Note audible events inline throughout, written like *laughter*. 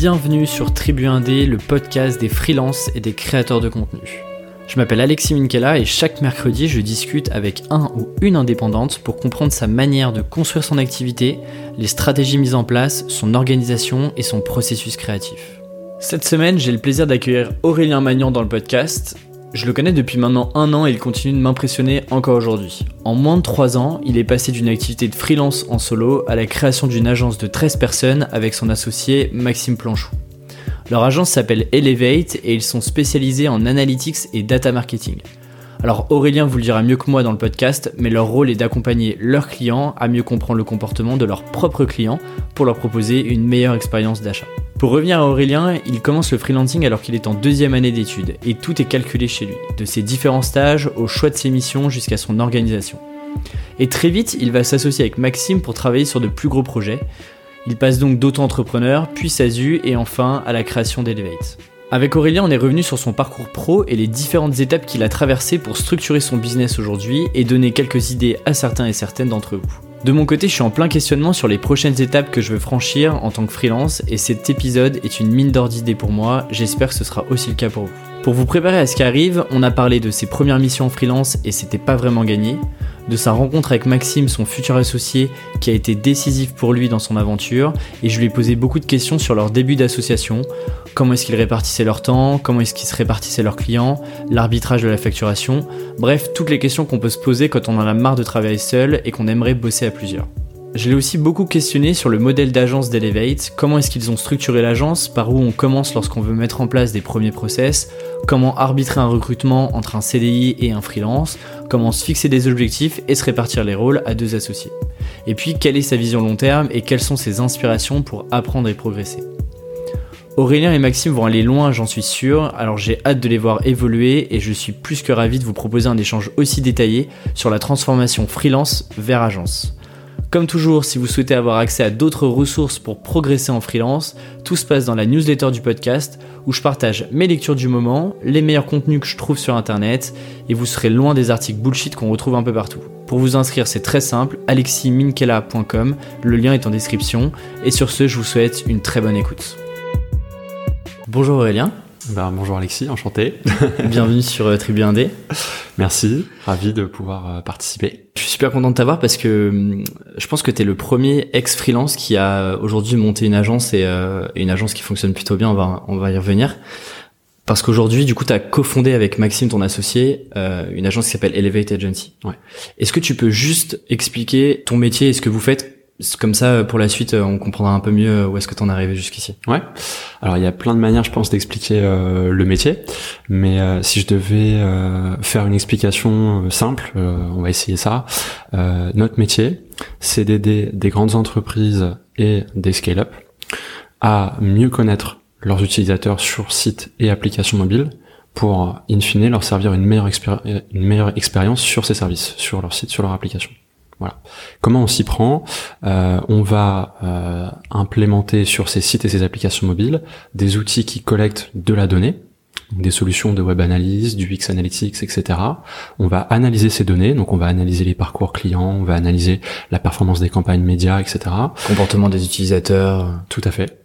Bienvenue sur Tribu Indé, le podcast des freelances et des créateurs de contenu. Je m'appelle Alexis Minkela et chaque mercredi, je discute avec un ou une indépendante pour comprendre sa manière de construire son activité, les stratégies mises en place, son organisation et son processus créatif. Cette semaine, j'ai le plaisir d'accueillir Aurélien Magnan dans le podcast. Je le connais depuis maintenant un an et il continue de m'impressionner encore aujourd'hui. En moins de 3 ans, il est passé d'une activité de freelance en solo à la création d'une agence de 13 personnes avec son associé Maxime Planchou. Leur agence s'appelle Elevate et ils sont spécialisés en analytics et data marketing. Alors Aurélien vous le dira mieux que moi dans le podcast, mais leur rôle est d'accompagner leurs clients à mieux comprendre le comportement de leurs propres clients pour leur proposer une meilleure expérience d'achat. Pour revenir à Aurélien, il commence le freelancing alors qu'il est en deuxième année d'études et tout est calculé chez lui, de ses différents stages au choix de ses missions jusqu'à son organisation. Et très vite, il va s'associer avec Maxime pour travailler sur de plus gros projets. Il passe donc d'auto-entrepreneur, puis SASU et enfin à la création d'Elevate. Avec Aurélien, on est revenu sur son parcours pro et les différentes étapes qu'il a traversées pour structurer son business aujourd'hui et donner quelques idées à certains et certaines d'entre vous. De mon côté, je suis en plein questionnement sur les prochaines étapes que je veux franchir en tant que freelance et cet épisode est une mine d'or d'idées pour moi, j'espère que ce sera aussi le cas pour vous. Pour vous préparer à ce qui arrive, on a parlé de ses premières missions en freelance et c'était pas vraiment gagné, de sa rencontre avec Maxime, son futur associé, qui a été décisif pour lui dans son aventure, et je lui ai posé beaucoup de questions sur leur début d'association, comment est-ce qu'ils répartissaient leur temps, comment est-ce qu'ils se répartissaient leurs clients, l'arbitrage de la facturation, bref, toutes les questions qu'on peut se poser quand on en a marre de travailler seul et qu'on aimerait bosser à plusieurs. Je l'ai aussi beaucoup questionné sur le modèle d'agence d'Elevate, comment est-ce qu'ils ont structuré l'agence, par où on commence lorsqu'on veut mettre en place des premiers process, comment arbitrer un recrutement entre un CDI et un freelance, comment se fixer des objectifs et se répartir les rôles à deux associés? Et puis quelle est sa vision long terme et quelles sont ses inspirations pour apprendre et progresser? Aurélien et Maxime vont aller loin, j'en suis sûr, alors j'ai hâte de les voir évoluer et je suis plus que ravi de vous proposer un échange aussi détaillé sur la transformation freelance vers agence. Comme toujours, si vous souhaitez avoir accès à d'autres ressources pour progresser en freelance, tout se passe dans la newsletter du podcast où je partage mes lectures du moment, les meilleurs contenus que je trouve sur internet et vous serez loin des articles bullshit qu'on retrouve un peu partout. Pour vous inscrire, c'est très simple, aleximinkela.com, le lien est en description et sur ce, je vous souhaite une très bonne écoute. Bonjour Aurélien. Ben, bonjour Alexis, enchanté. *laughs* Bienvenue sur euh, Tribu Indé. Merci, ravi de pouvoir euh, participer. Je suis super content de t'avoir parce que hum, je pense que tu es le premier ex-freelance qui a aujourd'hui monté une agence et euh, une agence qui fonctionne plutôt bien, on va, on va y revenir. Parce qu'aujourd'hui, du coup, tu as cofondé avec Maxime, ton associé, une agence qui s'appelle Elevate Agency. Ouais. Est-ce que tu peux juste expliquer ton métier et ce que vous faites comme ça, pour la suite, on comprendra un peu mieux où est-ce que tu en es arrivé jusqu'ici. Ouais. Alors, il y a plein de manières, je pense, d'expliquer euh, le métier. Mais euh, si je devais euh, faire une explication simple, on va essayer ça. notre métier, c'est d'aider des grandes entreprises et des scale-up à mieux connaître leurs utilisateurs sur site et applications mobiles pour, in fine, leur servir une meilleure, une meilleure expérience sur ces services, sur leur site, sur leur application. Voilà. Comment on s'y prend euh, On va euh, implémenter sur ces sites et ces applications mobiles des outils qui collectent de la donnée, des solutions de web analyse, du X Analytics, etc. On va analyser ces données, donc on va analyser les parcours clients, on va analyser la performance des campagnes médias, etc. Comportement des utilisateurs. Tout à fait.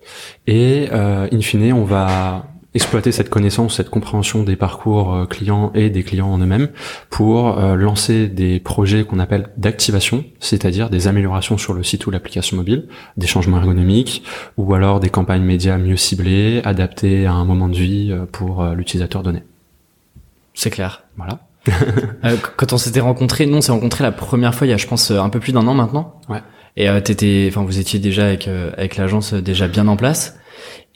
Et euh, in fine, on va exploiter cette connaissance, cette compréhension des parcours euh, clients et des clients en eux-mêmes pour euh, lancer des projets qu'on appelle d'activation, c'est-à-dire des améliorations sur le site ou l'application mobile, des changements ergonomiques ou alors des campagnes médias mieux ciblées, adaptées à un moment de vie euh, pour l'utilisateur donné. C'est clair. Voilà. *laughs* quand on s'était rencontrés, nous on s'est rencontrés la première fois il y a je pense un peu plus d'un an maintenant. Ouais. Et t'étais, enfin vous étiez déjà avec avec l'agence déjà bien en place.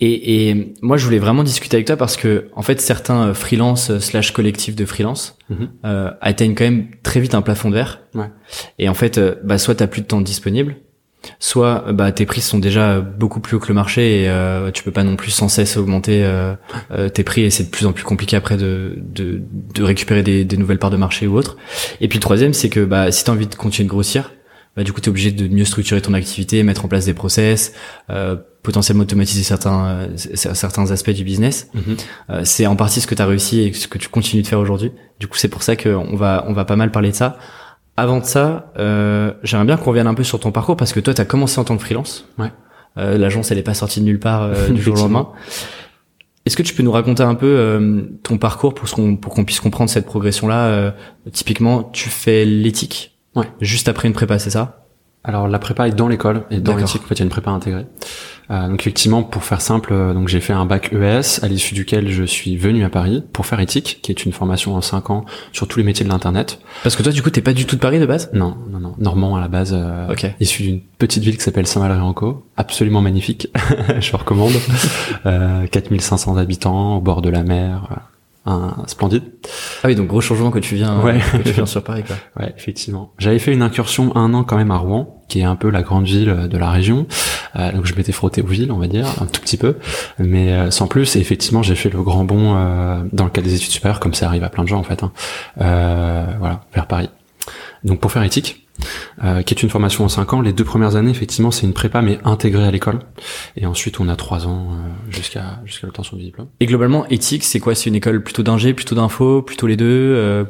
Et, et, moi, je voulais vraiment discuter avec toi parce que, en fait, certains euh, freelance euh, slash collectifs de freelance Mhm. euh, atteignent quand même très vite un plafond de verre. Ouais. Et en fait, euh, bah, soit t'as plus de temps disponible, soit bah, tes prix sont déjà beaucoup plus hauts que le marché et euh, tu peux pas non plus sans cesse augmenter tes prix et c'est de plus en plus compliqué après de, de, de récupérer des, des nouvelles parts de marché ou autre. Et puis le troisième, c'est que bah, si t'as envie de continuer de grossir, bah, du coup, tu es obligé de mieux structurer ton activité, mettre en place des process, euh, potentiellement automatiser certains euh, certains aspects du business. Mhm. Euh, c'est en partie ce que tu as réussi et ce que tu continues de faire aujourd'hui. Du coup, c'est pour ça qu'on va on va pas mal parler de ça. Avant de ça, euh, j'aimerais bien qu'on revienne un peu sur ton parcours parce que toi, tu as commencé en tant que freelance. Ouais. L'agence, elle est pas sortie de nulle part du jour au lendemain. Est-ce que tu peux nous raconter un peu ton parcours pour qu'on pour qu'on puisse comprendre cette progression là Typiquement, tu fais l'éthique ouais. juste après une prépa, c'est ça? Alors la prépa est dans l'école et dans l'éthique en fait il y a une prépa intégrée. Euh, donc effectivement pour faire simple, euh, donc j'ai fait un bac ES à l'issue duquel je suis venu à Paris pour faire éthique, qui est une formation en 5 ans sur tous les métiers de l'internet. Parce que toi du coup t'es pas du tout de Paris de base? Non, non, non, normand à la base, euh, issu d'une petite ville qui s'appelle Saint-Valery-en-Caux, absolument magnifique, *laughs* je recommande. euh, 4500 habitants au bord de la mer un splendide. Ah oui, donc gros changement que tu viens, ouais. que tu viens sur Paris, quoi. *laughs* Ouais, effectivement. J'avais fait une incursion un an quand même à Rouen, qui est un peu la grande ville de la région. Euh, donc je m'étais frotté aux villes, on va dire, un tout petit peu, mais euh, sans plus. Et effectivement, j'ai fait le grand bond euh, dans le cadre des études supérieures, comme ça arrive à plein de gens en fait. Hein. Euh, voilà, vers Paris. Donc pour faire éthique, euh, qui est une formation en 5 ans. Les deux premières années, effectivement, c'est une prépa, mais intégrée à l'école. Et ensuite, on a 3 ans euh, jusqu'à jusqu'à l'obtention du diplôme. Et globalement, éthique, c'est quoi? C'est une école plutôt d'ingé, plutôt d'info, plutôt les deux euh...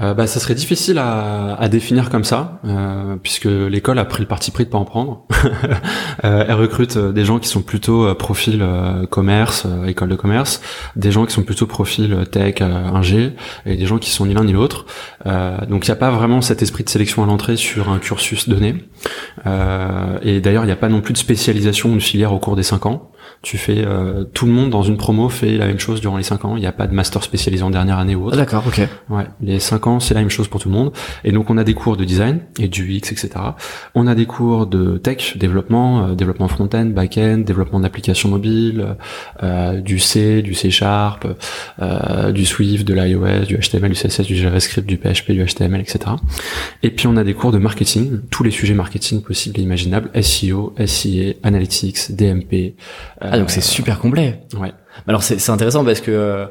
Euh, bah, ça serait difficile à, à définir comme ça, euh, puisque l'école a pris le parti pris de pas en prendre. *laughs* euh, elle recrute euh, des gens qui sont plutôt euh, profil euh, commerce, école de commerce, des gens qui sont plutôt profil tech, ingé, et des gens qui sont ni l'un ni l'autre. donc il n'y a pas vraiment cet esprit de sélection à l'entrée sur un cursus donné. et d'ailleurs, il n'y a pas non plus de spécialisation de filière au cours des cinq ans. Tu fais euh, tout le monde dans une promo fait la même chose durant les 5 ans. Il n'y a pas de master spécialisé en dernière année ou autre. Ah, d'accord, ok. Ouais, les 5 ans c'est la même chose pour tout le monde. Et donc on a des cours de design et du UX, etc. On a des cours de tech, développement, euh, développement front-end, back-end, développement d'applications mobiles, euh, du C, du C Sharp, euh, du Swift, de l'iOS, du HTML, du CSS, du JavaScript, du PHP, du HTML, etc. Et puis on a des cours de marketing, tous les sujets marketing possibles et imaginables, SEO, SIA, Analytics, DMP. Ah donc c'est super complet. Ouais. Alors c'est intéressant parce que euh,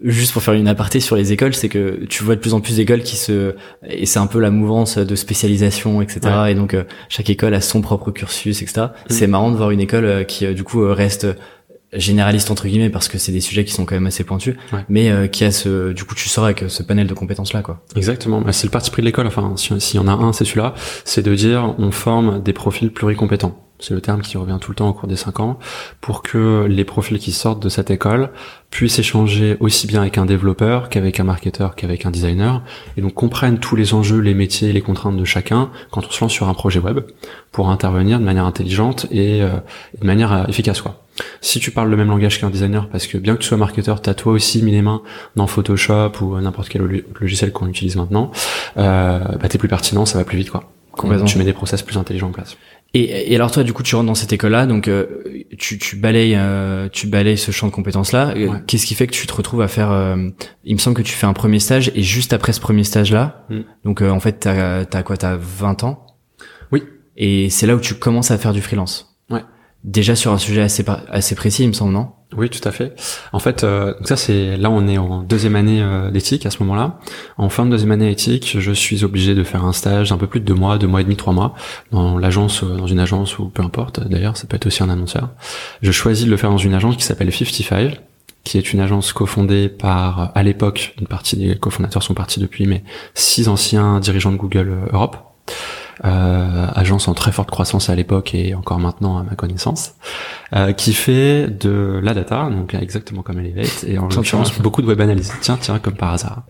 juste pour faire une aparté sur les écoles, c'est que tu vois de plus en plus d'écoles qui se et c'est un peu la mouvance de spécialisation, etc. Et donc euh, chaque école a son propre cursus, etc. Mm. C'est marrant de voir une école euh, qui du coup reste généraliste entre guillemets parce que c'est des sujets qui sont quand même assez pointus mais qui a ce du coup tu sors avec ce panel de compétences là quoi exactement bah, c'est le parti pris de l'école enfin s'il y en a un c'est celui-là c'est de dire on forme des profils pluricompétents c'est le terme qui revient tout le temps au cours des cinq ans, pour que les profils qui sortent de cette école puissent échanger aussi bien avec un développeur qu'avec un marketeur qu'avec un designer, et donc comprennent tous les enjeux, les métiers, les contraintes de chacun quand on se lance sur un projet web, pour intervenir de manière intelligente et, euh, de manière euh, efficace. Quoi. Si tu parles le même langage qu'un designer, parce que bien que tu sois marketeur, t'as toi aussi mis les mains dans Photoshop ou n'importe quel logiciel qu'on utilise maintenant, euh, bah t'es plus pertinent, ça va plus vite quoi. Tu mets des process plus intelligents en place. Et, et, alors toi, du coup, tu rentres dans cette école-là, donc euh, tu, tu balayes, euh, tu balayes ce champ de compétences-là. Euh, qu'est-ce qui fait que tu te retrouves à faire Il me semble que tu fais un premier stage et juste après ce premier stage-là, mm. donc en fait, t'as as quoi T'as 20 ans? Oui. Et c'est là où tu commences à faire du freelance. Déjà sur un sujet assez précis, il me semble, non? Oui, tout à fait. En fait, euh, ça c'est là on est en deuxième année euh, d'éthique à ce moment-là. En fin de deuxième année éthique, je suis obligé de faire un stage d'un peu plus de deux mois, deux mois et demi, trois mois dans l'agence, euh, dans une agence ou peu importe. D'ailleurs, ça peut être aussi un annonceur. Je choisis de le faire dans une agence qui s'appelle 55 qui est une agence cofondée par, à l'époque, une partie des cofondateurs sont partis depuis, mais six anciens dirigeants de Google Europe. Euh, agence en très forte croissance à l'époque et encore maintenant à ma connaissance, euh, qui fait de la data, donc exactement comme Elevate, et en l'occurrence beaucoup de web analyse. Tiens, tiens, comme par hasard.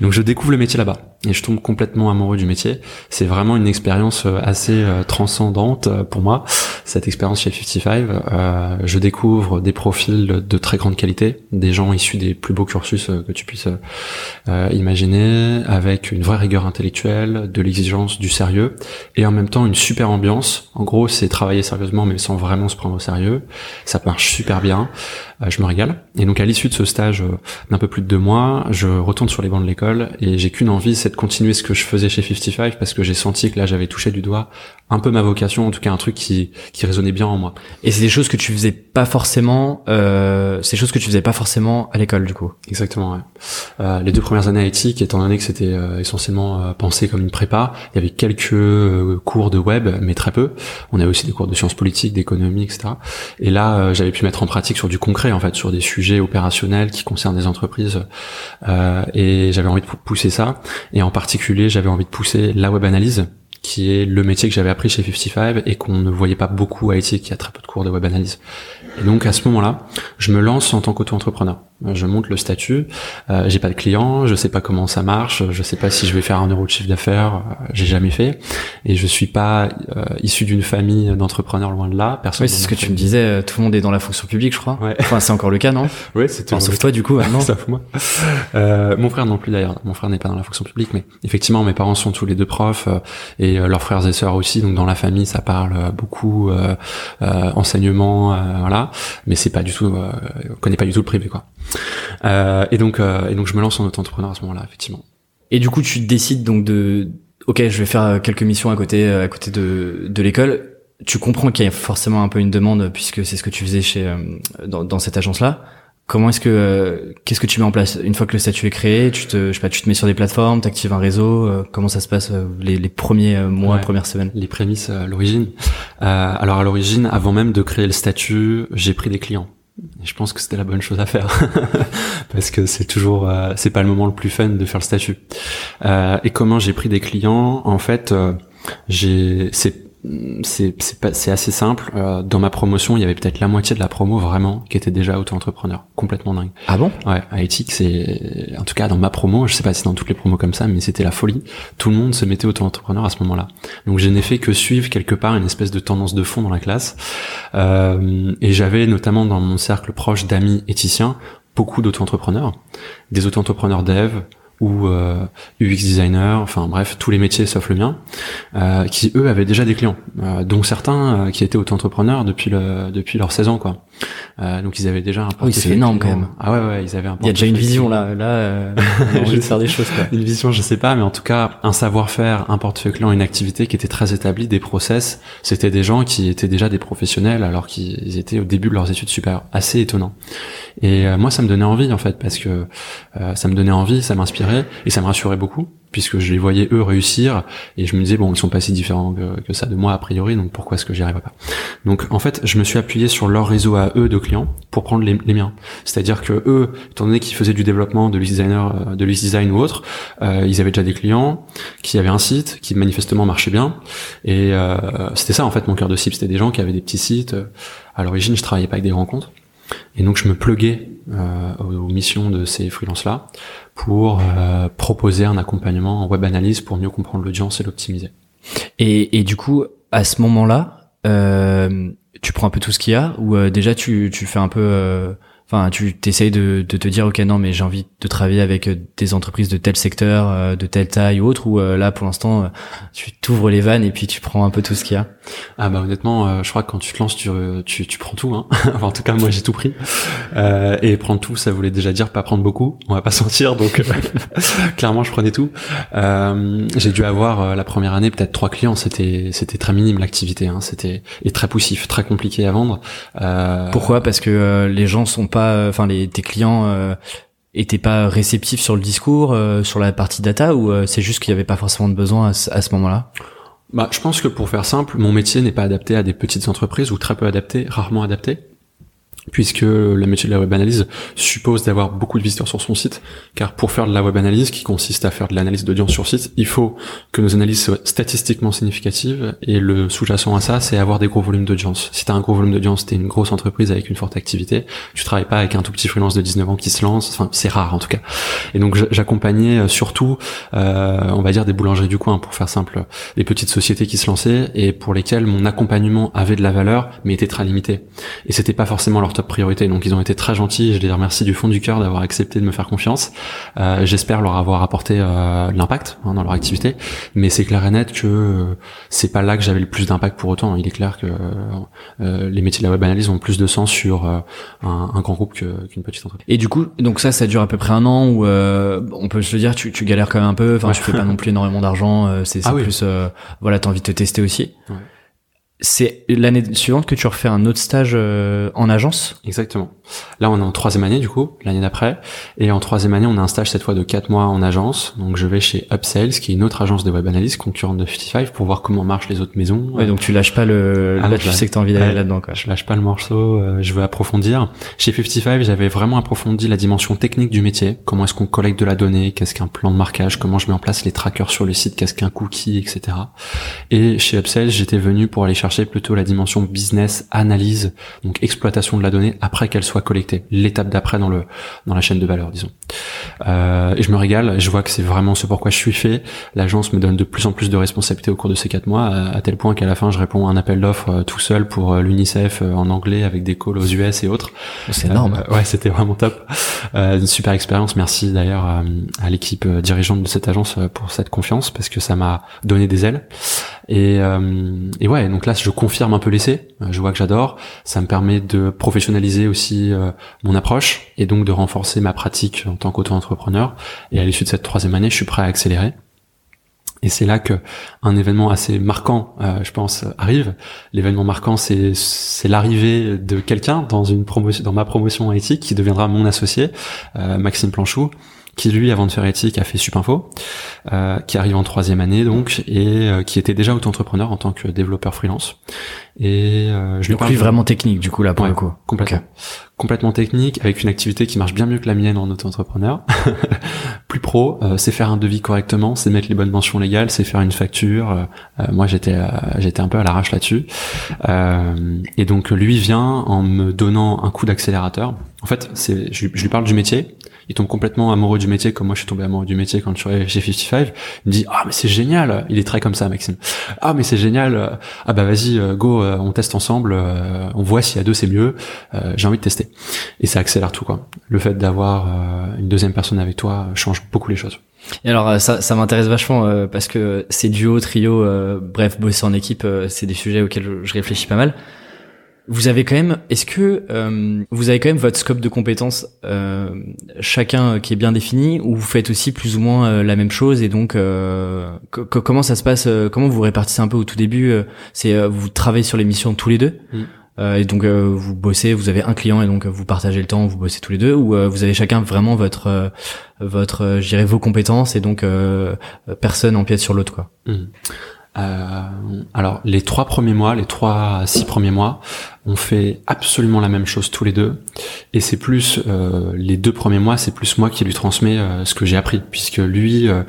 Donc je découvre le métier là-bas et je tombe complètement amoureux du métier. C'est vraiment une expérience euh, assez transcendante pour moi. Cette expérience chez 55, euh, je découvre des profils de très grande qualité, des gens issus des plus beaux cursus que tu puisses euh, imaginer, avec une vraie rigueur intellectuelle, de l'exigence, du sérieux, et en même temps une super ambiance. En gros, c'est travailler sérieusement mais sans vraiment se prendre au sérieux. Ça marche super bien. Euh, je me régale. Et donc à l'issue de ce stage euh, d'un peu plus de deux mois, je retourne sur les bancs de l'école et j'ai qu'une envie, c'est de continuer ce que je faisais chez 55 parce que j'ai senti que là j'avais touché du doigt un peu ma vocation, en tout cas un truc qui qui résonnait bien en moi. Et c'est des choses que tu faisais pas forcément, euh, c'est des choses que tu faisais pas forcément à l'école du coup. Exactement. Ouais. Euh, les deux premières années à éthique, étant donné que c'était euh, essentiellement pensé comme une prépa, il y avait quelques cours de web, mais très peu. On avait aussi des cours de sciences politiques, d'économie, etc. Et là, j'avais pu mettre en pratique sur du concret en fait sur des sujets opérationnels qui concernent des entreprises euh, et j'avais envie de pousser ça et en particulier j'avais envie de pousser la web analyse qui est le métier que j'avais appris chez 55 et qu'on ne voyait pas beaucoup à IT, qui a très peu de cours de web analyse. Et donc à ce moment-là, je me lance en tant qu'auto-entrepreneur. Je monte le statut, euh, j'ai pas de clients, je sais pas comment ça marche, je sais pas si je vais faire un euro de chiffre d'affaires, euh, j'ai jamais fait, et je suis pas euh, issu d'une famille d'entrepreneurs loin de là. Personne. Oui, c'est ce que tu me disais. Euh, tout le monde est dans la fonction publique, je crois. Ouais. Enfin, c'est encore le cas, non *laughs* Oui, c'est tout. sauf toi, du coup, maintenant. *laughs* sauf moi. Euh, mon frère non plus d'ailleurs. Mon frère n'est pas dans la fonction publique, mais effectivement, mes parents sont tous les deux profs et leurs frères et sœurs aussi. Donc dans la famille, ça parle beaucoup enseignement, voilà. Mais c'est pas du tout, on connaît pas du tout le privé, quoi. Euh, et donc, euh, et donc, je me lance en auto-entrepreneur à ce moment-là, effectivement. Et du coup, tu décides donc de, ok, je vais faire quelques missions à côté, à côté de, de l'école. Tu comprends qu'il y a forcément un peu une demande puisque c'est ce que tu faisais chez euh, dans, dans cette agence-là. Comment est-ce que qu'est-ce que tu mets en place une fois que le statut est créé? Tu te je sais pas, tu te mets sur des plateformes, t'actives un réseau. comment ça se passe les, les premiers mois, premières semaines? Les prémices à l'origine. alors à l'origine, avant même de créer le statut, j'ai pris des clients. Et je pense que c'était la bonne chose à faire *laughs* parce que c'est toujours euh, c'est pas le moment le plus fun de faire le statut. Euh, et comment j'ai pris des clients? En fait, euh, j'ai c'est c'est c'est assez simple. Euh, dans ma promotion, il y avait peut-être la moitié de la promo vraiment qui était déjà auto-entrepreneur, complètement dingue. Ah bon? Ouais, à Ethic, c'est en tout cas dans ma promo, je sais pas si dans toutes les promos comme ça, mais c'était la folie. Tout le monde se mettait auto-entrepreneur à ce moment-là. Donc je n'ai fait que suivre quelque part une espèce de tendance de fond dans la classe. Euh, et j'avais notamment dans mon cercle proche d'amis éthiciens beaucoup d'auto-entrepreneurs, des auto-entrepreneurs dev, ou euh, UX designer, enfin bref, tous les métiers sauf le mien, euh, qui eux avaient déjà des clients, euh, dont certains euh, qui étaient auto-entrepreneurs depuis le depuis leurs 16 ans quoi. Euh, donc ils avaient déjà un Oui, c'est énorme quand même. Ah ouais ouais, ils avaient un Il y a déjà une vision là, là euh, *laughs* envie de faire des choses quoi. Une vision, je sais pas, mais en tout cas, un savoir-faire, un portefeuille client, une activité qui était très établie, des process, c'était des gens qui étaient déjà des professionnels alors qu'ils étaient au début de leurs études supérieures, assez étonnant. Et moi ça me donnait envie en fait parce que ça me donnait envie, ça m'inspirait et ça me rassurait beaucoup puisque je les voyais eux réussir et je me disais bon ils sont pas si différents que, ça de moi a priori donc pourquoi est-ce que j'y arriverais pas? Donc en fait je me suis appuyé sur leur réseau à eux de clients pour prendre les, miens. C'est-à-dire que eux étant donné qu'ils faisaient du développement de l'UX designer euh, de l'UX design ou autre euh, ils avaient déjà des clients qui avaient un site qui manifestement marchait bien et euh, c'était ça en fait mon cœur de cible. C'était des gens qui avaient des petits sites. À l'origine je travaillais pas avec des rencontres et donc je me pluguais euh, aux, missions de ces freelances-là pour euh, proposer un accompagnement en web analyse pour mieux comprendre l'audience et l'optimiser. Et, du coup, à ce moment-là, euh, tu prends un peu tout ce qu'il y a ou euh, déjà tu, tu fais un peu Enfin, tu t'essayes de, de, te dire, ok, non, mais j'ai envie de travailler avec euh, des entreprises de tel secteur, euh, de telle taille ou autre, ou euh, là, pour l'instant, tu t'ouvres les vannes et puis tu prends un peu tout ce qu'il y a. Ah bah honnêtement, je crois que quand tu te lances, tu, tu, tu prends tout. Hein. *laughs* enfin, en tout cas, moi, j'ai tout pris. et prendre tout, ça voulait déjà dire pas prendre beaucoup. On va pas *laughs* sentir, donc *laughs* clairement, je prenais tout. j'ai dû avoir la première année peut-être trois clients. C'était c'était très minime l'activité. Hein. C'était et très poussif, très compliqué à vendre. Pourquoi? Parce que les gens sont pas euh, enfin tes clients euh, étaient pas réceptifs sur le discours, euh, sur la partie data, ou c'est juste qu'il y avait pas forcément de besoin à, ce moment-là? Bah, je pense que pour faire simple, mon métier n'est pas adapté à des petites entreprises ou très peu adapté, rarement adapté puisque le métier de la web analyse suppose d'avoir beaucoup de visiteurs sur son site, car pour faire de la web analyse, qui consiste à faire de l'analyse d'audience sur site, il faut que nos analyses soient statistiquement significatives, et le sous-jacent à ça, c'est avoir des gros volumes d'audience. Si t'as un gros volume d'audience, t'es une grosse entreprise avec une forte activité, tu travailles pas avec un tout petit freelance de 19 ans qui se lance, enfin c'est rare en tout cas. Et donc j'accompagnais euh, surtout, euh, on va dire des boulangeries du coin, pour faire simple, des petites sociétés qui se lançaient, et pour lesquelles mon accompagnement avait de la valeur, mais était très limité. Et c'était pas forcément leur top priorité. Donc ils ont été très gentils. Je les remercie du fond du cœur d'avoir accepté de me faire confiance. Euh, J'espère leur avoir apporté euh, de l'impact hein, dans leur activité. Mais c'est clair et net que euh, c'est pas là que j'avais le plus d'impact pour autant. Il est clair que euh, les métiers de la web analyse ont plus de sens sur un, un, grand groupe qu'une petite entreprise. Et du coup, donc ça, ça dure à peu près un an où on peut se le dire, tu, tu galères quand même un peu. Enfin, ouais. je fais pas non plus énormément d'argent. c'est ah, oui. plus, voilà, t'as envie de te tester aussi. Ouais. C'est l'année suivante que tu refais un autre stage euh, en agence? Exactement. Là, on est en troisième année du coup, l'année d'après, et en troisième année, on a un stage cette fois de quatre mois en agence. Donc, je vais chez Upsales, qui est une autre agence de web analyse concurrente de 55, pour voir comment marchent les autres maisons. Ouais, donc tu lâches pas le. Ah, là, tu sais que t'as envie d'aller Ouais. là-dedans, quoi. Je lâche pas le morceau, euh, je veux approfondir. Chez 55, j'avais vraiment approfondi la dimension technique du métier. Comment est-ce qu'on collecte de la donnée, qu'est-ce qu'un plan de marquage, comment je mets en place les trackers sur le site, qu'est-ce qu'un cookie, etc. Et chez Upsell, j'étais venu pour aller chercher plutôt la dimension business, analyse, donc exploitation de la donnée après qu'elle soit collectée, l'étape d'après dans le dans la chaîne de valeur, disons. Euh, et je me régale, je vois que c'est vraiment ce pourquoi je suis fait. L'agence me donne de plus en plus de responsabilités au cours de ces quatre mois, à, à tel point qu'à la fin, je réponds à un appel d'offres euh, tout seul pour euh, l'UNICEF en anglais avec des calls aux US et autres. C'est énorme. Euh, ouais, c'était vraiment top. Euh, une super expérience. Merci d'ailleurs à, à l'équipe dirigeante de cette agence pour cette confiance parce que ça m'a donné des ailes. Et, euh, et ouais, donc là, je confirme un peu l'essai. Je vois que j'adore. Ça me permet de professionnaliser aussi euh, mon approche et donc de renforcer ma pratique en tant qu'auto-entrepreneur. Et à l'issue de cette troisième année, je suis prêt à accélérer. Et c'est là que un événement assez marquant, euh, je pense, arrive. L'événement marquant, c'est c'est l'arrivée de quelqu'un dans une promotion, dans ma promotion éthique, qui deviendra mon associé, euh, Maxime Planchou, qui lui, avant de faire éthique, a fait Supinfo, euh, qui arrive en troisième année donc, et euh, qui était déjà auto-entrepreneur en tant que développeur freelance. Et euh, je lui parle vraiment technique, du coup, là, pour Ouais, le coup. Complètement. Complètement technique, avec une activité qui marche bien mieux que la mienne en auto-entrepreneur. *laughs* Plus pro, euh, c'est faire un devis correctement, c'est mettre les bonnes mentions légales, c'est faire une facture. Euh, euh, moi, j'étais euh, j'étais un peu à l'arrache là-dessus. Euh, et donc, lui vient en me donnant un coup d'accélérateur. En fait, c'est je lui parle du métier. Il tombe complètement amoureux du métier, comme moi je suis tombé amoureux du métier quand je suis chez 55. Il me dit ah mais c'est génial. Il est très comme ça, Maxime. Ah mais c'est génial. Ah bah vas-y, euh, go, euh, on teste ensemble. euh, on voit si à deux c'est mieux. J'ai envie de tester. Et ça accélère tout quoi. Le fait d'avoir une deuxième personne avec toi change beaucoup les choses. Et alors ça, ça m'intéresse vachement parce que ces duos, trios, bref, bosser en équipe, c'est des sujets auxquels je réfléchis pas mal. Vous avez quand même, est-ce que euh, vous avez quand même votre scope de compétences euh, chacun euh, qui est bien défini ou vous faites aussi plus ou moins euh, la même chose et donc euh, co- co- comment ça se passe, euh, comment vous répartissez un peu au tout début euh, C'est euh, vous travaillez sur les missions tous les deux Mm. euh, et donc euh, vous bossez, vous avez un client et donc vous partagez le temps, vous bossez tous les deux ou euh, vous avez chacun vraiment votre euh, votre je dirais vos compétences et donc personne empiète sur l'autre quoi. Mhm. Euh, alors les trois premiers mois, les trois six premiers mois, on fait absolument la même chose tous les deux. Et c'est plus euh, les deux premiers mois, c'est plus moi qui lui transmets euh, ce que j'ai appris, puisque lui euh,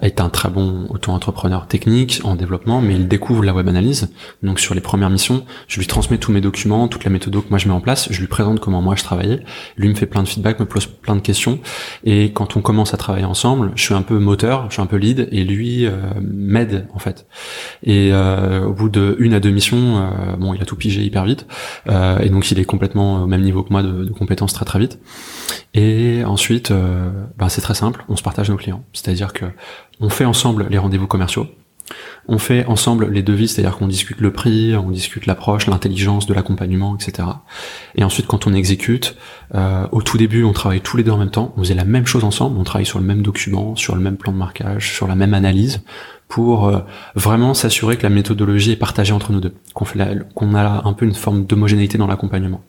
est un très bon auto-entrepreneur technique en développement, mais il découvre la web analyse. Donc sur les premières missions, je lui transmets tous mes documents, toute la méthode que moi je mets en place, je lui présente comment moi je travaillais. Lui me fait plein de feedback, me pose plein de questions. Et quand on commence à travailler ensemble, je suis un peu moteur, je suis un peu lead, et lui m'aide en fait. Et au bout de une à deux missions, bon, il a tout pigé hyper vite, euh, et donc il est complètement au même niveau que moi de, compétences très très vite. Et ensuite, ben, c'est très simple, on se partage nos clients, c'est-à-dire que on fait ensemble les rendez-vous commerciaux. On fait ensemble les devis, c'est-à-dire qu'on discute le prix, on discute l'approche, l'intelligence de l'accompagnement, etc. Et ensuite, quand on exécute, euh, au tout début, on travaille tous les deux en même temps, on faisait la même chose ensemble, on travaille sur le même document, sur le même plan de marquage, sur la même analyse, pour euh, vraiment s'assurer que la méthodologie est partagée entre nous deux, qu'on qu'on a un peu une forme d'homogénéité dans l'accompagnement.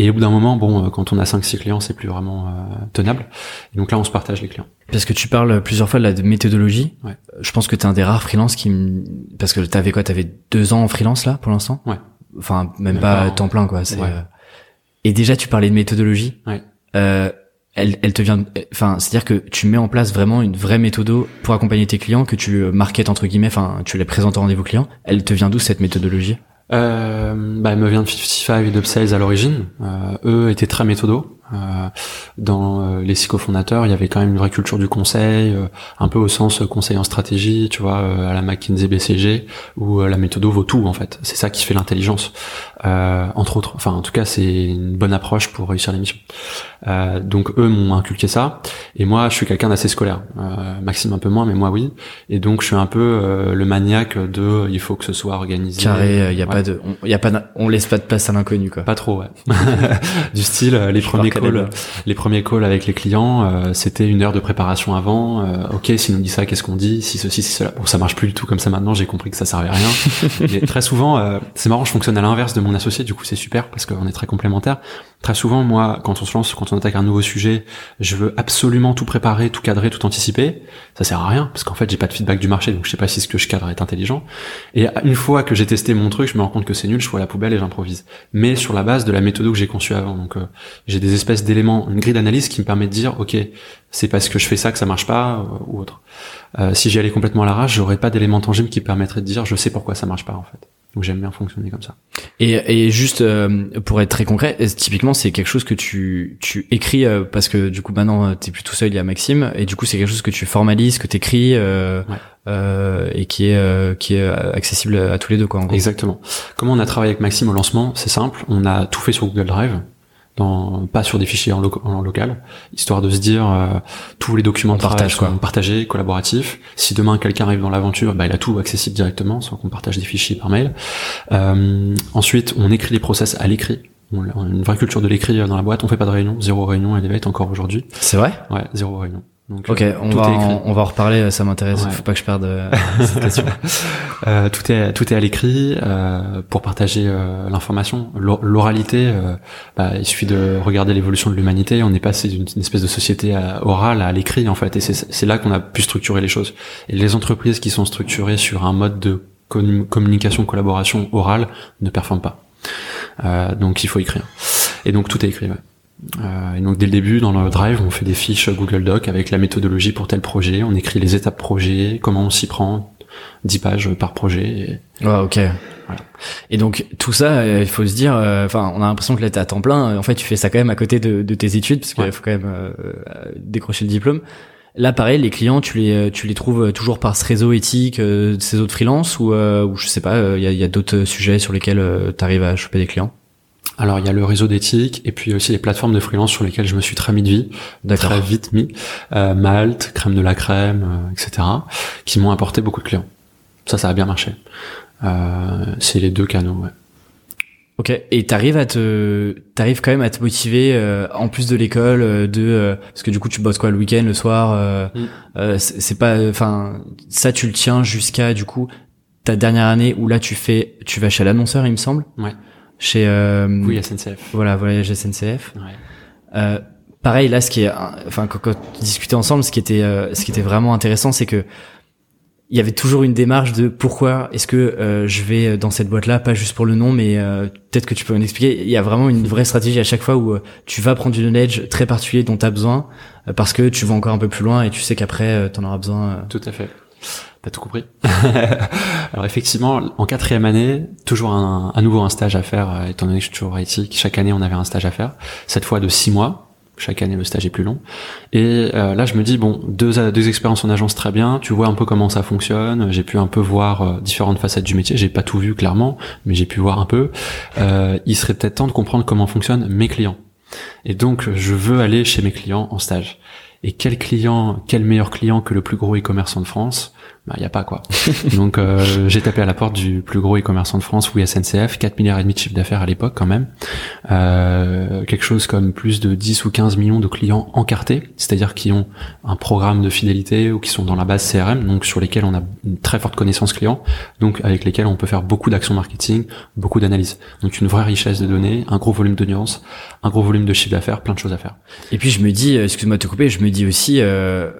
Et au bout d'un moment, bon, euh, quand on a 5-6 clients, c'est plus vraiment euh, tenable. Et donc là, on se partage les clients. Parce que tu parles plusieurs fois de la de méthodologie. Ouais. Je pense que t'es un des rares freelances qui me... parce que t'avais quoi T'avais deux ans en freelance là pour l'instant? Ouais. Enfin même, Même pas pas, hein. temps plein quoi. Ouais. euh, Et déjà tu parlais de méthodologie. Ouais. Euh, elle, elle te vient. Enfin c'est-à-dire que tu mets en place vraiment une vraie méthode pour accompagner tes clients que tu euh, marketes entre guillemets. Enfin tu les présentes en rendez-vous client. Elle te vient d'où cette méthodologie? Euh, bah, elle me vient de 55 et d'Upsales à l'origine. Euh, eux étaient très méthodos. Euh, dans euh, les six cofondateurs, il y avait quand même une vraie culture du conseil, euh, un peu au sens conseil en stratégie, tu vois, à la McKinsey BCG, où la méthodo vaut tout en fait. C'est ça qui fait l'intelligence, euh, entre autres. Enfin, en tout cas, c'est une bonne approche pour réussir l'émission. Euh, donc eux m'ont inculqué ça, et moi, je suis quelqu'un d'assez scolaire. Euh, Maxime un peu moins, mais moi oui. Et donc, je suis un peu euh, le maniaque de, il faut que ce soit organisé. Carré. Il y a Ouais. pas de. On, y a pas. On laisse pas de place à l'inconnu quoi. Pas trop, ouais. *laughs* du style, les premiers calls, les premiers calls avec les clients, euh, c'était une heure de préparation avant. Euh, ok, s'il nous dit ça, qu'est-ce qu'on dit Si ceci, si cela. Bon, ça marche plus du tout comme ça maintenant. J'ai compris que ça servait à rien. *laughs* Mais très souvent, euh, c'est marrant. Je fonctionne à l'inverse de mon associé. Du coup, c'est super parce qu'on est très complémentaires. Très souvent, moi, quand on se lance, quand on attaque un nouveau sujet, je veux absolument tout préparer, tout cadrer, tout anticiper. Ça sert à rien parce qu'en fait, j'ai pas de feedback du marché, donc je sais pas si ce que je cadre est intelligent. Et une fois que j'ai testé mon truc, je me rends compte que c'est nul, je vois la poubelle et j'improvise. Mais sur la base de la méthode que j'ai conçue avant. Donc, euh, j'ai des espèces d'éléments, une grille d'analyse qui me permet de dire, ok, c'est parce que je fais ça que ça marche pas euh, ou autre. Euh, si j'y allais complètement à l'arrache, j'aurais pas d'éléments tangibles qui permettraient de dire, je sais pourquoi ça marche pas en fait. Donc j'aime bien fonctionner comme ça. Et, et juste euh, pour être très concret, typiquement c'est quelque chose que tu tu écris euh, parce que du coup maintenant t'es plus tout seul, il y a Maxime et du coup c'est quelque chose que tu formalises, que t'écris euh, euh, et qui est qui est accessible à tous les deux quoi. En gros. Exactement. Comment on a travaillé avec Maxime au lancement C'est simple, on a tout fait sur Google Drive pas sur des fichiers en, local, histoire de se dire euh, tous les documents de partage sont partagés, collaboratifs. Si demain quelqu'un arrive dans l'aventure, bah, il a tout accessible directement, sans qu'on partage des fichiers par mail. Euh, ensuite, on écrit les process à l'écrit. On a une vraie culture de l'écrit dans la boîte. On fait pas de réunion, zéro réunion à Elevate encore aujourd'hui. C'est vrai? Ouais, zéro réunion. Donc, ok, euh, on, va en, on va en reparler, ça m'intéresse, faut pas que je perde euh, *laughs* cette question. euh, tout est tout est à l'écrit euh, pour partager l'information. L'oralité, bah, il suffit de regarder l'évolution de l'humanité. On est passé d'une espèce de société orale à l'écrit en fait, et c'est là qu'on a pu structurer les choses. Et les entreprises qui sont structurées sur un mode de communication, collaboration orale ne performent pas. donc il faut écrire. Et donc tout est écrit. Ouais. Euh, et donc dès le début, dans le Drive, on fait des fiches Google Doc avec la méthodologie pour tel projet. On écrit les étapes projet, comment on s'y prend, 10 pages par projet. Et... ok. Voilà. Et donc tout ça, euh, il faut se dire, euh, enfin, on a l'impression que là t'es à temps plein. En fait, tu fais ça quand même à côté de, de tes études parce qu'il faut quand même décrocher le diplôme. Là, pareil, les clients, tu les tu les trouves toujours par ce réseau éthique, ces autres freelances ou, ou je sais pas, il y a, y a d'autres sujets sur lesquels tu arrives à choper des clients? Alors il y a le réseau d'éthique et puis aussi les plateformes de freelance sur lesquelles je me suis très mis de vie, très vite mis, euh, Malte, crème de la crème, euh, etc., qui m'ont apporté beaucoup de clients. Ça, ça a bien marché. Euh, c'est les deux canaux. Ouais. Ok. Et t'arrives à te, t'arrives quand même à te motiver euh, en plus de l'école, euh, de euh, parce que du coup tu bosses quoi le week-end, le soir. Mm. c'est pas, enfin ça tu le tiens jusqu'à du coup ta dernière année où là tu fais, tu vas chez l'annonceur il me semble. Ouais chez euh, oui SNCF. Voilà, Voyage SNCF. Ouais. Euh, pareil là, ce qui est, enfin quand, quand on discutait ensemble, ce qui était, euh, ce qui était vraiment intéressant, c'est que il y avait toujours une démarche de pourquoi est-ce que euh, je vais dans cette boîte-là, pas juste pour le nom, mais euh, peut-être que tu peux m'expliquer. Il y a vraiment une vraie stratégie à chaque fois où tu vas prendre du knowledge très particulier dont tu as besoin parce que tu vas encore un peu plus loin et tu sais qu'après tu en auras besoin. Tout à fait. T'as tout compris. *laughs* Alors effectivement, en quatrième année, toujours un, à nouveau un stage à faire, euh, étant donné que je suis toujours IT. Chaque année, on avait un stage à faire. Cette fois de six mois. Chaque année, le stage est plus long. Et euh, là, je me dis bon, deux, deux expériences en agence très bien. Tu vois un peu comment ça fonctionne. J'ai pu un peu voir euh, différentes facettes du métier. J'ai pas tout vu clairement, mais j'ai pu voir un peu. il serait peut-être temps de comprendre comment fonctionnent mes clients. Et donc, je veux aller chez mes clients en stage. Et quel client, quel meilleur client que le plus gros e-commerçant de France bah, il y a pas quoi. *laughs* Donc euh, j'ai tapé à la porte du plus gros e-commerçant de France, oui SNCF, 4 milliards et demi de chiffre d'affaires à l'époque quand même. Euh, quelque chose comme plus de 10 ou 15 millions de clients encartés, c'est-à-dire qui ont un programme de fidélité ou qui sont dans la base CRM, donc sur lesquels on a une très forte connaissance client, donc avec lesquels on peut faire beaucoup d'actions marketing, beaucoup d'analyses. Donc une vraie richesse de données, un gros volume d'audience, un gros volume de chiffre d'affaires, plein de choses à faire. Et puis je me dis, excuse-moi de te couper, je me dis aussi euh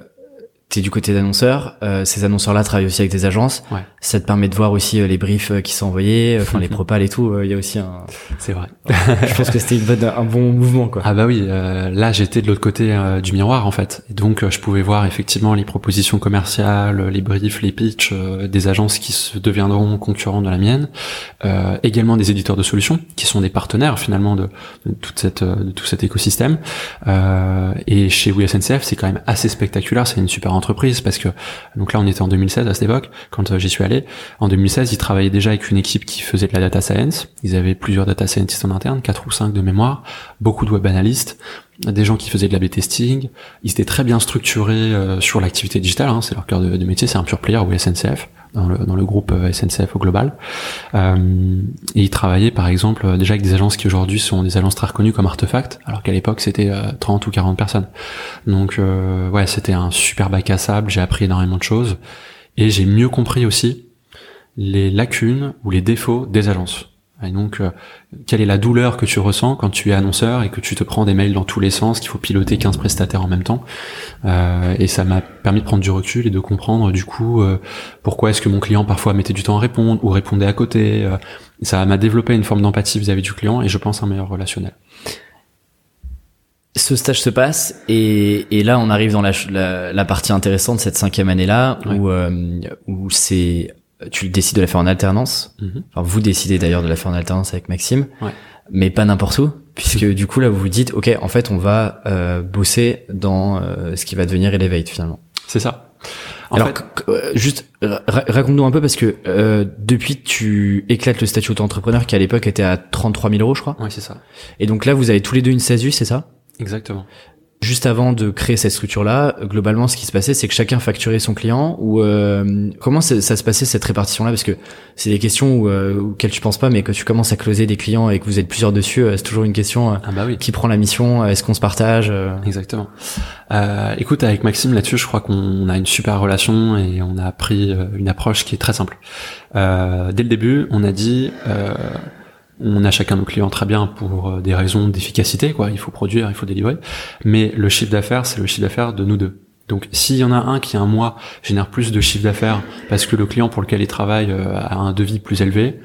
t'es du côté d'annonceurs, euh, ces annonceurs-là travaillent aussi avec des agences. Ouais. Ça te permet de voir aussi euh, les briefs euh, qui sont envoyés, euh, enfin les *laughs* propals et tout. Il y a aussi un. C'est vrai. je pense que c'était un bon mouvement quoi. Ah bah oui, là j'étais de l'autre côté du miroir en fait, et donc je pouvais voir effectivement les propositions commerciales, les briefs, les pitchs des agences qui se deviendront concurrents de la mienne, également des éditeurs de solutions qui sont des partenaires finalement de, de toute cette de tout cet écosystème. et chez WeSNCF c'est quand même assez spectaculaire, c'est une super entreprise parce que donc là on était en 2016 à cette époque quand euh, j'y suis allé. En 2016, ils travaillaient déjà avec une équipe qui faisait de la data science. Ils avaient plusieurs data scientists en interne, quatre ou cinq de mémoire, beaucoup de web analystes, des gens qui faisaient de la B-testing. Ils étaient très bien structurés euh, sur l'activité digitale, hein, c'est leur cœur de, métier, c'est un pure player ou SNCF. Dans le, groupe SNCF au global. et il travaillait par exemple déjà avec des agences qui aujourd'hui sont des agences très reconnues comme Artefact, alors qu'à l'époque c'était 30 ou 40 personnes. Donc ouais, c'était un super bac à sable, j'ai appris énormément de choses et j'ai mieux compris aussi les lacunes ou les défauts des agences. Et donc, euh, quelle est la douleur que tu ressens quand tu es annonceur et que tu te prends des mails dans tous les sens, qu'il faut piloter 15 prestataires en même temps euh, Et ça m'a permis de prendre du recul et de comprendre du coup euh, pourquoi est-ce que mon client parfois mettait du temps à répondre ou répondait à côté. Euh, ça m'a développé une forme d'empathie vis-à-vis du client et je pense un meilleur relationnel. Ce stage se passe et, et là on arrive dans la, la, la partie intéressante de cette cinquième année-là où, où c'est tu décides de la faire en alternance. Mhm. Enfin, vous décidez d'ailleurs de la faire en alternance avec Maxime, ouais. mais pas n'importe où, puisque du coup là vous vous dites, ok, en fait on va euh, bosser dans euh, ce qui va devenir Elevate finalement. C'est ça. En Alors, fait... Euh, juste raconte-nous un peu parce que euh, depuis tu éclates le statut d'auto-entrepreneur qui à l'époque était à 33 000 euros, je crois. Ouais, c'est ça. Et donc là, vous avez tous les deux une SASU, c'est ça? Exactement. Juste avant de créer cette structure-là, globalement, ce qui se passait, c'est que chacun facturait son client. Ou euh, comment ça, se passait cette répartition-là? Parce que c'est des questions où, euh, auxquelles tu penses pas, mais quand tu commences à closer des clients et que vous êtes plusieurs dessus, euh, c'est toujours une question ah bah oui. qui prend la mission Est-ce qu'on se partage Exactement. écoute, avec Maxime là-dessus, je crois qu'on a une super relation et on a pris une approche qui est très simple. dès le début, on a dit on a chacun nos clients très bien pour euh, des raisons d'efficacité, quoi. Il faut produire, il faut délivrer. Mais le chiffre d'affaires, c'est le chiffre d'affaires de nous deux. Donc, s'il y en a un qui, un mois, génère plus de chiffre d'affaires parce que le client pour lequel il travaille euh, a un devis plus élevé,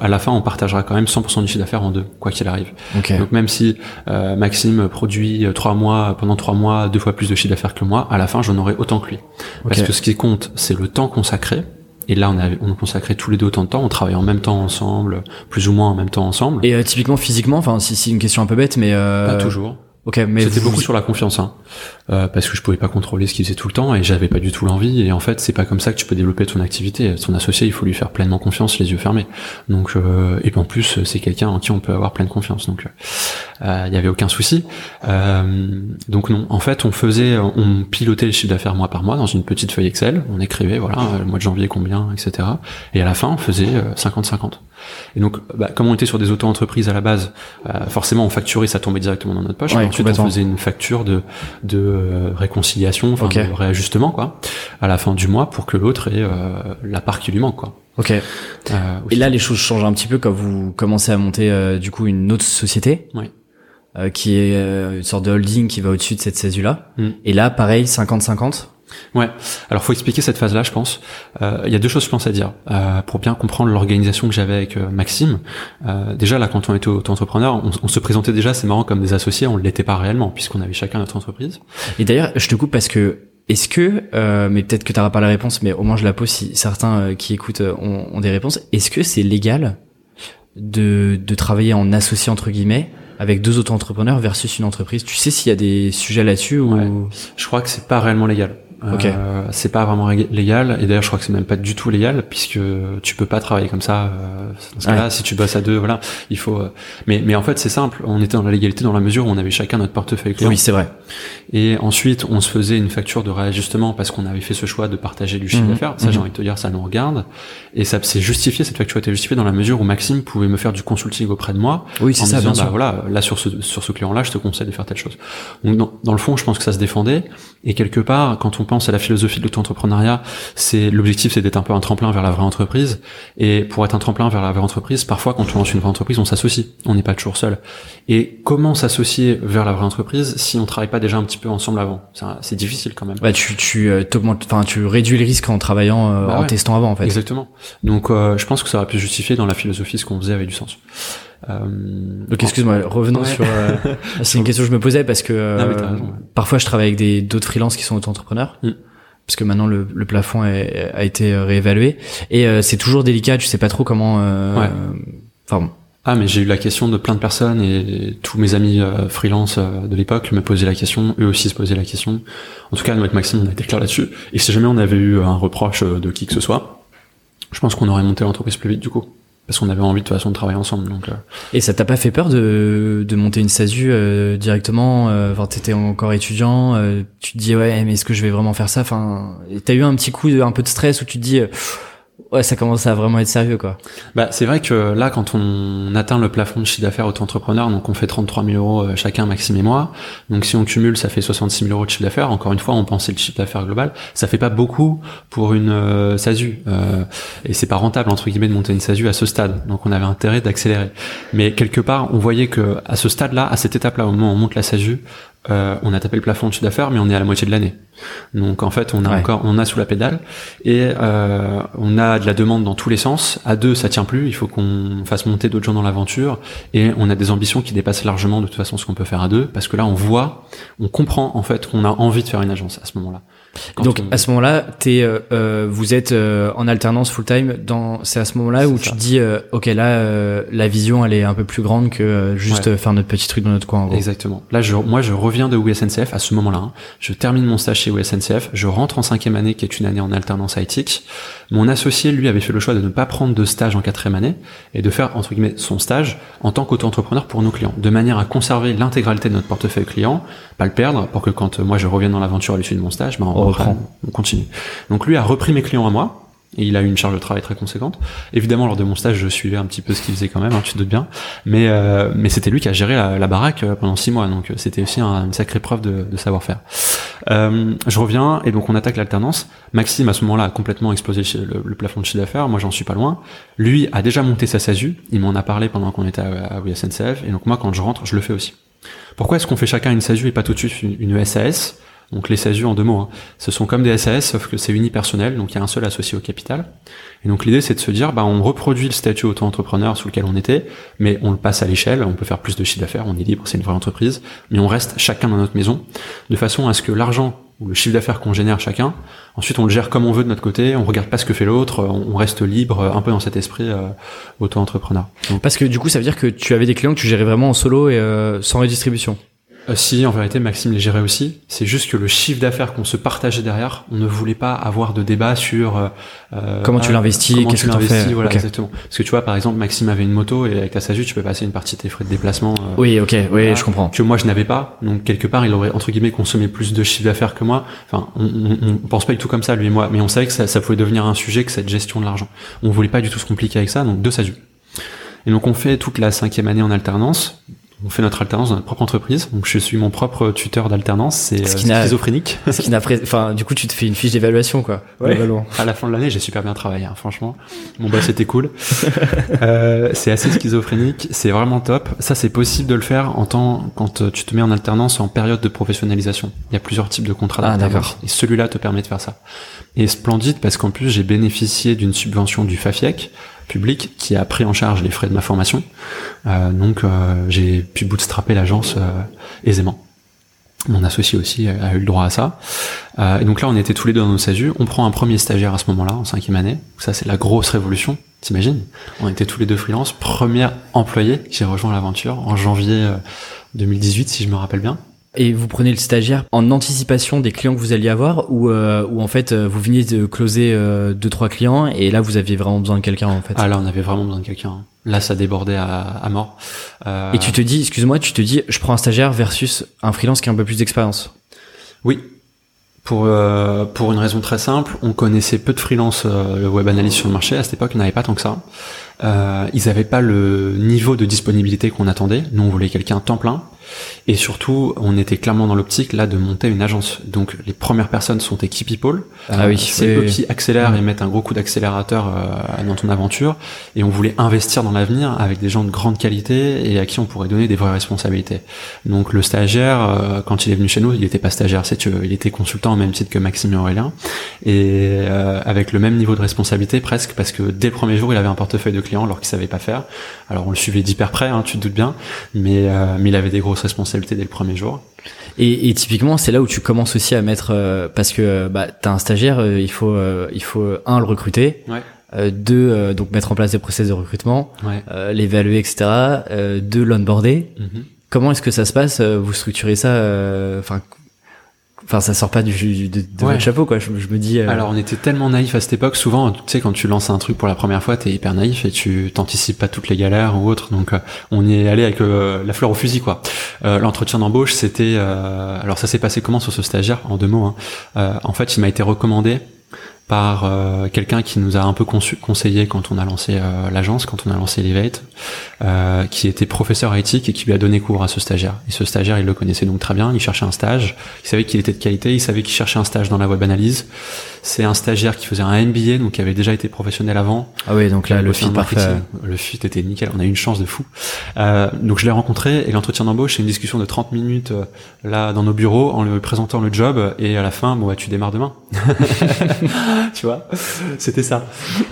à la fin, on partagera quand même 100% du chiffre d'affaires en deux, quoi qu'il arrive. Donc, même si euh, Maxime produit trois mois, pendant trois mois, deux fois plus de chiffre d'affaires que moi, à la fin, j'en aurai autant que lui. Parce que ce qui compte, c'est le temps consacré et là, on a, on consacrait tous les deux autant de temps. On travaillait en même temps ensemble, plus ou moins en même temps ensemble. Et euh, typiquement physiquement, enfin, si c'est une question un peu bête, mais euh... pas toujours. Ok, mais c'était beaucoup sur la confiance, hein, euh, parce que je pouvais pas contrôler ce qu'il faisait tout le temps et j'avais pas du tout l'envie. Et en fait, c'est pas comme ça que tu peux développer ton activité. Ton associé, il faut lui faire pleinement confiance, les yeux fermés. Donc, euh, et puis en plus, c'est quelqu'un en qui on peut avoir pleine confiance. Donc, euh, il y avait aucun souci. Euh, donc non, en fait, on faisait, on pilotait les chiffres d'affaires mois par mois dans une petite feuille Excel. On écrivait, voilà, le mois de janvier combien, etc. Et à la fin, on faisait 50-50. Et donc, bah, comme on était sur des auto-entreprises à la base, forcément, on facturait, ça tombait directement dans notre poche ensuite on faisait une facture de, de euh, réconciliation, enfin de réajustement quoi, à la fin du mois pour que l'autre ait euh, la part qui lui manque quoi. Ok. Euh, et là les choses changent un petit peu quand vous commencez à monter du coup une autre société. Oui. qui est une sorte de holding qui va au-dessus de cette césule là. Mm. Et là, pareil, 50-50 Ouais. Alors faut expliquer cette phase-là, je pense. Euh, il y a deux choses, je pense, à dire euh, pour bien comprendre l'organisation que j'avais avec euh, Maxime. déjà là, quand on était auto-entrepreneur, on, se présentait déjà, c'est marrant, comme des associés. On ne l'était pas réellement puisqu'on avait chacun notre entreprise. Et d'ailleurs, je te coupe parce que est-ce que, mais peut-être que tu n'auras pas la réponse, mais au moins je la pose si certains qui écoutent ont, ont des réponses. Est-ce que c'est légal de, de travailler en associé entre guillemets avec deux auto-entrepreneurs versus une entreprise? Tu sais s'il y a des sujets là-dessus ou? Je crois que c'est pas réellement légal. Euh, c'est pas vraiment légal et d'ailleurs je crois que c'est même pas du tout légal puisque tu peux pas travailler comme ça. Euh, dans ce cas-là, si tu bosses à deux, voilà, il faut. Euh, mais mais en fait c'est simple. On était dans la légalité dans la mesure où on avait chacun notre portefeuille client. Oui, c'est vrai. Et ensuite on se faisait une facture de réajustement parce qu'on avait fait ce choix de partager du chiffre mhm. d'affaires. Ça j'ai mhm. envie de te dire, ça nous regarde et ça c'est justifié. Cette facture était justifiée dans la mesure où Maxime pouvait me faire du consulting auprès de moi. Oui, c'est ça. Disant, bien bah, voilà, là sur ce sur ce client-là, je te conseille de faire telle chose. Donc dans, dans le fond, je pense que ça se défendait et quelque part quand on pense à la philosophie de l'auto-entrepreneuriat, c'est l'objectif, c'est d'être un peu un tremplin vers la vraie entreprise. Et pour être un tremplin vers la vraie entreprise, parfois quand on lance une vraie entreprise, on s'associe. On n'est pas toujours seul. Et comment s'associer vers la vraie entreprise si on travaille pas déjà un petit peu ensemble avant? C'est difficile quand même. Bah, tu tu euh, enfin tu réduis le risque en travaillant, euh, bah en testant avant en fait. Exactement. Donc euh, je pense que ça aurait pu justifier dans la philosophie ce qu'on faisait avait du sens. Euh, Donc excuse-moi, revenons sur. *laughs* c'est une question que je me posais parce que parfois je travaille avec des d'autres freelances qui sont auto-entrepreneurs. Mm. Parce que maintenant le, le plafond a été réévalué. Et euh, c'est toujours délicat tu sais pas trop comment euh, enfin ah mais j'ai eu la question de plein de personnes et tous mes amis euh, freelance euh, de l'époque me posaient la question. Eux aussi se posaient la question. En tout cas nous avec Maxime on a été clair là-dessus. Et si jamais on avait eu un reproche de qui que ce soit je pense qu'on aurait monté l'entreprise plus vite du coup parce qu'on avait envie de toute façon de travailler ensemble. Donc, euh. Et ça t'a pas fait peur de, de monter une SASU euh, directement euh, Enfin, t'étais encore étudiant, tu te dis ouais, mais est-ce que je vais vraiment faire ça? Enfin, t'as eu un petit coup, un peu de stress où tu te dis Ouais, ça commence à vraiment être sérieux, quoi. Bah, c'est vrai que là, quand on atteint le plafond de chiffre d'affaires auto-entrepreneur, donc on fait 33 000 euros euh, chacun, Maxime et moi. Donc si on cumule, ça fait 66 000 euros de chiffre d'affaires. Encore une fois, on pensait le chiffre d'affaires global. Ça fait pas beaucoup pour une euh, SASU. Euh, et c'est pas rentable, entre guillemets, de monter une SASU à ce stade. Donc on avait intérêt d'accélérer. Mais quelque part, on voyait que à ce stade-là, à cette étape-là, au moment où on monte la SASU, euh, on a tapé le plafond de chiffre d'affaires, mais on est à la moitié de l'année. Donc en fait, on a encore, on a sous la pédale et euh, on a de la demande dans tous les sens. À deux, ça tient plus. Il faut qu'on fasse monter d'autres gens dans l'aventure et on a des ambitions qui dépassent largement de toute façon ce qu'on peut faire à deux, parce que là, on voit, on comprend en fait qu'on a envie de faire une agence à ce moment-là. Donc à ce moment-là, t'es, euh, euh, vous êtes euh, en alternance full time. Dans, c'est à ce moment-là où tu te dis, ok, là, la vision, elle est un peu plus grande que juste faire notre petit truc dans notre coin. En gros. Exactement. Là, je, moi, je reviens de WSNCF à ce moment-là. Hein. Je termine mon stage chez WSNCF. Je rentre en cinquième année, qui est une année en alternance IT. Mon associé, lui, avait fait le choix de ne pas prendre de stage en quatrième année et de faire entre guillemets son stage en tant qu'auto-entrepreneur pour nos clients, de manière à conserver l'intégralité de notre portefeuille client, pas le perdre, pour que quand moi je revienne dans l'aventure à l'issue de mon stage, ben, on, reprend, on continue. Donc lui a repris mes clients à moi, et il a eu une charge de travail très conséquente. Évidemment, lors de mon stage, je suivais un petit peu ce qu'il faisait quand même, hein, tu te doutes bien. Mais euh, mais c'était lui qui a géré la, baraque euh, pendant six mois, donc euh, c'était aussi une sacrée preuve de, de savoir-faire. Euh, je reviens et donc on attaque l'alternance. Maxime à ce moment-là a complètement explosé le, plafond de chiffre d'affaires. Moi, j'en suis pas loin. Lui a déjà monté sa SASU. Il m'en a parlé pendant qu'on était à, à Et donc moi, quand je rentre, je le fais aussi. Pourquoi est-ce qu'on fait chacun une SASU et pas tout de suite une, une SAS donc les SASU en deux mots, hein. ce sont comme des SAS sauf que c'est unipersonnel, donc il y a un seul associé au capital. Et donc l'idée c'est de se dire, bah on reproduit le statut auto-entrepreneur sous lequel on était, mais on le passe à l'échelle, on peut faire plus de chiffre d'affaires, on est libre, c'est une vraie entreprise, mais on reste chacun dans notre maison, de façon à ce que l'argent ou le chiffre d'affaires qu'on génère chacun, ensuite on le gère comme on veut de notre côté, on regarde pas ce que fait l'autre, on reste libre, un peu dans cet esprit euh, auto-entrepreneur. Parce que du coup ça veut dire que tu avais des clients que tu gérais vraiment en solo et euh, sans redistribution euh, si, en vérité, Maxime les gérait aussi. C'est juste que le chiffre d'affaires qu'on se partageait derrière, on ne voulait pas avoir de débat sur euh, euh comment tu l'investis, qu'est-ce que tu investis, voilà, exactement. Parce que tu vois, par exemple, Maxime avait une moto et avec ta SASU, tu peux passer une partie de tes frais de déplacement. Euh, oui, ok, oui, je comprends. Que moi je n'avais pas, donc quelque part, il aurait entre guillemets consommé plus de chiffre d'affaires que moi. Enfin, on, on, on, pense pas du tout comme ça lui et moi, mais on savait que ça, ça pouvait devenir un sujet, que cette gestion de l'argent. On voulait pas du tout se compliquer avec ça, donc deux SASU. Et donc on fait toute la cinquième année en alternance on fait notre alternance dans notre propre entreprise. Donc je suis mon propre tuteur d'alternance, c'est ce euh, schizophrénique. *laughs* Ce qui n'a enfin du coup tu te fais une fiche d'évaluation quoi. Ouais. À la fin de l'année, j'ai super bien travaillé, hein, franchement. Mon boss était cool. *laughs* euh, c'est assez schizophrénique, c'est vraiment top. Ça c'est possible de le faire en temps quand euh, tu te mets en alternance en période de professionnalisation. Il y a plusieurs types de contrats ah, d'alternance et celui-là te permet de faire ça. Et splendide parce qu'en plus j'ai bénéficié d'une subvention du FAFIEC public qui a pris en charge les frais de ma formation. Euh, donc euh, j'ai pu bootstrapper l'agence euh, aisément. Mon associé aussi a eu le droit à ça. et donc là, on était tous les deux dans nos SASU. On prend un premier stagiaire à ce moment-là, en cinquième année. Ça, c'est la grosse révolution. T'imagines? On était tous les deux freelance. Premier employé, j'ai rejoint l'aventure en janvier 2018, si je me rappelle bien. Et vous prenez le stagiaire en anticipation des clients que vous alliez avoir ou, euh, ou en fait euh, vous veniez de closer euh, deux trois clients et là vous aviez vraiment besoin de quelqu'un en fait? Ah là on avait vraiment besoin de quelqu'un. Là ça débordait à, à mort. Euh... Et tu te dis, excuse-moi, tu te dis, je prends un stagiaire versus un freelance qui a un peu plus d'expérience. Oui. Pour euh, pour une raison très simple, on connaissait peu de freelance le web analyse sur le marché à cette époque, il n'y en avait pas tant que ça. ils n'avaient pas le niveau de disponibilité qu'on attendait. Nous on voulait quelqu'un temps plein et surtout, on était clairement dans l'optique là de monter une agence. Donc les premières personnes sont tes key people. Ah oui, c'est eux qui accélèrent et mettent un gros coup d'accélérateur euh, dans ton aventure. Et on voulait investir dans l'avenir avec des gens de grande qualité et à qui on pourrait donner des vraies responsabilités. Donc le stagiaire, euh, quand il est venu chez nous, il n'était pas stagiaire, c'est il était consultant au même titre que Maxime et Aurélien, et euh, avec le même niveau de responsabilité presque, parce que dès le premier jour, il avait un portefeuille de clients alors qu'il savait pas faire. Alors on le suivait d'hyper près, hein, tu te doutes bien, mais mais il avait des grosses responsabilités dès le premier jour. Et, et typiquement, c'est là où tu commences aussi à mettre, euh, parce que bah, t'as un stagiaire, euh, il faut, euh, il faut un le recruter, ouais. deux donc mettre en place des process de recrutement, ouais. l'évaluer, etc. deux l'onboarder. Mm Comment est-ce que ça se passe Vous structurez ça Enfin, Enfin, ça sort pas du, de, de chapeau, quoi. Je, me dis. Euh, Alors, on était tellement naïf à cette époque. Souvent, tu sais, quand tu lances un truc pour la première fois, t'es hyper naïf et tu t'anticipes pas toutes les galères ou autres. Donc, euh, on y est allé avec euh, la fleur au fusil, quoi. L'entretien d'embauche, c'était. alors, ça s'est passé comment sur ce stagiaire? En deux mots. Hein. en fait, il m'a été recommandé par euh, quelqu'un qui nous a un peu conseillé quand on a lancé euh, l'agence, quand on a lancé Elevate, euh, qui était professeur éthique et qui lui a donné cours à ce stagiaire. Et ce stagiaire, il le connaissait donc très bien, il cherchait un stage, il savait qu'il était de qualité, il savait qu'il cherchait un stage dans la web analyse. C'est un stagiaire qui faisait un MBA, donc qui avait déjà été professionnel avant. Ah oui, donc là, le fit parfait. Le fit était nickel, on a eu une chance de fou. donc je l'ai rencontré et l'entretien d'embauche, c'est une discussion de 30 minutes là dans nos bureaux en lui présentant le job et à la fin, bon bah tu démarres demain. *laughs* *laughs* tu vois, c'était ça.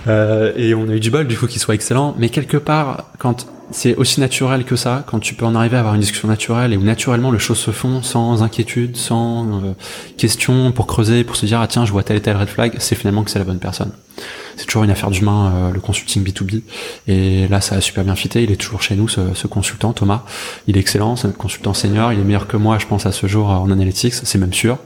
Euh, et on a eu du bol du coup qu'il soit excellent, mais quelque part, quand c'est aussi naturel que ça, quand tu peux en arriver à avoir une discussion naturelle et où naturellement les choses se font sans inquiétude, sans euh, question pour creuser, pour se dire ah tiens je vois tel et tel red flag, c'est finalement que c'est la bonne personne c'est toujours une affaire d'humain, euh, le consulting B2B. Et là, ça a super bien fité. Il est toujours chez nous, ce, consultant, Thomas. Il est excellent, c'est un consultant senior. Il est meilleur que moi, je pense, à ce jour en analytics, c'est même sûr.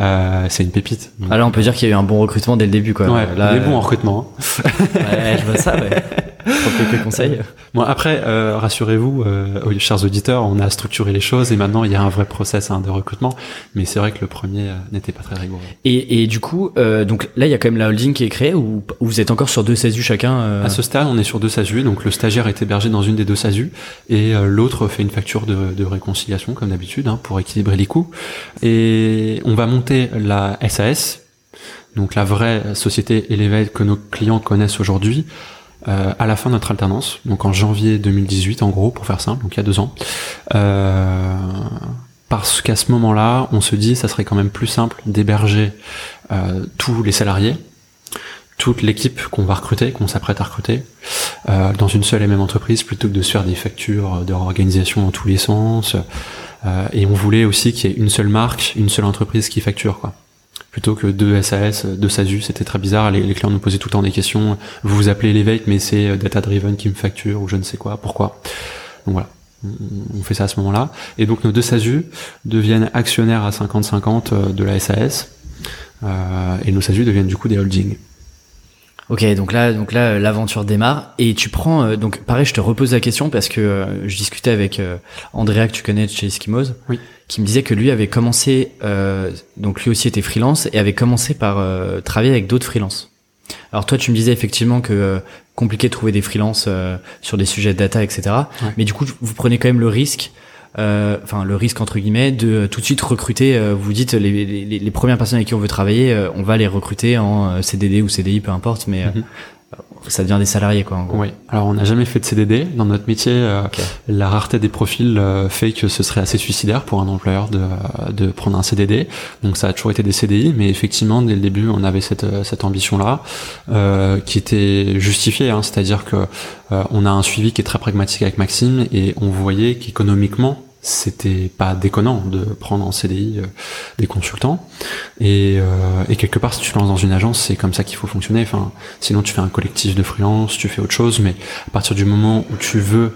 Euh, c'est une pépite. Alors, ah, on peut dire qu'il y a eu un bon recrutement dès le début, quoi. Ouais, là, il est bon en recrutement. Hein. *laughs* ouais, je vois ça, ouais. *laughs* quelques conseils. Bon après, euh, rassurez-vous, euh, chers auditeurs, on a structuré les choses et maintenant il y a un vrai process hein, de recrutement. Mais c'est vrai que le premier euh, n'était pas très rigoureux. Et, et du coup, euh, donc là il y a quand même la holding qui est créée ou, vous êtes encore sur deux SASU chacun À ce stade, on est sur deux SASU. Donc le stagiaire est hébergé dans une des deux SASU et l'autre fait une facture de, de réconciliation comme d'habitude hein, pour équilibrer les coûts. Et on va monter la SAS. Donc la vraie société Elevate que nos clients connaissent aujourd'hui, euh, à la fin de notre alternance, donc en janvier 2018 en gros, pour faire simple, donc il y a deux ans. Euh, parce qu'à ce moment-là, on se dit ça serait quand même plus simple d'héberger euh, tous les salariés, toute l'équipe qu'on va recruter, qu'on s'apprête à recruter, euh, dans une seule et même entreprise, plutôt que de se faire des factures de réorganisation dans tous les sens. Euh, et on voulait aussi qu'il y ait une seule marque, une seule entreprise qui facture, quoi plutôt que deux SAS, deux SASU. C'était très bizarre. Les, clients nous posaient tout le temps des questions. Vous vous appelez Elevate, mais c'est euh, Data Driven qui me facture ou je ne sais quoi. Pourquoi? Donc voilà. On fait ça à ce moment-là. Et donc nos deux SASU deviennent actionnaires à 50-50 euh, de la SAS. Euh, et nos SASU deviennent du coup des holdings. Ok, donc là, donc là, l'aventure démarre et tu prends. Euh, donc pareil, je te repose la question parce que euh, je discutais avec euh, Andrea que tu connais de chez Eskimos, oui. Qui me disait que lui avait commencé, donc lui aussi était freelance et avait commencé par travailler avec d'autres freelances. Alors toi, tu me disais effectivement que compliqué de trouver des freelances sur des sujets de data, etc. Mais du coup, vous prenez quand même le risque euh, enfin le risque entre guillemets de tout de suite recruter. Euh, vous dites les, les, les, premières personnes avec qui on veut travailler, euh, on va les recruter en CDD ou CDI, peu importe, mais mhm ça devient des salariés quoi. En gros. Oui. Alors on n'a jamais fait de CDD dans notre métier. Euh, la rareté des profils euh, fait que ce serait assez suicidaire pour un employeur de, de prendre un CDD. Donc ça a toujours été des CDI, mais effectivement dès le début on avait cette, cette ambition là euh, qui était justifiée. Hein, C'est-à-dire que on a un suivi qui est très pragmatique avec Maxime et on voyait qu'économiquement c'était pas déconnant de prendre en CDI euh, des consultants. Et, euh, et, quelque part si tu lances dans une agence c'est comme ça qu'il faut fonctionner. Enfin sinon tu fais un collectif de freelance tu fais autre chose mais à partir du moment où tu veux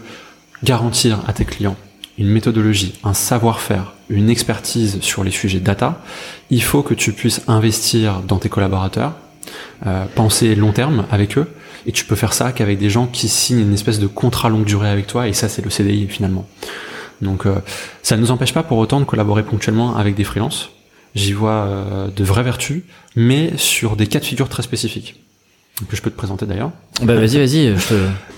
garantir à tes clients une méthodologie un savoir-faire une expertise sur les sujets data il faut que tu puisses investir dans tes collaborateurs euh, penser long terme avec eux. Et tu peux faire ça qu'avec des gens qui signent une espèce de contrat longue durée avec toi. Et ça c'est le CDI finalement donc euh, ça ne nous empêche pas pour autant de collaborer ponctuellement avec des freelances. J'y vois euh, de vraies vertus, mais sur des cas de figure très spécifiques que je peux te présenter d'ailleurs. Bah vas-y, vas-y. *laughs*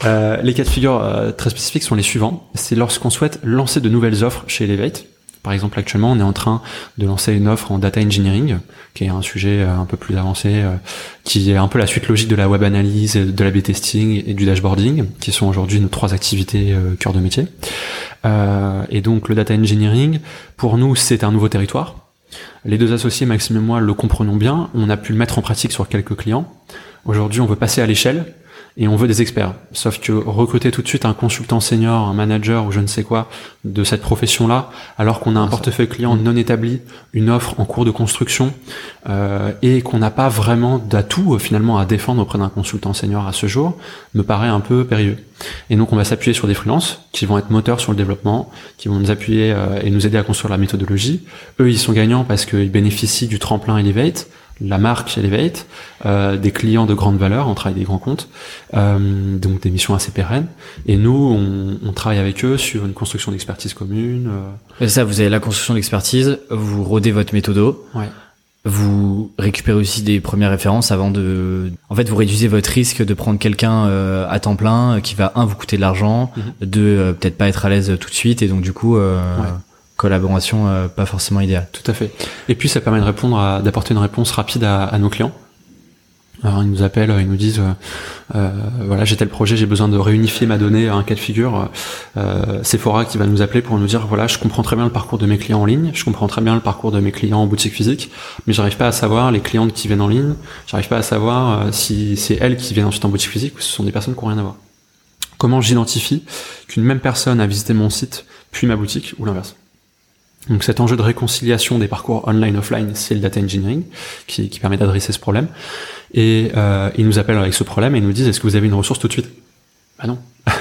Euh, les cas de figure très spécifiques sont les suivants. C'est lorsqu'on souhaite lancer de nouvelles offres chez Elevate. Par exemple, actuellement, on est en train de lancer une offre en data engineering, qui est un sujet un peu plus avancé, qui est un peu la suite logique de la web analyse, de la B-testing et du dashboarding, qui sont aujourd'hui nos trois activités cœur de métier. Euh, et donc le data engineering, pour nous, c'est un nouveau territoire. Les deux associés, Maxime et moi, le comprenons bien. On a pu le mettre en pratique sur quelques clients. Aujourd'hui, on veut passer à l'échelle et on veut des experts. Sauf que recruter tout de suite un consultant senior, un manager ou je ne sais quoi de cette profession-là, alors qu'on a un portefeuille client non établi, une offre en cours de construction, euh, et qu'on n'a pas vraiment d'atout euh, finalement à défendre auprès d'un consultant senior à ce jour, me paraît un peu périlleux. Et donc on va s'appuyer sur des freelances qui vont être moteurs sur le développement, qui vont nous appuyer euh, et nous aider à construire la méthodologie. Eux, ils sont gagnants parce qu'ils bénéficient du tremplin Elevate la marque Elevate, euh, des clients de grande valeur, on travaille des grands comptes, euh, donc des missions assez pérennes. Et nous, on, travaille avec eux sur une construction d'expertise commune. Euh. ça, vous avez la construction d'expertise, vous rodez votre méthodo. Ouais. vous récupérez aussi des premières références avant de. En fait, vous réduisez votre risque de prendre quelqu'un euh, à temps plein euh, qui va un vous coûter de l'argent, Mhm. de euh, peut-être pas être à l'aise tout de suite et donc du coup euh, Ouais. Collaboration euh, pas forcément idéale. Tout à fait. Et puis ça permet de répondre, d'apporter une réponse rapide à, nos clients. Alors ils nous appellent, ils nous disent, euh, euh, voilà j'ai tel projet, j'ai besoin de réunifier ma donnée à un cas de figure. Euh, Sephora qui va nous appeler pour nous dire, voilà je comprends très bien le parcours de mes clients en ligne, je comprends très bien le parcours de mes clients en boutique physique, mais j'arrive pas à savoir les clientes qui viennent en ligne, j'arrive pas à savoir si c'est elles qui viennent ensuite en boutique physique ou ce sont des personnes qui n'ont rien à voir. Comment j'identifie qu'une même personne a visité mon site puis ma boutique ou l'inverse? Donc cet enjeu de réconciliation des parcours online-offline, c'est le data engineering qui, qui permet d'adresser ce problème. Et euh, ils nous appellent avec ce problème et ils nous disent est-ce que vous avez une ressource tout de suite? Bah non. *laughs*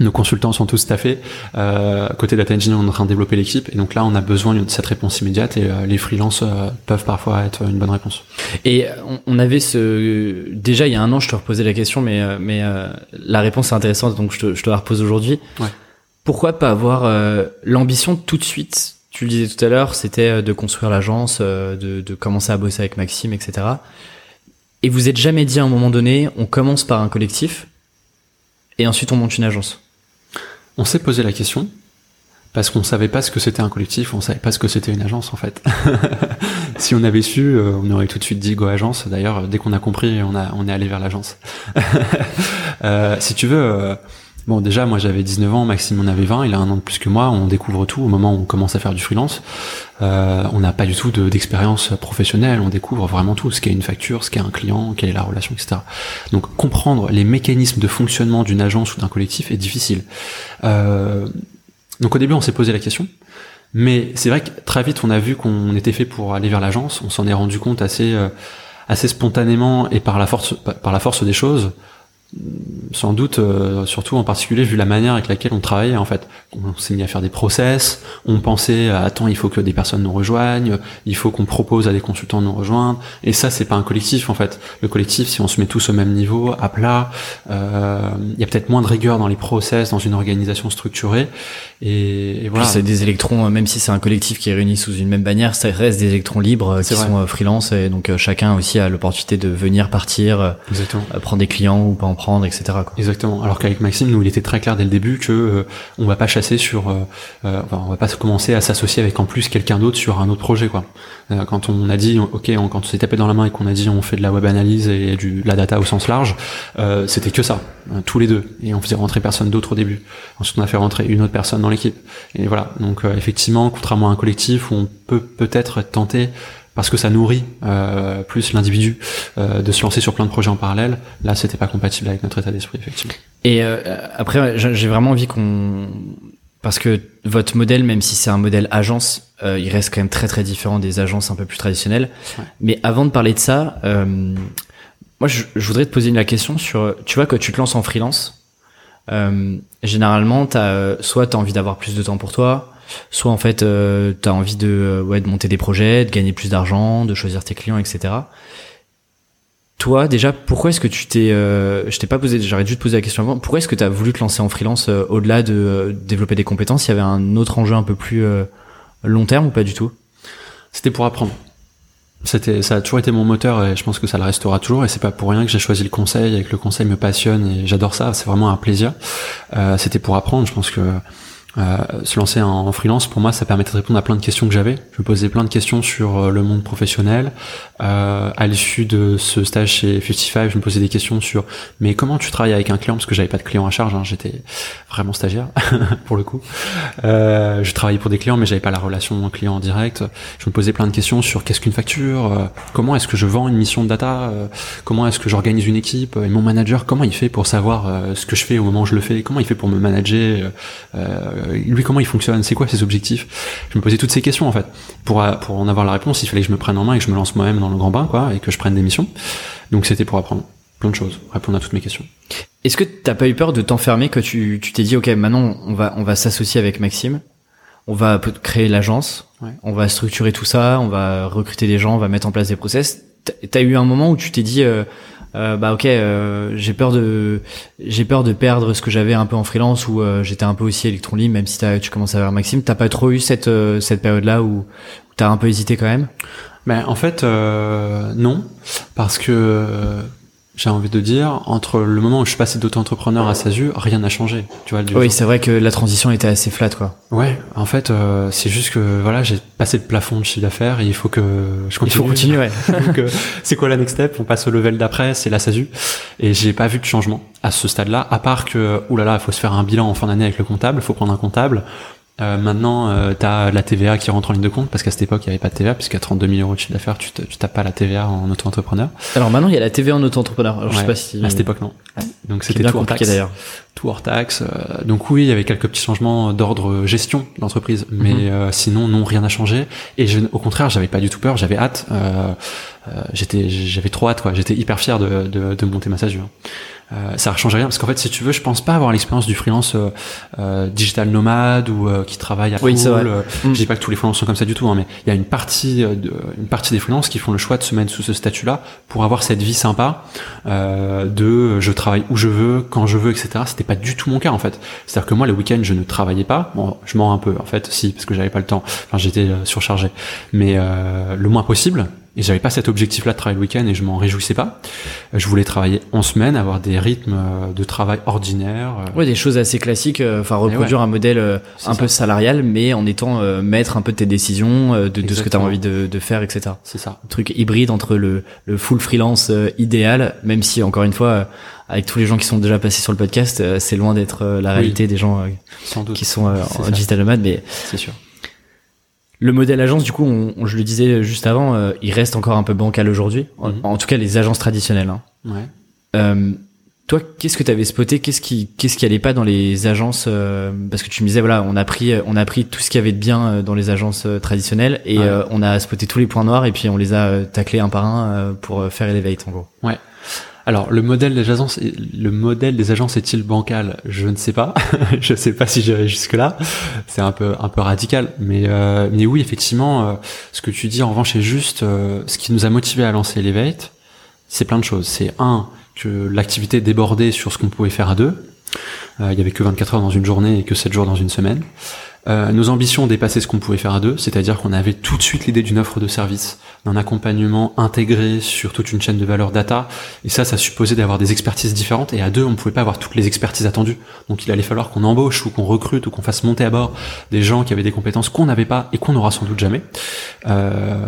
Nos consultants sont tous staffés. Euh, côté data engineering, on est en train de développer l'équipe et donc là, on a besoin de cette réponse immédiate et euh, les freelances euh, peuvent parfois être une bonne réponse. Et on, on avait ce déjà il y a un an, je te reposais la question, mais euh, mais euh, la réponse est intéressante, donc je te, je te la repose aujourd'hui. Ouais. Pourquoi pas avoir euh, l'ambition tout de suite? Tu le disais tout à l'heure, c'était euh, de construire l'agence, euh, de, commencer à bosser avec Maxime, etc. Et vous êtes jamais dit à un moment donné, on commence par un collectif et ensuite on monte une agence. On s'est posé la question parce qu'on savait pas ce que c'était un collectif, on savait pas ce que c'était une agence en fait. *laughs* si on avait su, on aurait tout de suite dit go agence. D'ailleurs, dès qu'on a compris, on on est allé vers l'agence. *laughs* Si tu veux, bon déjà moi j'avais 19 ans, Maxime en avait 20, il a un an de plus que moi, on découvre tout au moment où on commence à faire du freelance. Euh, on n'a pas du tout de- d'expérience professionnelle, on découvre vraiment tout, ce qu'est une facture, ce qu'est un client, quelle est la relation, etc. Donc comprendre les mécanismes de fonctionnement d'une agence ou d'un collectif est difficile. Euh, donc au début on s'est posé la question, mais c'est vrai que très vite on a vu qu'on était fait pour aller vers l'agence, on s'en est rendu compte assez euh, assez spontanément et par la force par la force des choses sans doute, euh, surtout en particulier vu la manière avec laquelle on travaillait en fait. On s'est mis à faire des process, on pensait attends il faut que des personnes nous rejoignent, il faut qu'on propose à des consultants de nous rejoindre. Et ça c'est pas un collectif en fait. Le collectif si on se met tous au même niveau, à plat, euh, il y a peut-être moins de rigueur dans les process, dans une organisation structurée. Et, et voilà. C'est des électrons, même si c'est un collectif qui est réuni sous une même bannière, ça reste des électrons libres euh, qui vrai. sont euh, freelance et donc chacun aussi a l'opportunité de venir, partir, Exactement. prendre des clients ou pas en etc. Exactement. Alors qu'avec Maxime, nous, il était très clair dès le début que euh, on va pas chasser sur, euh, euh, enfin, on va pas commencer à s'associer avec en plus quelqu'un d'autre sur un autre projet. Euh, quand on a dit, ok, quand on s'est tapé dans la main et qu'on a dit on fait de la web analyse et du de la data au sens large, euh, c'était que ça, tous les deux, et on faisait rentrer personne d'autre au début. Ensuite, on a fait rentrer une autre personne dans l'équipe. Et voilà. Donc, effectivement, contrairement à un collectif on peut peut-être être tenté parce que ça nourrit euh, plus l'individu euh, de se lancer sur plein de projets en parallèle. Là, c'était pas compatible avec notre état d'esprit, effectivement. Et euh, après, j'ai vraiment envie qu'on... Parce que votre modèle, même si c'est un modèle agence, il reste quand même très très différent des agences un peu plus traditionnelles. Ouais. Mais avant de parler de ça, moi je, je voudrais te poser une question sur... Tu vois, quand tu te lances en freelance, généralement, euh, soit tu as envie d'avoir plus de temps pour toi, soit en fait euh, tu as envie de, euh, ouais, de monter des projets, de gagner plus d'argent, de choisir tes clients, etc. Toi, déjà, pourquoi est-ce que tu t'es, euh, je t'ai pas posé, j'aurais dû te poser la question avant. Pourquoi est-ce que tu as voulu te lancer en freelance euh, au-delà de développer des compétences? Il y avait un autre enjeu un peu plus long terme ou pas du tout? C'était pour apprendre. C'était, ça a toujours été mon moteur et je pense que ça le restera toujours. Et c'est pas pour rien que j'ai choisi le conseil et que le conseil me passionne et j'adore ça. C'est vraiment un plaisir. Euh, c'était pour apprendre. Je pense que euh, se lancer en, freelance pour moi, ça permettait de répondre à plein de questions que j'avais. Je me posais plein de questions sur euh, le monde professionnel. Euh, à l'issue de ce stage chez 55, je me posais des questions sur mais comment tu travailles avec un client? Parce que j'avais pas de client à charge. hein, J'étais vraiment stagiaire *laughs* pour le coup. Euh, je travaillais pour des clients, mais j'avais pas la relation client en direct. Je me posais plein de questions sur qu'est-ce qu'une facture, euh, comment est-ce que je vends une mission de data, comment est-ce que j'organise une équipe, et mon manager, comment il fait pour savoir ce que je fais au moment où je le fais, comment il fait pour me manager, lui comment il fonctionne, c'est quoi ses objectifs? Je me posais toutes ces questions en fait. Pour, euh, pour en avoir la réponse, il fallait que je me prenne en main et que je me lance moi-même dans le grand bain, quoi, et que je prenne des missions. Donc c'était pour apprendre plein de choses, répondre à toutes mes questions. Est-ce que t'as pas eu peur de t'enfermer que tu tu t'es dit ok maintenant on va on va s'associer avec Maxime, on va créer l'agence, Ouais. on va structurer tout ça, on va recruter des gens, on va mettre en place des process. T'as- T'as eu un moment où tu t'es dit euh, euh, bah ok euh, j'ai peur de j'ai peur de perdre ce que j'avais un peu en freelance où euh, j'étais un peu aussi électron libre même si t'as- tu commences à voir Maxime. T'as pas trop eu cette euh, cette période là où, t'as un peu hésité quand même? Ben en fait euh, non, parce que j'ai envie de dire, entre le moment où je suis passé d'auto-entrepreneur à SASU, rien n'a changé. Tu vois, oui, c'est vrai que la transition était assez flat, quoi. Ouais, en fait, euh, c'est juste que voilà, j'ai passé le plafond de chiffre d'affaires et il faut que je continue. Il faut continuer, ouais. *laughs* Donc, c'est quoi la next step? On passe au level d'après, c'est la SASU. Et j'ai pas vu de changement à ce stade-là, à part que, oulala, il faut se faire un bilan en fin d'année avec le comptable, il faut prendre un comptable. Euh, maintenant, euh, tu as la TVA qui rentre en ligne de compte parce qu'à cette époque, il n'y avait pas de TVA puisqu'à 32 000 euros de chiffre d'affaires, tu, tu tapes pas la TVA en auto-entrepreneur. Alors maintenant, il y a la TVA en auto-entrepreneur. Alors je sais pas si à cette époque non. Donc c'était tout hors taxe. d'ailleurs. Tout hors taxe. Euh, donc oui, il y avait quelques petits changements d'ordre gestion d'entreprise, mais mhm. euh, sinon non, rien n'a changé. Et je, au contraire, j'avais pas du tout peur, j'avais hâte. Euh, j'étais, j'avais trop hâte quoi. J'étais hyper fier de, de, de monter ma SASU. Euh, ça ne change rien parce qu'en fait si tu veux je pense pas avoir l'expérience du freelance euh, euh digital nomade ou euh, qui travaille à oui, vrai. Mm. je dis pas que tous les freelances sont comme ça du tout hein, mais il y a une partie de, une partie des freelances qui font le choix de se mettre sous ce statut là pour avoir cette vie sympa de je travaille où je veux quand je veux etc c'était pas du tout mon cas en fait. C'est à dire que moi le week-end je ne travaillais pas. Bon je mens un peu en fait si parce que j'avais pas le temps. Enfin j'étais surchargé. Mais le moins possible et j'avais pas cet objectif-là de travailler le week-end et je m'en réjouissais pas. Je voulais travailler en semaine, avoir des rythmes euh, de travail ordinaires. Euh. Ouais, des choses assez classiques. Euh, enfin, reproduire un modèle un peu salarial, mais en étant maître un peu de tes décisions, de, de, ce que tu as envie de, de faire, etc. C'est ça. Un truc hybride entre le, le full freelance idéal, même si encore une fois, avec tous les gens qui sont déjà passés sur le podcast, c'est loin d'être la réalité des gens qui sont en digital nomade, mais c'est sûr. Le modèle agence, du coup, on, je le disais juste avant, euh, il reste encore un peu bancal aujourd'hui. En, mhm. tout cas, les agences traditionnelles. Hein. Ouais. Euh, toi, qu'est-ce que tu avais spoté? Qu'est-ce qui, qu'est-ce qui allait pas dans les agences euh, Parce que tu me disais, voilà, on a pris, on a pris tout ce qu'il y avait de bien dans les agences traditionnelles et on a spoté tous les points noirs et puis on les a taclés un par un pour faire Elevate, en gros. Ouais. Alors le modèle des agences, le modèle des agences est-il bancal? Je ne sais pas. *laughs* je ne sais pas si j'irai jusque là. C'est un peu un peu radical, mais euh, mais oui effectivement, euh, ce que tu dis en revanche est juste. Euh, ce qui nous a motivé à lancer Elevate, c'est plein de choses. C'est un que l'activité débordait sur ce qu'on pouvait faire à deux. Il y avait que 24 heures dans une journée et que 7 jours dans une semaine. Euh, nos ambitions dépassaient ce qu'on pouvait faire à deux, c'est-à-dire qu'on avait tout de suite l'idée d'une offre de service, d'un accompagnement intégré sur toute une chaîne de valeur data, et ça, ça supposait d'avoir des expertises différentes, et à deux, on ne pouvait pas avoir toutes les expertises attendues. Donc il allait falloir qu'on embauche ou qu'on recrute ou qu'on fasse monter à bord des gens qui avaient des compétences qu'on n'avait pas et qu'on n'aura sans doute jamais. Euh,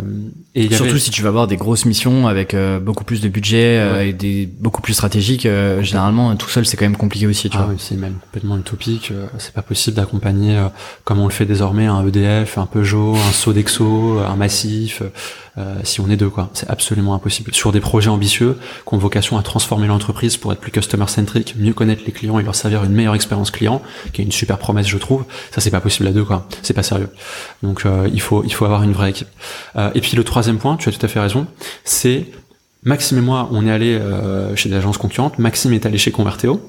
et Surtout si tu vas avoir des grosses missions avec euh, beaucoup plus de budget euh, et des beaucoup plus stratégiques, généralement tout seul c'est quand même compliqué aussi. Tu ah Oui, c'est même complètement utopique. c'est pas possible d'accompagner comme on le fait désormais, un EDF, un Peugeot, un Sodexo, un Massif, euh, si on est deux, quoi. C'est absolument impossible. Sur des projets ambitieux qui ont vocation à transformer l'entreprise pour être plus customer-centric, mieux connaître les clients et leur servir une meilleure expérience client, qui est une super promesse, je trouve, ça c'est pas possible à deux, quoi. C'est pas sérieux. Donc euh, il faut il faut avoir une vraie équipe. Euh, et puis le troisième point, tu as tout à fait raison, c'est Maxime et moi, on est allé euh, chez des agences concurrentes. Maxime est allé chez Converteo.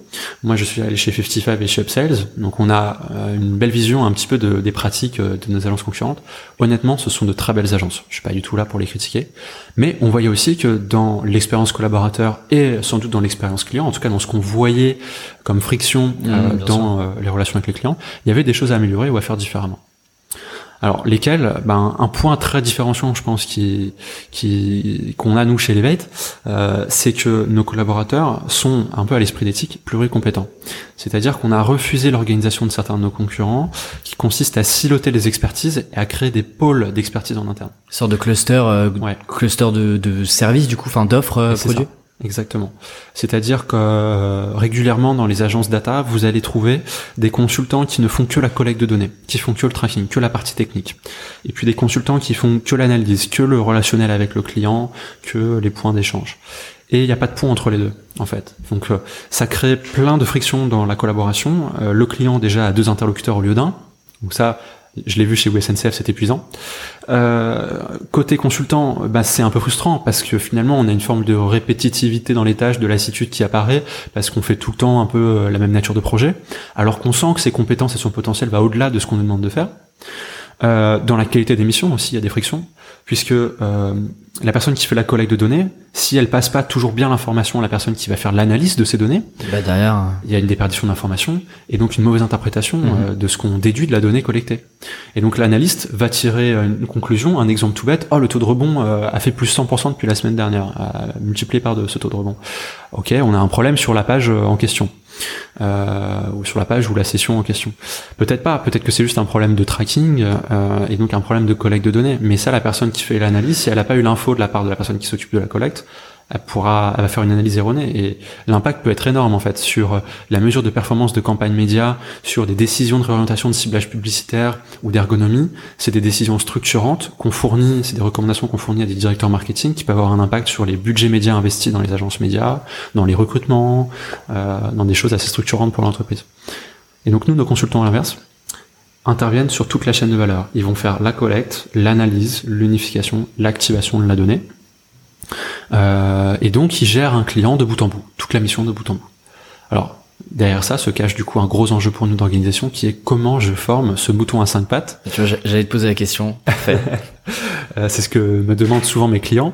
Moi, je suis allé chez 55 et chez Upsales. Donc, on a euh, une belle vision un petit peu de, des pratiques euh, de nos agences concurrentes. Honnêtement, ce sont de très belles agences. Je suis pas du tout là pour les critiquer. Mais on voyait aussi que dans l'expérience collaborateur et sans doute dans l'expérience client, en tout cas dans ce qu'on voyait comme friction mmh, dans les relations avec les clients, il y avait des choses à améliorer ou à faire différemment. Alors lesquels? Ben, Un point très différenciant, je pense, qui qui qu'on a nous chez Levate, euh, c'est que nos collaborateurs sont un peu à l'esprit d'éthique pluricompétents. C'est-à-dire qu'on a refusé l'organisation de certains de nos concurrents, qui consiste à siloter les expertises et à créer des pôles d'expertise en interne. Une sorte de cluster, euh, cluster de, de services du coup, enfin d'offres euh, produits? Exactement. C'est-à-dire que euh, régulièrement dans les agences data, vous allez trouver des consultants qui ne font que la collecte de données, qui font que le tracking, que la partie technique. Et puis des consultants qui font que l'analyse, que le relationnel avec le client, que les points d'échange. Et il n'y a pas de pont entre les deux, en fait. Donc euh, ça crée plein de frictions dans la collaboration. Euh, le client déjà a deux interlocuteurs au lieu d'un. Donc ça, je l'ai vu chez WSNCF, c'est épuisant. Euh, côté consultant, bah, c'est un peu frustrant parce que finalement, on a une forme de répétitivité dans les tâches, de lassitude qui apparaît parce qu'on fait tout le temps un peu euh, la même nature de projet, alors qu'on sent que ses compétences et son potentiel va au-delà de ce qu'on nous demande de faire. Euh, dans la qualité des missions aussi, il y a des frictions, puisque euh, la personne qui fait la collecte de données, si elle passe pas toujours bien l'information à la personne qui va faire l'analyse de ces données, bah derrière, il y a une déperdition d'information et donc une mauvaise interprétation Mhm. euh, de ce qu'on déduit de la donnée collectée. Et donc l'analyste va tirer une conclusion, un exemple tout bête, oh le taux de rebond euh, a fait plus 100% depuis la semaine dernière, a multiplié par deux ce taux de rebond. Ok, on a un problème sur la page en question. Euh, ou sur la page ou la session en question. Peut-être pas, peut-être que c'est juste un problème de tracking euh, et donc un problème de collecte de données. Mais ça, la personne qui fait l'analyse, si elle n'a pas eu l'info de la part de la personne qui s'occupe de la collecte, elle pourra, elle va faire une analyse erronée et l'impact peut être énorme en fait sur euh, la mesure de performance de campagne média, sur des décisions de réorientation de ciblage publicitaire ou d'ergonomie. C'est des décisions structurantes qu'on fournit, c'est des recommandations qu'on fournit à des directeurs marketing qui peuvent avoir un impact sur les budgets médias investis dans les agences médias, dans les recrutements, euh, dans des choses assez structurantes pour l'entreprise. Et donc nous, nos consultants à l'inverse, interviennent sur toute la chaîne de valeur. Ils vont faire la collecte, l'analyse, l'unification, l'activation de la donnée. Euh, et donc, ils gèrent un client de bout en bout, toute la mission de bout en bout. Alors, derrière ça se cache du coup un gros enjeu pour nous d'organisation qui est comment je forme ce bouton à cinq pattes. tu vois, j'allais te poser la question. *laughs* Euh, c'est ce que me demandent souvent mes clients,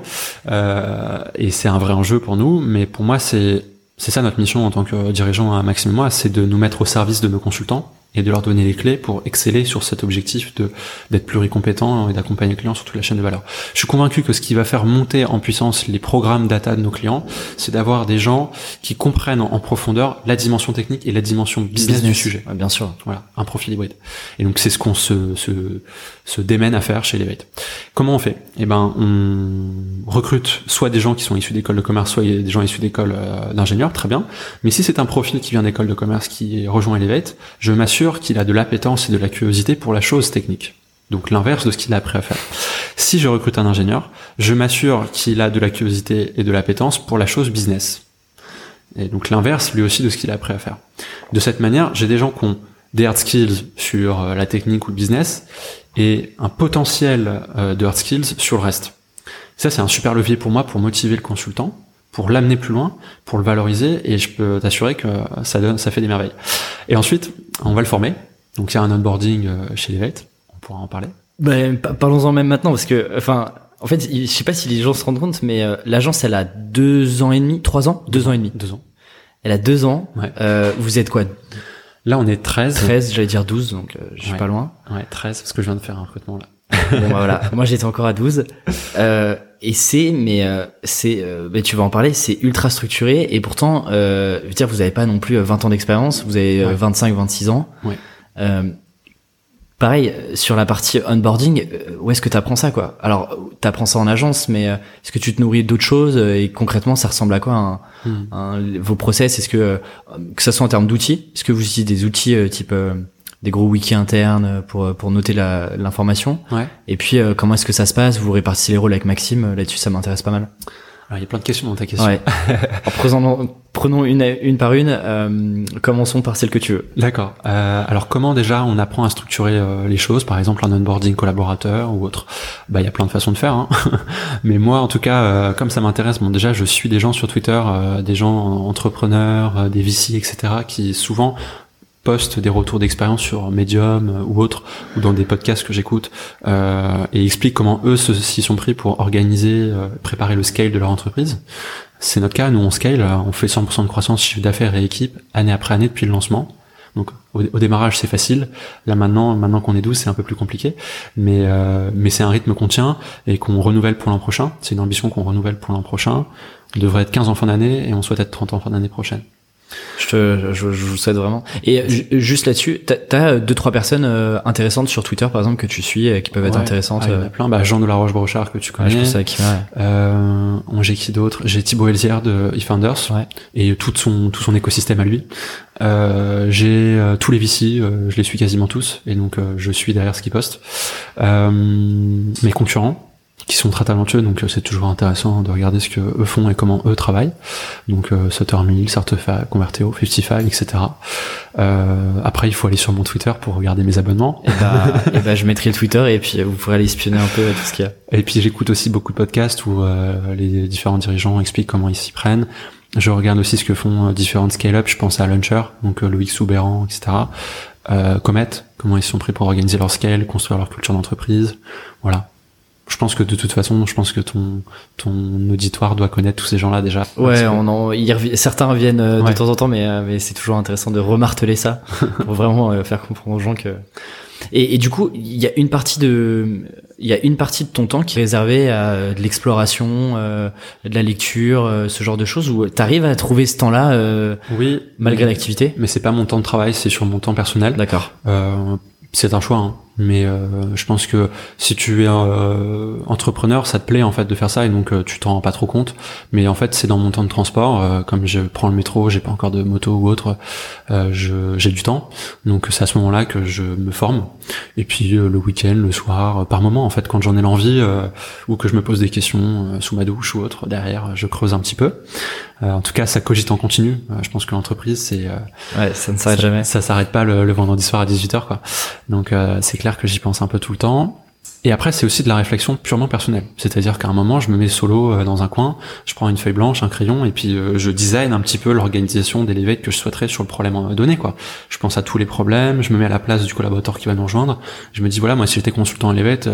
euh, et c'est un vrai enjeu pour nous. Mais pour moi, c'est c'est ça notre mission en tant que dirigeant à Maxime et moi, c'est de nous mettre au service de nos consultants et de leur donner les clés pour exceller sur cet objectif de d'être pluricompétent et d'accompagner le client sur toute la chaîne de valeur. Je suis convaincu que ce qui va faire monter en puissance les programmes data de nos clients, c'est d'avoir des gens qui comprennent en profondeur la dimension technique et la dimension business, du sujet. Ouais, bien sûr. Voilà, un profil hybride. Et donc c'est ce qu'on se, se, se démène à faire chez Elevate. Comment on fait? Eh ben, on recrute soit des gens qui sont issus d'écoles de commerce, soit des gens issus d'écoles euh, d'ingénieurs, très bien. Mais si c'est un profil qui vient d'école de commerce qui rejoint Elevate, je m'assure qu'il a de l'appétence et de la curiosité pour la chose technique. Donc l'inverse de ce qu'il a appris à faire. Si je recrute un ingénieur, je m'assure qu'il a de la curiosité et de l'appétence pour la chose business. Et donc l'inverse lui aussi de ce qu'il a appris à faire. De cette manière, j'ai des gens qui ont des hard skills sur euh, la technique ou le business et un potentiel euh, de hard skills sur le reste. Ça, c'est un super levier pour moi pour motiver le consultant, pour l'amener plus loin, pour le valoriser et je peux t'assurer que ça donne, ça fait des merveilles. Et ensuite, on va le former. Donc il y a un onboarding euh, chez Levette, on pourra en parler. Ben, parlons-en même maintenant parce que, enfin, en fait, je sais pas si les gens se rendent compte, mais euh, l'agence, elle a deux ans et demi, trois ans, deux ans et demi. Deux ans. Elle a deux ans. Ouais. Euh, vous êtes quoi? Là, on est 13. 13, j'allais dire 12, donc euh, je suis Ouais. pas loin. Ouais, 13, parce que je viens de faire un recrutement là. Bon, bah, voilà. *laughs* Moi, j'étais encore à 12. Euh, et c'est, mais euh, c'est, euh, tu vas en parler, c'est ultra structuré. Et pourtant, euh, je veux dire, vous avez pas non plus euh, 20 ans d'expérience, vous avez euh, Ouais. 25, 26 ans. Ouais. Euh, pareil, sur la partie onboarding, où est-ce que tu apprends ça, quoi? Alors, tu apprends ça en agence, mais euh, est-ce que tu te nourris d'autres choses Et concrètement, ça ressemble à quoi un, Hmm. un- vos process? Est-ce que, que ça soit en termes d'outils, est-ce que vous utilisez des outils euh, type euh, des gros wikis internes euh, pour pour noter l'information Ouais. et puis, euh, comment est-ce que ça se passe? Vous répartissez les rôles avec Maxime euh, Là-dessus, ça m'intéresse pas mal. Alors, il y a plein de questions dans ta question. Ouais. *laughs* Alors, prenons, prenons une, une par une. Euh, commençons par celle que tu veux. D'accord. Euh, alors comment déjà on apprend à structurer euh, les choses, par exemple un onboarding collaborateur ou autre Bah il y a plein de façons de faire. Hein. *laughs* Mais moi en tout cas, euh, comme ça m'intéresse, bon déjà je suis des gens sur Twitter, euh, des gens entrepreneurs, euh, des VC, etc. qui souvent postent des retours d'expérience sur Medium euh, ou autre ou dans des podcasts que j'écoute euh, et expliquent comment eux s'y sont pris pour organiser, euh, préparer le scale de leur entreprise. C'est notre cas, nous on scale, on fait 100% de croissance chiffre d'affaires et équipe année après année depuis le lancement. Donc au, au démarrage c'est facile, là maintenant maintenant qu'on est 12 c'est un peu plus compliqué, mais euh, mais c'est un rythme qu'on tient et qu'on renouvelle pour l'an prochain. C'est une ambition qu'on renouvelle pour l'an prochain. On devrait être 15 en fin d'année et on souhaite être 30 en fin d'année prochaine. Je, te, je, je vous souhaite vraiment. Et euh, ju- juste là-dessus, t'as- t'as deux trois personnes euh, intéressantes sur Twitter par exemple que tu suis euh, qui peuvent être Ouais. intéressantes. Ah, il y en euh, a plein. Bah, Jean de la Roche-Brochard que tu ouais, connais. je pense à qui ouais. Euh, j'ai qui d'autre? J'ai Thibaut Elzière de eFounders Ouais. et tout son tout son écosystème à lui. Euh, j'ai euh, tous les VC, euh, je les suis quasiment tous et donc euh, je suis derrière ce qu'ils postent. Euh, mes concurrents qui sont très talentueux donc euh, c'est toujours intéressant de regarder ce que eux font et comment eux travaillent. Donc euh, Sutter Converteo, 55, etc. Euh, après il faut aller sur mon Twitter pour regarder mes abonnements. Et bah, et bah, je mettrai le Twitter et puis euh, vous pourrez aller espionner un peu euh, tout ce qu'il y a. Et puis j'écoute aussi beaucoup de podcasts où euh, les différents dirigeants expliquent comment ils s'y prennent. Je regarde aussi ce que font différentes scale-up. Je pense à Launcher, donc Loïc Soubéran, etc. Euh, Comet, comment ils se sont pris pour organiser leur scale, construire leur culture d'entreprise. Voilà. Je pense que de toute façon, je pense que ton ton auditoire doit connaître tous ces gens-là déjà. Ouais, on en, certains reviennent euh, de temps en temps, mais, euh, mais c'est toujours intéressant de remarteler ça *laughs* pour vraiment euh, faire comprendre aux gens que. Et, et du coup, il y a une partie de, il y a une partie de ton temps qui est réservée à de l'exploration, de la lecture, ce genre de choses où tu arrives à trouver ce temps-là. Oui, malgré l'activité? Mais c'est pas mon temps de travail, c'est sur mon temps personnel. D'accord. Euh, c'est un choix, hein. Mais euh, je pense que si tu es euh, entrepreneur, ça te plaît en fait de faire ça et donc euh, tu t'en rends pas trop compte. Mais en fait, c'est dans mon temps de transport, comme je prends le métro, j'ai pas encore de moto ou autre, j'ai du temps, donc c'est à ce moment-là que je me forme. Et puis le week-end, le soir, par moment en fait, quand j'en ai l'envie ou que je me pose des questions sous ma douche ou autre, derrière, je creuse un petit peu. en tout cas, ça cogite en continu. je pense que l'entreprise, c'est ouais, ça ne s'arrête jamais. Ça s'arrête pas le, le vendredi soir à 18h quoi. Donc euh, c'est clair que j'y pense un peu tout le temps. Et après, c'est aussi de la réflexion purement personnelle. C'est-à-dire qu'à un moment, je me mets solo euh, dans un coin, je prends une feuille blanche, un crayon, et puis euh, je design un petit peu l'organisation des l'évêque que je souhaiterais sur le problème donné. Quoi. Je pense à tous les problèmes, je me mets à la place du collaborateur qui va nous rejoindre. Je me dis, voilà, moi, si j'étais consultant à l'évêque,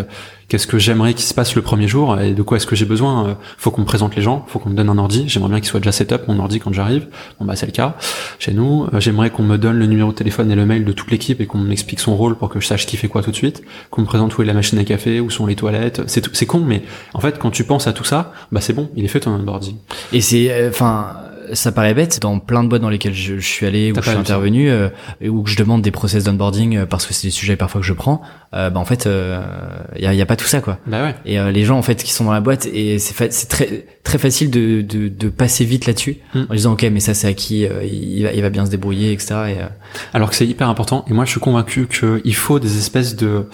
qu'est-ce que j'aimerais qu'il se passe le premier jour et de quoi est-ce que j'ai besoin euh, Faut qu'on me présente les gens, faut qu'on me donne un ordi. J'aimerais bien qu'il soit déjà setup mon ordi quand j'arrive. Bon bah c'est le cas chez nous. Euh, j'aimerais qu'on me donne le numéro de téléphone et le mail de toute l'équipe et qu'on m'explique son rôle pour que je sache qui fait quoi tout de suite. Qu'on me présente où est la machine à café, où sont les toilettes. C'est c'est con, mais en fait quand tu penses à tout ça, bah c'est bon, il est fait ton onboarding. Et c'est euh, enfin ça paraît bête, dans plein de boîtes dans lesquelles je, suis allé, où je suis intervenu, euh, ou que je demande des process d'onboarding euh, parce que c'est des sujets parfois que je prends, euh, bah en fait, il euh, y, a, y, a, pas tout ça quoi. Bah ouais. Et les gens en fait qui sont dans la boîte, et c'est c'est très très facile de, de, de passer vite là-dessus hmm. en disant ok mais ça c'est à qui il va il va bien se débrouiller etc. Et, Alors que c'est hyper important. Et moi je suis convaincu qu'il faut des espèces de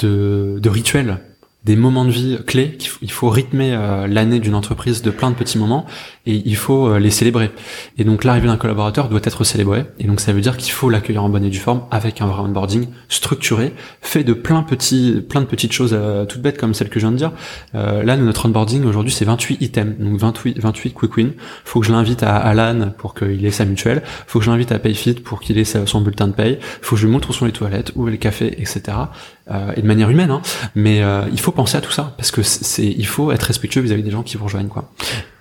de, de rituels des moments de vie clés qu'il faut, rythmer euh, l'année d'une entreprise de plein de petits moments et il faut euh, les célébrer. Et donc l'arrivée d'un collaborateur doit être célébrée et donc ça veut dire qu'il faut l'accueillir en bonne et due forme avec un vrai onboarding structuré, fait de plein petits plein de petites choses euh, toutes bêtes comme celle que je viens de dire. là notre onboarding aujourd'hui c'est 28 items, donc 28 28 quick wins. Faut que je l'invite à Alan pour qu'il ait sa mutuelle, faut que je l'invite à Payfit pour qu'il ait son bulletin de paye, faut que je lui montre où sont les toilettes, où est le café, etc. et de manière humaine, hein. mais il faut penser à tout ça parce que c'est il faut être respectueux vis-à-vis des gens qui vous rejoignent quoi.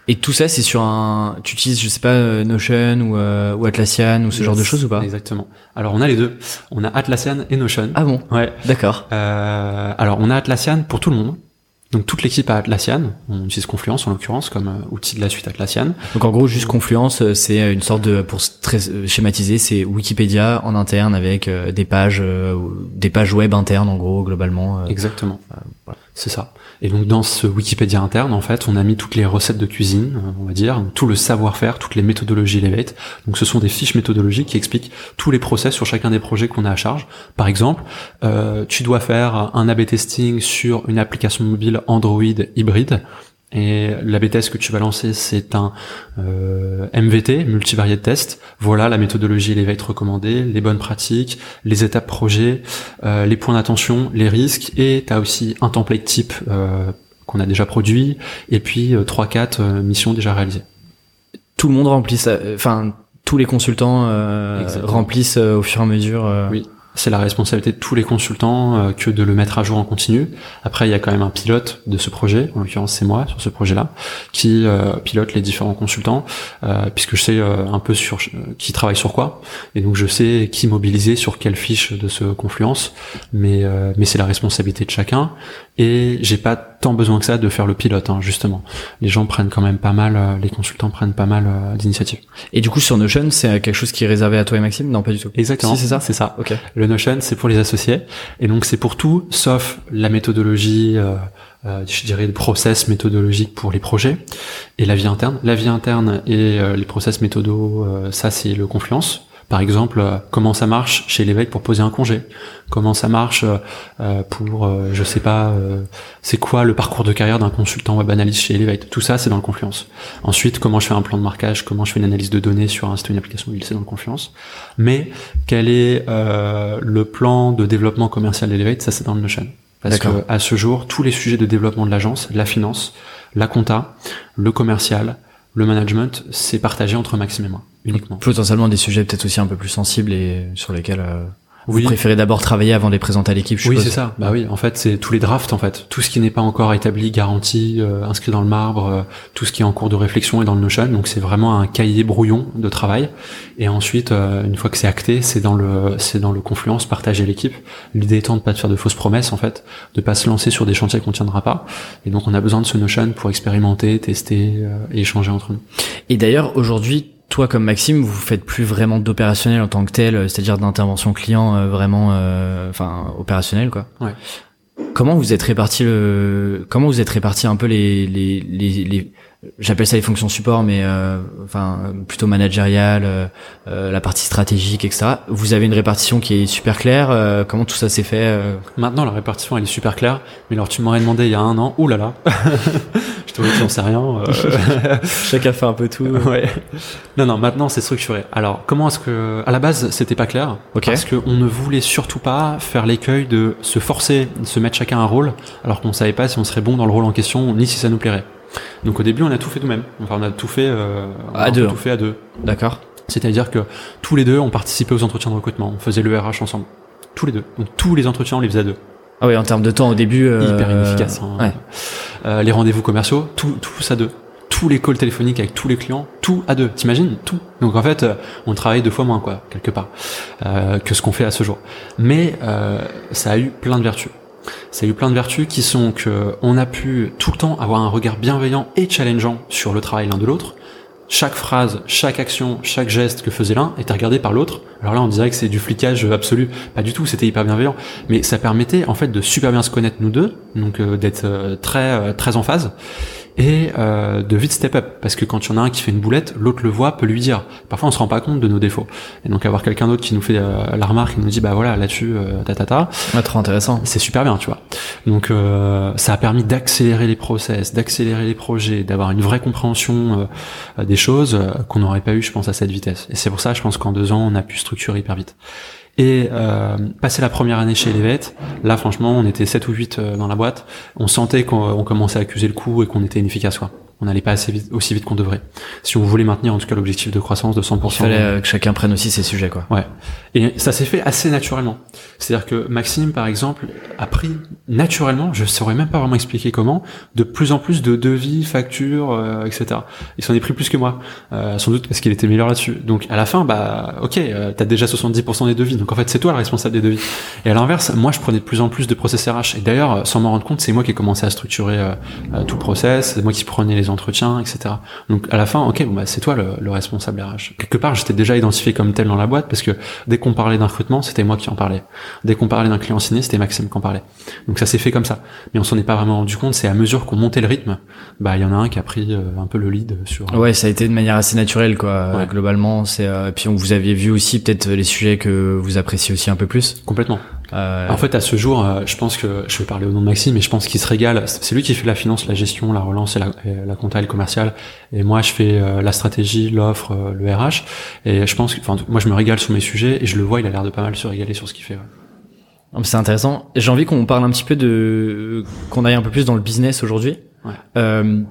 Et tout ça, c'est sur un. Tu utilises, je sais pas, euh, Notion ou, euh, ou Atlassian ou ce genre de choses ou pas? Exactement. Alors on a les deux. On a Atlassian et Notion. Ah bon? Ouais. D'accord. Euh, alors on a Atlassian pour tout le monde. Donc toute l'équipe à Atlassian, on utilise Confluence en l'occurrence comme euh, outil de la suite Atlassian. Donc en gros juste Confluence, euh, c'est une sorte de pour très schématiser, c'est Wikipédia en interne avec des pages des pages web internes en gros globalement. Exactement. Voilà. C'est ça. Et donc dans ce Wikipédia interne, en fait, on a mis toutes les recettes de cuisine, euh, on va dire, tout le savoir-faire, toutes les méthodologies Elevate. Donc ce sont des fiches méthodologiques qui expliquent tous les process sur chacun des projets qu'on a à charge. Par exemple, euh, tu dois faire un A/B testing sur une application mobile Android hybride. Et l'AB test que tu vas lancer, c'est un euh, MVT, multivariate test. Voilà la méthodologie les être recommandée, les bonnes pratiques, les étapes projet, euh, les points d'attention, les risques. Et tu as aussi un template type euh, qu'on a déjà produit, et puis 3-4 missions déjà réalisées. Tout le monde remplit ça, enfin tous les consultants remplissent au fur et à mesure. Oui c'est la responsabilité de tous les consultants euh, que de le mettre à jour en continu. Après, il y a quand même un pilote de ce projet, en l'occurrence c'est moi sur ce projet-là, qui euh, pilote les différents consultants, euh, puisque je sais un peu sur qui travaille sur quoi, et donc je sais qui mobiliser sur quelle fiche de ce confluence. Mais mais c'est la responsabilité de chacun, et j'ai pas tant besoin que ça de faire le pilote, hein, justement. Les gens prennent quand même pas mal, les consultants prennent pas mal d'initiatives. Et du coup sur Notion, c'est quelque chose qui est réservé à toi et Maxime? Non, pas du tout. Exactement. c'est ça? C'est ça. Ok. Le Notion, c'est pour les associés. Et donc, c'est pour tout, sauf la méthodologie, euh, euh, je dirais le process méthodologique pour les projets et la vie interne. La vie interne et euh, les process méthodos, ça, c'est le Confluence. Par exemple, euh, comment ça marche chez l'évêque pour poser un congé? Comment ça marche euh, pour, euh, je sais pas, c'est quoi le parcours de carrière d'un consultant web analyst chez l'évêque? Tout ça, c'est dans le Confluence. Ensuite, comment je fais un plan de marquage? Comment je fais une analyse de données sur un site une application mobile C'est dans le Confluence. Mais quel est le plan de développement commercial d'Elevate Ça, c'est dans le Notion. Parce que à ce jour, tous les sujets de développement de l'agence, la finance, la compta, le commercial, le management, c'est partagé entre Maxime et moi, uniquement. Potentiellement des sujets peut-être aussi un peu plus sensibles et sur lesquels euh, Vous préférez d'abord travailler avant de les présenter à l'équipe, Oui, c'est ça. Bah oui, en fait, c'est tous les drafts, en fait. Tout ce qui n'est pas encore établi, garanti, euh, inscrit dans le marbre, euh, tout ce qui est en cours de réflexion et dans le Notion. Donc, c'est vraiment un cahier brouillon de travail. Et ensuite, euh, une fois que c'est acté, c'est dans le, c'est dans le confluence, partager l'équipe. L'idée étant de pas de faire de fausses promesses, en fait, de pas se lancer sur des chantiers qu'on tiendra pas. Et donc, on a besoin de ce Notion pour expérimenter, tester et échanger entre nous. Et d'ailleurs, aujourd'hui, toi comme Maxime, vous faites plus vraiment d'opérationnel en tant que tel, c'est-à-dire d'intervention client euh, vraiment, euh, enfin opérationnel quoi. Ouais. Comment vous êtes réparti le, comment vous êtes réparti un peu les les les, les j'appelle ça les fonctions support, mais euh, enfin plutôt managériales, euh, euh, la partie stratégique, etc. Vous avez une répartition qui est super claire. comment tout ça s'est fait Maintenant, la répartition elle est super claire. Mais alors, tu m'aurais demandé il y a un an, ouh là là, *laughs* je te que j'en sais rien. *laughs* Chacun fait un peu tout. *laughs* ouais. Non, non. Maintenant, c'est structuré. Alors, comment est-ce que, à la base, c'était pas clair okay. Parce qu'on ne voulait surtout pas faire l'écueil de se forcer, de se mettre chacun un rôle, alors qu'on savait pas si on serait bon dans le rôle en question, ni si ça nous plairait. Donc au début, on a tout fait nous-mêmes. Enfin, on a tout fait euh, à deux. Tout fait à deux. D'accord. C'est-à-dire que tous les deux, on participait aux entretiens de recrutement. On faisait le RH ensemble. Tous les deux. Donc tous les entretiens, on les faisait à deux. Ah oui, en termes de temps au début. Euh... Hyper inefficace. Hein. Ouais. Euh, les rendez-vous commerciaux, tout, tout à deux. Tous les calls téléphoniques avec tous les clients, tout à deux. T'imagines? Tout. Donc en fait, euh, on travaille deux fois moins, quoi, quelque part, euh, que ce qu'on fait à ce jour. Mais euh, ça a eu plein de vertus. Ça a eu plein de vertus qui sont que on a pu tout le temps avoir un regard bienveillant et challengeant sur le travail l'un de l'autre. Chaque phrase, chaque action, chaque geste que faisait l'un était regardé par l'autre. Alors là, on dirait que c'est du flicage absolu. Pas du tout, c'était hyper bienveillant. Mais ça permettait en fait de super bien se connaître nous deux, donc euh, d'être euh, très euh, très en phase et euh, de vite step up. Parce que quand il y en a un qui fait une boulette l'autre le voit peut lui dire. Parfois on se rend pas compte de nos défauts. Et donc avoir quelqu'un d'autre qui nous fait euh, la remarque qui nous dit bah voilà là-dessus euh, ta ta trop intéressant. C'est super bien tu vois. Donc euh, ça a permis d'accélérer les process d'accélérer les projets d'avoir une vraie compréhension euh, des choses euh, qu'on n'aurait pas eu je pense à cette vitesse. Et c'est pour ça je pense qu'en deux ans on a pu structurer hyper vite et euh, passer la première année chez Elevate, là franchement on était 7 ou 8 euh, dans la boîte, on sentait qu'on commençait à accuser le coup et qu'on était inefficace quoi on n'allait pas assez vite, aussi vite qu'on devrait. Si on voulait maintenir en tout cas l'objectif de croissance de 100%. Il fallait euh, que chacun prenne aussi ses sujets, quoi. Ouais. Et ça s'est fait assez naturellement. C'est-à-dire que Maxime, par exemple, a pris naturellement, je saurais même pas vraiment expliquer comment, de plus en plus de devis, factures, euh, etc. Il s'en est pris plus que moi, euh, sans doute parce qu'il était meilleur là-dessus. Donc à la fin, bah ok, euh, t'as déjà 70% des devis, donc en fait c'est toi le responsable des devis. Et à l'inverse, moi je prenais de plus en plus de process RH. Et d'ailleurs, sans m'en rendre compte, c'est moi qui ai commencé à structurer euh, tout le process, c'est moi qui prenais les entretiens, etc. Donc à la fin, ok, bon bah c'est toi le, le, responsable RH. Quelque part, j'étais déjà identifié comme tel dans la boîte parce que dès qu'on parlait d'un recrutement, c'était moi qui en parlais. Dès qu'on parlait d'un client signé, c'était Maxime qui en parlait. Donc ça s'est fait comme ça. Mais on s'en est pas vraiment rendu compte. C'est à mesure qu'on montait le rythme, bah il y en a un qui a pris euh, un peu le lead sur. Ouais, ça a été de manière assez naturelle quoi. Ouais. Globalement, c'est. Euh, et puis on vous aviez vu aussi peut-être les sujets que vous appréciez aussi un peu plus. Complètement. Euh... En fait, à ce jour, euh, je pense que je vais parler au nom de Maxime, mais je pense qu'il se régale. C'est lui qui fait la finance, la gestion, la relance et la, et la compta et le commercial. Et moi, je fais euh, la stratégie, l'offre, le RH. Et je pense que, enfin, moi, je me régale sur mes sujets et je le vois, il a l'air de pas mal se régaler sur ce qu'il fait. Ouais. C'est intéressant. J'ai envie qu'on parle un petit peu de, qu'on aille un peu plus dans le business aujourd'hui. Ouais. Euh,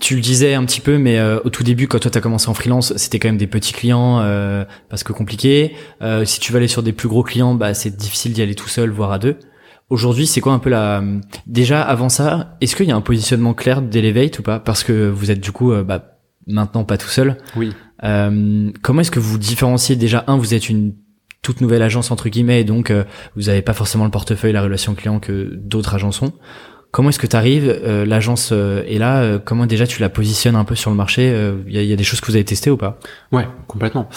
tu le disais un petit peu, mais euh, au tout début, quand toi t'as commencé en freelance, c'était quand même des petits clients euh, parce que compliqué. Euh, si tu veux aller sur des plus gros clients, bah c'est difficile d'y aller tout seul, voire à deux. Aujourd'hui, c'est quoi un peu la déjà avant ça Est-ce qu'il y a un positionnement clair d'Elevate ou pas? Parce que vous êtes du coup bah, maintenant pas tout seul. Oui. Euh, comment est-ce que vous différenciez? Déjà un Vous êtes une toute nouvelle agence entre guillemets, et donc euh, vous n'avez pas forcément le portefeuille, la relation client que d'autres agences ont. Comment est-ce que tu arrives euh, L'agence euh, est là. Euh, comment déjà tu la positionnes un peu sur le marché Il y, y, a des choses que vous avez testées ou pas? Ouais, complètement.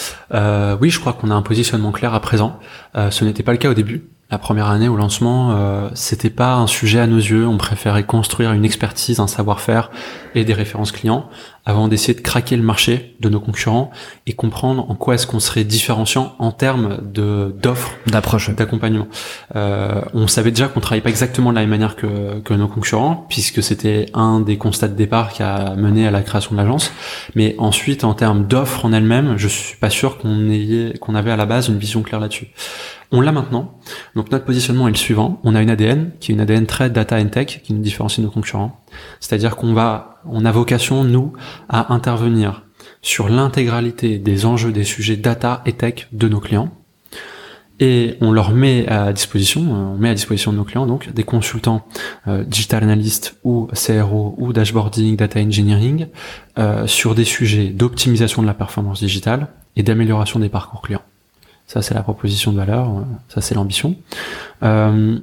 oui, je crois qu'on a un positionnement clair à présent. ce n'était pas le cas au début. La première année au lancement, euh, c'était pas un sujet à nos yeux. On préférait construire une expertise, un savoir-faire et des références clients avant d'essayer de craquer le marché de nos concurrents et comprendre en quoi est-ce qu'on serait différenciant en termes de d'offres, d'approche, d'accompagnement. Euh, on savait déjà qu'on travaillait pas exactement de la même manière que, que nos concurrents, puisque c'était un des constats de départ qui a mené à la création de l'agence. Mais ensuite, en termes d'offres en elles-mêmes, je suis pas sûr qu'on ait qu'on avait à la base une vision claire là-dessus. On l'a maintenant. Donc notre positionnement est le suivant. On a une ADN qui est une ADN très data and tech qui nous différencie de nos concurrents. C'est-à-dire qu'on va, on a vocation nous à intervenir sur l'intégralité des enjeux des sujets data et tech de nos clients et on leur met à disposition, on met à disposition de nos clients donc des consultants digital analystes ou CRO ou dashboarding, data engineering sur des sujets d'optimisation de la performance digitale et d'amélioration des parcours clients. Ça, c'est la proposition de valeur, ça, c'est l'ambition. Euh,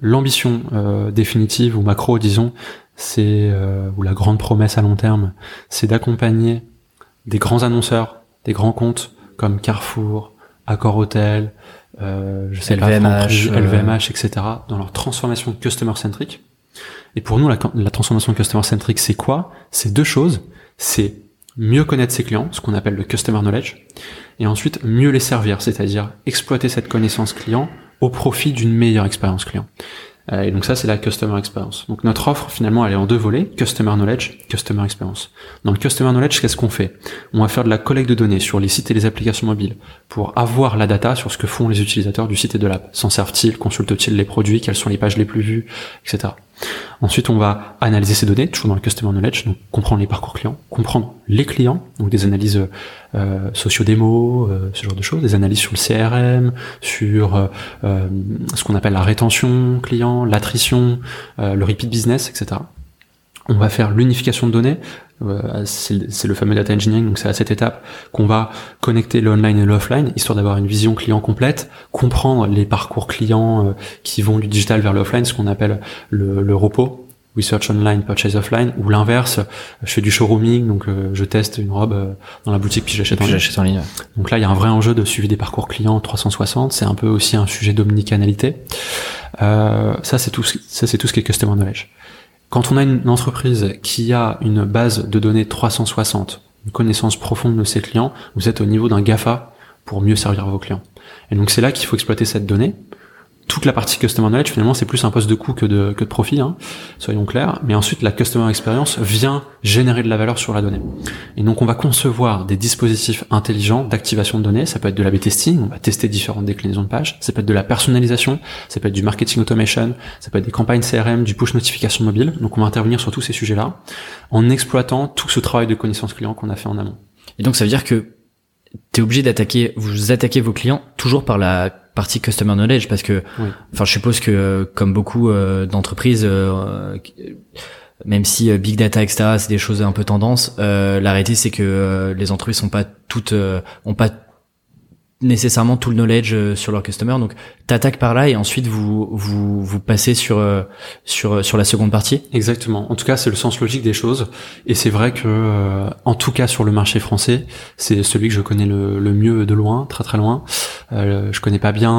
l'ambition euh, définitive ou macro, disons, c'est euh, ou la grande promesse à long terme, c'est d'accompagner des grands annonceurs, des grands comptes comme Carrefour, Accor Hotel, euh, je sais LVMH, pas, LVMH, etc. dans leur transformation customer centric. Et pour nous, la, la transformation customer centric, c'est quoi? C'est deux choses. C'est mieux connaître ses clients, ce qu'on appelle le customer knowledge, et ensuite mieux les servir, c'est-à-dire exploiter cette connaissance client au profit d'une meilleure expérience client. Euh, et donc ça, c'est la customer experience. Donc notre offre, finalement, elle est en deux volets, customer knowledge, customer experience. Dans le customer knowledge, qu'est-ce qu'on fait? On va faire de la collecte de données sur les sites et les applications mobiles pour avoir la data sur ce que font les utilisateurs du site et de l'app. S'en servent-ils? Consultent-ils les produits? Quelles sont les pages les plus vues? Etc. Ensuite, on va analyser ces données, toujours dans le Customer Knowledge, donc comprendre les parcours clients, comprendre les clients, donc des analyses euh, socio-démo, euh, ce genre de choses, des analyses sur le CRM, sur euh, euh, ce qu'on appelle la rétention client, l'attrition, le repeat business, etc. On va faire l'unification de données, euh, c'est le fameux data engineering, donc c'est à cette étape qu'on va connecter le online et l'offline, histoire d'avoir une vision client complète, comprendre les parcours clients euh, qui vont du digital vers l'offline, ce qu'on appelle le, le repos, research online, purchase offline, ou l'inverse, je fais du showrooming, donc euh, je teste une robe dans la boutique puis j'achète en, en, ligne. Donc là, il y a un vrai enjeu de suivi des parcours clients 360. C'est un peu aussi un sujet d'omnicanalité. Euh, ça, c'est tout. Ça, c'est tout ce qui est customer knowledge. Quand on a une entreprise qui a une base de données 360, une connaissance profonde de ses clients, vous êtes au niveau d'un GAFA pour mieux servir vos clients. Et donc c'est là qu'il faut exploiter cette donnée toute la partie customer knowledge finalement c'est plus un poste de coût que de, que de profit, hein, soyons clairs. Mais ensuite la customer experience vient générer de la valeur sur la donnée. Et donc on va concevoir des dispositifs intelligents d'activation de données. Ça peut être de la B-testing, on va tester différentes déclinaisons de pages. Ça peut être de la personnalisation, ça peut être du marketing automation, ça peut être des campagnes CRM, du push notification mobile. Donc on va intervenir sur tous ces sujets-là en exploitant tout ce travail de connaissance client qu'on a fait en amont. Et donc ça veut dire que tu es obligé d'attaquer, vous attaquez vos clients toujours par la partie customer knowledge parce que enfin je suppose que comme beaucoup euh, d'entreprises euh, même si big data etc c'est des choses un peu tendance euh, la réalité c'est que les entreprises sont pas toutes ont pas nécessairement tout le knowledge euh, sur leur customer. Donc, t'attaques par là et ensuite vous vous vous passez sur euh, sur euh, sur la seconde partie. Exactement. En tout cas, c'est le sens logique des choses. Et c'est vrai que, en tout cas, sur le marché français, c'est celui que je connais le, le mieux de loin, très très loin. Euh, je connais pas bien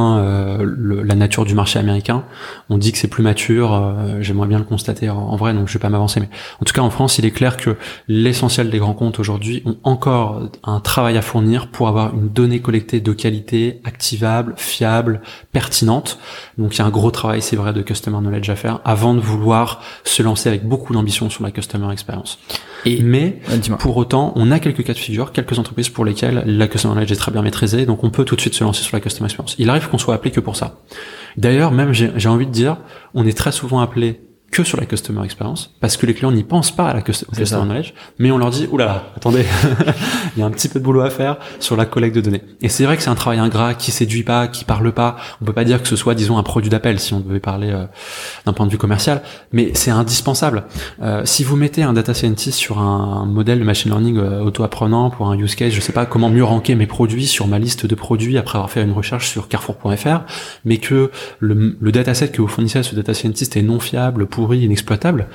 la nature du marché américain. On dit que c'est plus mature. J'aimerais bien le constater en, en, vrai, donc je vais pas m'avancer. Mais en tout cas, en France, il est clair que l'essentiel des grands comptes aujourd'hui ont encore un travail à fournir pour avoir une donnée collectée de qualité, activable, fiable, pertinente. Donc il y a un gros travail, c'est vrai, de customer knowledge à faire avant de vouloir se lancer avec beaucoup d'ambition sur la customer experience. Et Mais pour autant, on a quelques cas de figure, quelques entreprises pour lesquelles la customer knowledge est très bien maîtrisée, donc on peut tout de suite se lancer sur la customer experience. Il arrive qu'on soit appelé que pour ça. D'ailleurs, même j'ai envie de dire, on est très souvent appelé que sur la customer experience parce que les clients n'y pensent pas à la customer knowledge, mais on leur dit oulala, attendez, *laughs* il y a un petit peu de boulot à faire sur la collecte de données. Et c'est vrai que c'est un travail ingrat qui séduit pas, qui parle pas. On peut pas dire que ce soit, disons, un produit d'appel si on devait parler euh, d'un point de vue commercial, mais c'est indispensable. Euh, si vous mettez un data scientist sur un modèle de machine learning euh, auto-apprenant pour un use case, je sais pas comment mieux ranker mes produits sur ma liste de produits après avoir fait une recherche sur Carrefour.fr, mais que le, le dataset que vous fournissez à ce data scientist est non fiable pourri, inexploitable.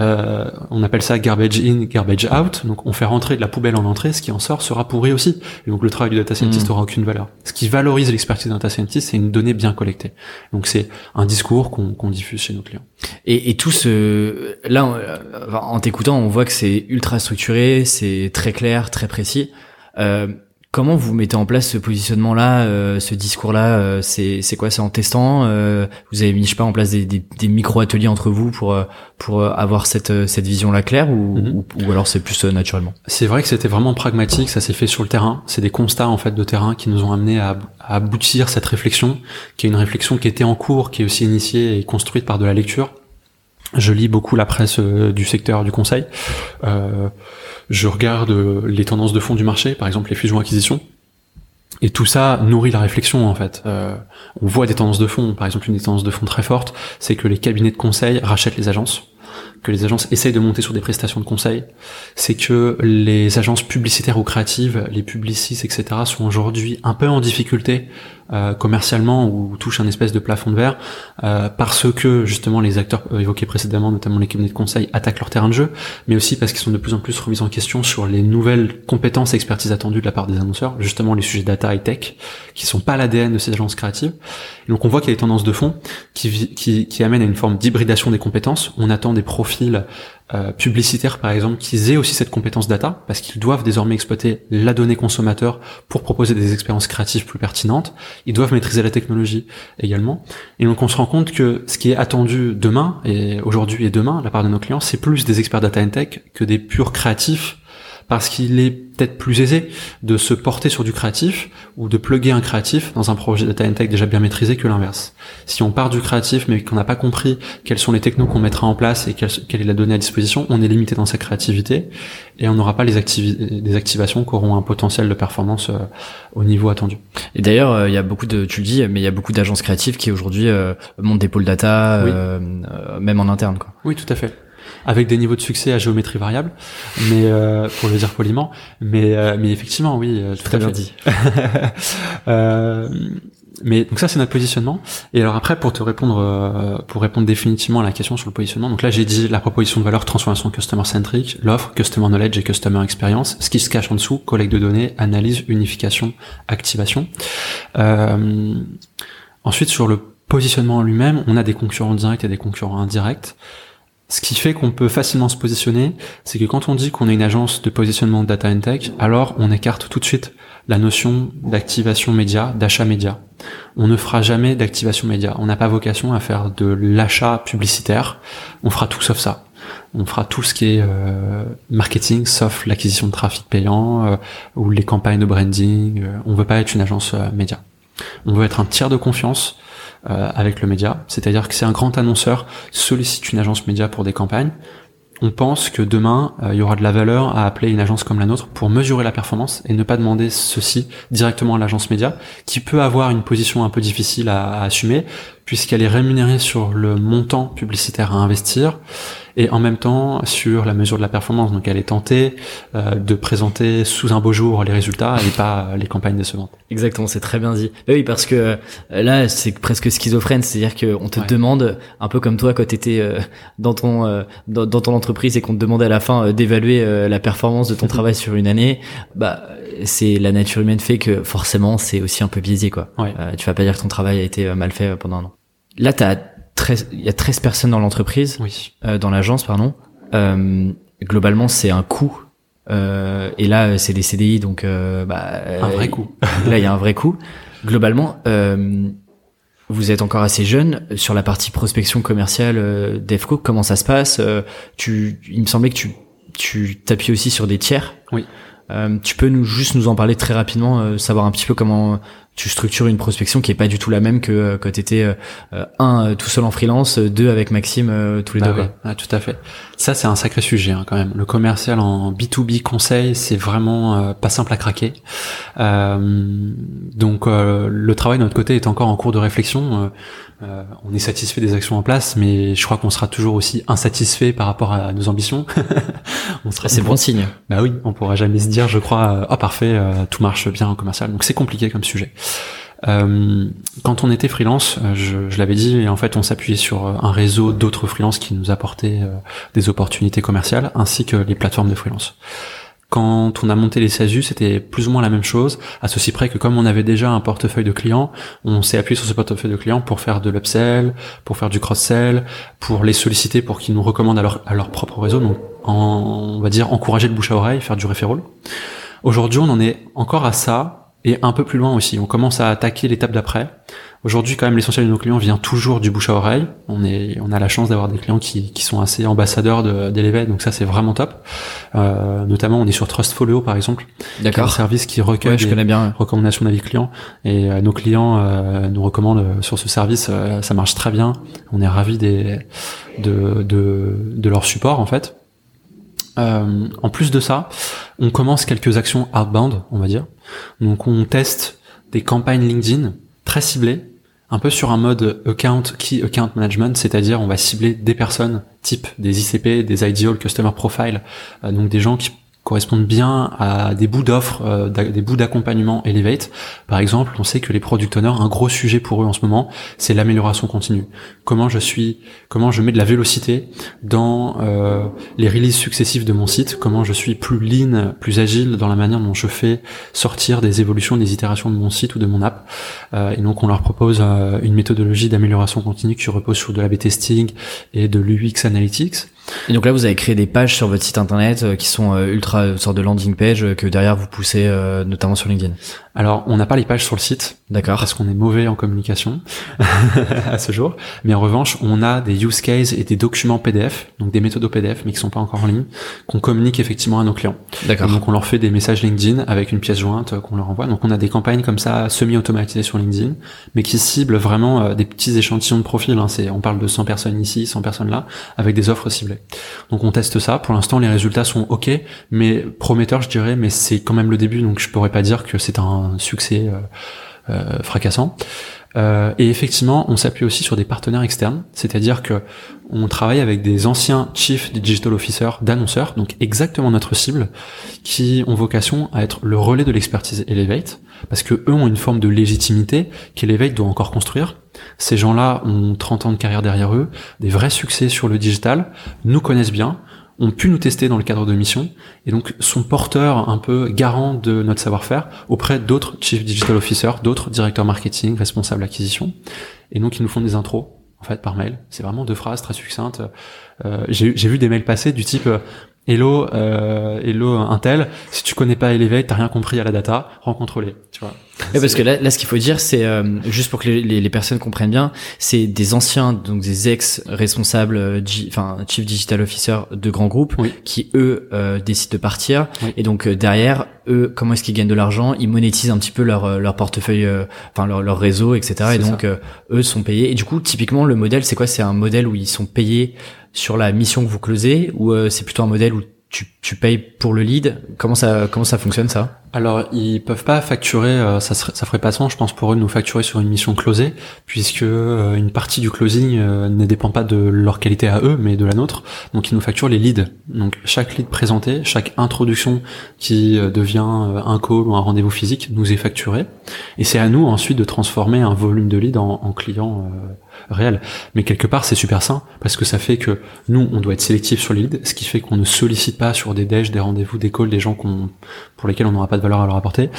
Euh, on appelle ça garbage in, garbage out. Donc on fait rentrer de la poubelle en entrée, ce qui en sort sera pourri aussi. Et donc le travail du data scientist hmm. aura aucune valeur. Ce qui valorise l'expertise d'un data scientist, c'est une donnée bien collectée. Donc c'est un discours qu'on diffuse chez nos clients. Et, et tout ce, là, en t'écoutant, on voit que c'est ultra structuré, c'est très clair, très précis. Euh, Comment vous mettez en place ce positionnement-là, euh, ce discours-là euh, C'est c'est quoi C'est en testant euh, Vous avez mis je sais pas en place des, des, des micro-ateliers entre vous pour pour avoir cette cette vision-là claire ou, mhm. ou, ou, alors c'est plus naturellement? C'est vrai que c'était vraiment pragmatique, ça s'est fait sur le terrain. C'est des constats en fait de terrain qui nous ont amené à, à, aboutir cette réflexion, qui est une réflexion qui était en cours, qui est aussi initiée et construite par de la lecture. Je lis beaucoup la presse du secteur du conseil. Euh, je regarde euh, les tendances de fond du marché, par exemple les fusions-acquisitions. et tout ça nourrit la réflexion en fait. Euh, on voit des tendances de fond. Par exemple, une des tendances de fond très forte, c'est que les cabinets de conseil rachètent les agences que les agences essayent de monter sur des prestations de conseil, c'est que les agences publicitaires ou créatives, les publicistes, etc., sont aujourd'hui un peu en difficulté euh, commercialement ou touchent un espèce de plafond de verre euh, parce que justement les acteurs évoqués précédemment, notamment les cabinets de conseil, attaquent leur terrain de jeu, mais aussi parce qu'ils sont de plus en plus remis en question sur les nouvelles compétences et expertises attendues de la part des annonceurs, justement les sujets data et tech, qui sont pas l'ADN de ces agences créatives. donc on voit qu'il y a des tendances de fond qui, qui, qui amènent à une forme d'hybridation des compétences. On attend des profils euh, publicitaires par exemple qu'ils aient aussi cette compétence data parce qu'ils doivent désormais exploiter la donnée consommateur pour proposer des expériences créatives plus pertinentes. Ils doivent maîtriser la technologie également. Et donc on se rend compte que ce qui est attendu demain et aujourd'hui et demain de la part de nos clients, c'est plus des experts data and tech que des purs créatifs parce qu'il est peut-être plus aisé de se porter sur du créatif ou de plugger un créatif dans un projet data and tech déjà bien maîtrisé que l'inverse. Si on part du créatif mais qu'on n'a pas compris quels sont les technos qu'on mettra en place et quelle, est la donnée à disposition, on est limité dans sa créativité et on n'aura pas les activations qui auront un potentiel de performance euh, au niveau attendu. Et d'ailleurs, euh, il y a beaucoup de, tu le dis, mais il y a beaucoup d'agences créatives qui aujourd'hui euh, montent des pôles data, même en interne. Quoi. Oui, tout à fait avec des niveaux de succès à géométrie variable, mais euh, pour le dire poliment. Mais, euh, mais effectivement, oui, euh, très bien dit. *laughs* mais donc ça c'est notre positionnement. Et alors après pour te répondre pour répondre définitivement à la question sur le positionnement, donc là j'ai dit la proposition de valeur transformation customer centric, l'offre customer knowledge et customer experience, ce qui se cache en dessous, collecte de données, analyse, unification, activation. ensuite sur le positionnement en lui-même, on a des concurrents directs et des concurrents indirects. Ce qui fait qu'on peut facilement se positionner, c'est que quand on dit qu'on est une agence de positionnement data and tech, alors on écarte tout de suite la notion d'activation média, d'achat média. On ne fera jamais d'activation média. On n'a pas vocation à faire de l'achat publicitaire. On fera tout sauf ça. On fera tout ce qui est euh, marketing, sauf l'acquisition de trafic payant euh, ou les campagnes de branding. Euh, on veut pas être une agence média. On veut être un tiers de confiance euh, avec le média. C'est-à-dire que c'est un grand annonceur sollicite une agence média pour des campagnes. On pense que demain, euh, il y aura de la valeur à appeler une agence comme la nôtre pour mesurer la performance et ne pas demander ceci directement à l'agence média, qui peut avoir une position un peu difficile à assumer, puisqu'elle est rémunérée sur le montant publicitaire à investir et en même temps sur la mesure de la performance. Donc elle est tentée euh, de présenter sous un beau jour les résultats et pas les campagnes décevantes. Exactement, c'est très bien dit. oui, parce que euh, là c'est presque schizophrène, c'est-à-dire qu'on te demande un peu comme toi quand tu étais euh, dans ton dans, ton entreprise et qu'on te demandait à la fin d'évaluer la performance de ton travail sur une année, bah c'est la nature humaine fait que forcément c'est aussi un peu biaisé quoi. tu vas pas dire que ton travail a été mal fait pendant un an. Là, t'as il y a 13 personnes dans l'entreprise, oui. euh, dans l'agence, pardon. Euh, globalement, c'est un coût. Euh, et là, c'est des CDI, donc euh, bah, un vrai coût. *laughs* là, il y a un vrai coût. Globalement, euh, vous êtes encore assez jeune sur la partie prospection commerciale euh, d'EFCO. Comment ça se passe? Tu, il me semblait que tu tu t'appuies aussi sur des tiers. Oui. tu peux nous juste nous en parler très rapidement, savoir un petit peu comment tu structures une prospection qui est pas du tout la même que euh, quand tu étais euh, euh, un tout seul en freelance, deux avec Maxime tous les bah deux. Oui. Ah, tout à fait. Ça c'est un sacré sujet hein, quand même. Le commercial en B2B conseil, c'est vraiment pas simple à craquer. donc le travail de notre côté est encore en cours de réflexion. On est satisfait des actions en place, mais je crois qu'on sera toujours aussi insatisfait par rapport à nos ambitions. *laughs* on sera. C'est bon signe. Bah oui, on pourra jamais se dire, je crois, oh parfait, tout marche bien en commercial. Donc c'est compliqué comme sujet. Euh, quand on était freelance, euh, je, je l'avais dit, et en fait on s'appuyait sur euh, un réseau d'autres freelances qui nous apportaient des opportunités commerciales, ainsi que les plateformes de freelance. Quand on a monté les SASU, c'était plus ou moins la même chose, à ceci près que comme on avait déjà un portefeuille de clients, on s'est appuyé sur ce portefeuille de clients pour faire de l'upsell, pour faire du cross-sell, pour les solliciter pour qu'ils nous recommandent à leur, propre réseau, donc on va dire encourager le bouche à oreille, faire du referral. Aujourd'hui, on en est encore à ça, et un peu plus loin aussi. On commence à attaquer l'étape d'après. Aujourd'hui, quand même, l'essentiel de nos clients vient toujours du bouche à oreille. On est, on a la chance d'avoir des clients qui, qui sont assez ambassadeurs d'Elevate, donc ça c'est vraiment top. Euh, notamment, on est sur Trustfolio par exemple, D'accord. un service qui recueille je connais bien. recommandations d'avis clients. Et euh, nos clients euh, nous recommandent euh, sur ce service. Euh, ça marche très bien. On est ravis des, de, de, de leur support en fait. Euh, en plus de ça, on commence quelques actions outbound, on va dire. Donc on teste des campagnes LinkedIn très ciblées, un peu sur un mode account key account management, c'est-à-dire on va cibler des personnes type des ICP, des ideal customer profile, euh, donc des gens qui correspondent bien à des bouts d'offres, euh, des bouts d'accompagnement Elevate. Par exemple, on sait que les product owners, un gros sujet pour eux en ce moment, c'est l'amélioration continue. Comment je suis, comment je mets de la vélocité dans euh, les releases successives de mon site, comment je suis plus lean, plus agile dans la manière dont je fais sortir des évolutions, des itérations de mon site ou de mon app. Euh, et donc on leur propose une méthodologie d'amélioration continue qui repose sur de la B-testing et de l'UX Analytics. Et donc là, vous avez créé des pages sur votre site internet euh, qui sont euh, ultra une sorte de landing page euh, que derrière vous poussez notamment sur LinkedIn. Alors, on n'a pas les pages sur le site, d'accord, parce qu'on est mauvais en communication *laughs* à ce jour. Mais en revanche, on a des use cases et des documents PDF, donc des méthodes PDF, mais qui sont pas encore en ligne, qu'on communique effectivement à nos clients. D'accord. Donc, on leur fait des messages LinkedIn avec une pièce jointe qu'on leur envoie. Donc, on a des campagnes comme ça semi-automatisées sur LinkedIn, mais qui ciblent vraiment des petits échantillons de profils. Hein. C'est, on parle de 100 personnes ici, 100 personnes là, avec des offres ciblées. Donc, on teste ça. Pour l'instant, les résultats sont ok, mais prometteurs, je dirais. Mais c'est quand même le début, donc je pourrais pas dire que c'est un succès euh, euh, fracassant. Euh, et effectivement, on s'appuie aussi sur des partenaires externes, c'est-à-dire que on travaille avec des anciens chief digital officers d'annonceurs, donc exactement notre cible, qui ont vocation à être le relais de l'expertise Elevate, parce que eux ont une forme de légitimité qu'Elevate doit encore construire. Ces gens-là ont 30 ans de carrière derrière eux, des vrais succès sur le digital, nous connaissent bien, ont pu nous tester dans le cadre de mission et donc sont porteurs un peu garants de notre savoir-faire auprès d'autres chief digital officers, d'autres directeurs marketing, responsables acquisition. Et donc ils nous font des intros en fait par mail. C'est vraiment deux phrases très succinctes. Euh, J'ai vu des mails passer du type Hello, euh, hello Intel. Si tu connais pas Elevate, t'as rien compris à la data, rencontre-les. Tu vois. parce que là, là, ce qu'il faut dire, c'est euh, juste pour que les, les, personnes comprennent bien, c'est des anciens, donc des ex responsables, euh, enfin chief digital officer de grands groupes, qui eux euh, décident de partir. Et donc derrière, eux, comment est-ce qu'ils gagnent de l'argent? Ils monétisent un petit peu leur leur portefeuille, enfin leur, leur réseau, etc. Et donc eux sont payés. Et du coup, typiquement, le modèle, c'est quoi? C'est un modèle où ils sont payés sur la mission que vous closez ou euh, c'est plutôt un modèle où tu, tu payes pour le lead? Comment ça comment ça fonctionne ça? Alors ils peuvent pas facturer, euh, ça serait, ça ferait pas sens, je pense pour eux de nous facturer sur une mission closée, puisque euh, une partie du closing ne dépend pas de leur qualité à eux, mais de la nôtre. Donc ils nous facturent les leads. Donc chaque lead présenté, chaque introduction qui devient un call ou un rendez-vous physique nous est facturé, et c'est à nous ensuite de transformer un volume de leads en, en client réel. Mais quelque part, c'est super sain parce que ça fait que nous, on doit être sélectif sur les leads, ce qui fait qu'on ne sollicite pas sur des déj, des rendez-vous, des calls, des gens qu'on, pour lesquels on n'aura pas de valeur à leur apporter.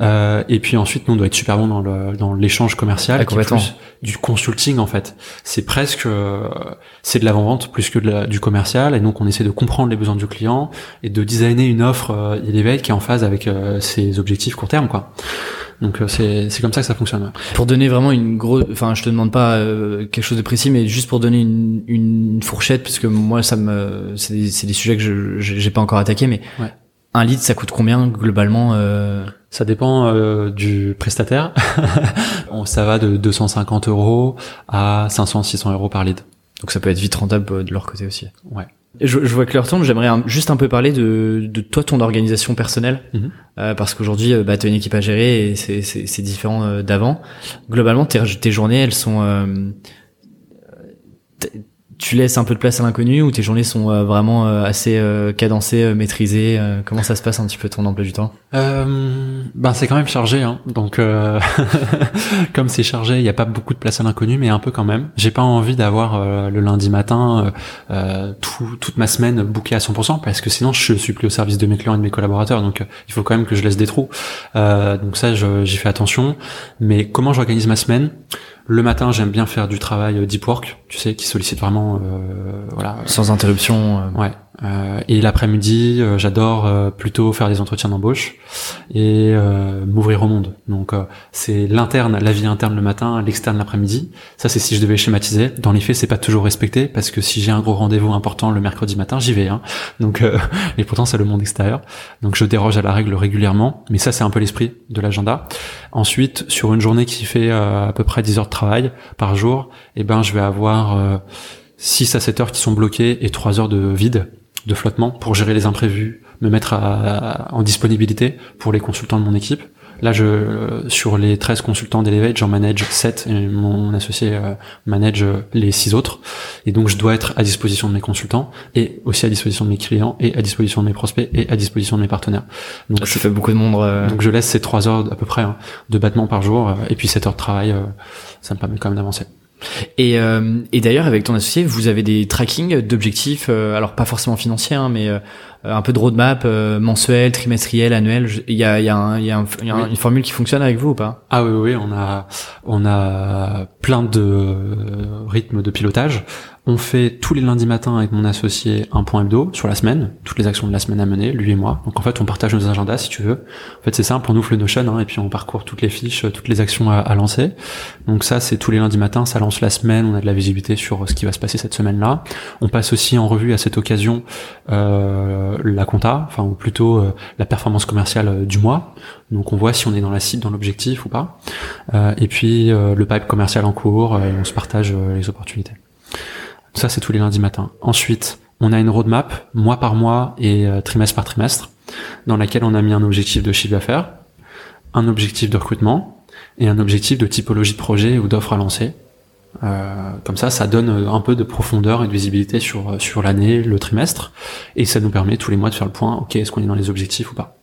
Euh, et puis ensuite, nous, on doit être super bon dans le dans l'échange commercial, qui plus du consulting en fait. C'est presque euh, c'est de l'avant-vente plus que de du commercial, et donc on essaie de comprendre les besoins du client et de designer une offre euh, Elevate qui est en phase avec euh, ses objectifs court terme, quoi. Donc euh, c'est c'est comme ça que ça fonctionne. Pour donner vraiment une grosse, enfin je te demande pas euh, quelque chose de précis, mais juste pour donner une, une fourchette, parce que moi ça me c'est des, c'est des sujets que je j'ai pas encore attaqué, mais ouais. un lead ça coûte combien globalement euh... Ça dépend euh, du prestataire. *laughs* ça va de 250 euros à 500 600 euros par lead. Donc ça peut être vite rentable de leur côté aussi. Ouais. Je, je vois que leur tombe, j'aimerais juste un peu parler de, de toi, ton organisation personnelle, mhm. euh, parce qu'aujourd'hui, euh, bah, tu as une équipe à gérer et c'est différent euh, d'avant. Globalement, tes, tes journées, elles sont... Euh, tu laisses un peu de place à l'inconnu ou tes journées sont euh, vraiment euh, assez euh, cadencées, maîtrisées Comment ça se passe un petit peu ton emploi du temps? Ben c'est quand même chargé, hein. donc *laughs* comme c'est chargé, il n'y a pas beaucoup de place à l'inconnu, mais un peu quand même. J'ai pas envie d'avoir le lundi matin tout, toute ma semaine bouquée à 100% parce que sinon je suis plus au service de mes clients et de mes collaborateurs, donc il faut quand même que je laisse des trous. donc ça, j'y fais attention. Mais comment j'organise ma semaine? Le matin, j'aime bien faire du travail deep work, tu sais, qui sollicite vraiment, euh, voilà, sans interruption. Euh. Ouais. Euh, et l'après-midi, euh, j'adore euh, plutôt faire des entretiens d'embauche et m'ouvrir au monde. Donc c'est l'interne, la vie interne le matin, l'externe l'après-midi. Ça c'est si je devais schématiser. Dans les faits, c'est pas toujours respecté parce que si j'ai un gros rendez-vous important le mercredi matin, j'y vais. Hein. Donc *laughs* et pourtant c'est le monde extérieur. Donc je déroge à la règle régulièrement. Mais ça c'est un peu l'esprit de l'agenda. Ensuite, sur une journée qui fait à peu près 10 heures de travail par jour, eh ben je vais avoir 6 à 7 heures qui sont bloquées et 3 heures de vide de flottement pour gérer les imprévus, me mettre en disponibilité pour les consultants de mon équipe. Là, je, sur les 13 consultants d'Elevate, j'en manage 7 et mon associé euh, manage les 6 autres. Et donc, je dois être à disposition de mes consultants et aussi à disposition de mes clients et à disposition de mes prospects et à disposition de mes partenaires. Donc, ça fait beaucoup de monde. Euh. Donc, je laisse ces 3 heures à peu près hein, de battement par jour euh, et puis 7 heures de travail. ça me permet quand même d'avancer. Et, et d'ailleurs, avec ton associé, vous avez des tracking d'objectifs, alors pas forcément financiers, hein, mais euh, un peu de roadmap euh, mensuel, trimestriel, annuel. Il y a, y a, un, il y a, une formule qui fonctionne avec vous ou pas? Ah oui, oui, on a, on a plein de rythmes de pilotage. On fait tous les lundis matins avec mon associé un point hebdo sur la semaine, toutes les actions de la semaine à mener, lui et moi. Donc en fait, on partage nos agendas si tu veux. En fait, c'est simple, on ouvre le Notion hein, et puis on parcourt toutes les fiches, toutes les actions à, lancer. Donc ça, c'est tous les lundis matins, ça lance la semaine, on a de la visibilité sur ce qui va se passer cette semaine-là. On passe aussi en revue à cette occasion euh, la compta, enfin ou plutôt euh, la performance commerciale euh, du mois. Donc on voit si on est dans la cible, dans l'objectif ou pas. et puis le pipe commercial en cours, on se partage les opportunités. Ça, c'est tous les lundis matins. Ensuite, on a une roadmap, mois par mois et euh, trimestre par trimestre, dans laquelle on a mis un objectif de chiffre d'affaires, un objectif de recrutement et un objectif de typologie de projet ou d'offres à lancer. Euh, comme ça, ça donne euh, un peu de profondeur et de visibilité sur, sur l'année, le trimestre, et ça nous permet tous les mois de faire le point, ok, est-ce qu'on est dans les objectifs ou pas.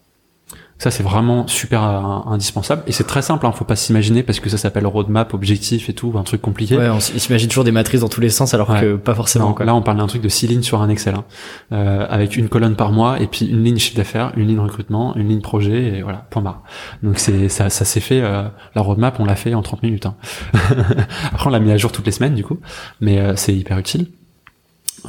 Ça, c'est vraiment super euh, indispensable. Et c'est très simple, hein, faut pas s'imaginer parce que ça s'appelle roadmap, objectif et tout, un truc compliqué. Ouais, on s'imagine toujours des matrices dans tous les sens alors que pas forcément. Là, on parle d'un truc de six lignes sur un Excel, hein, euh, avec une colonne par mois et puis une ligne chiffre d'affaires, une ligne recrutement, une ligne projet et voilà, point barre. Donc c'est ça, ça s'est fait. Euh, la roadmap, on l'a fait en 30 minutes. Hein. *laughs* Après, on l'a mis à jour toutes les semaines du coup, mais euh, c'est hyper utile.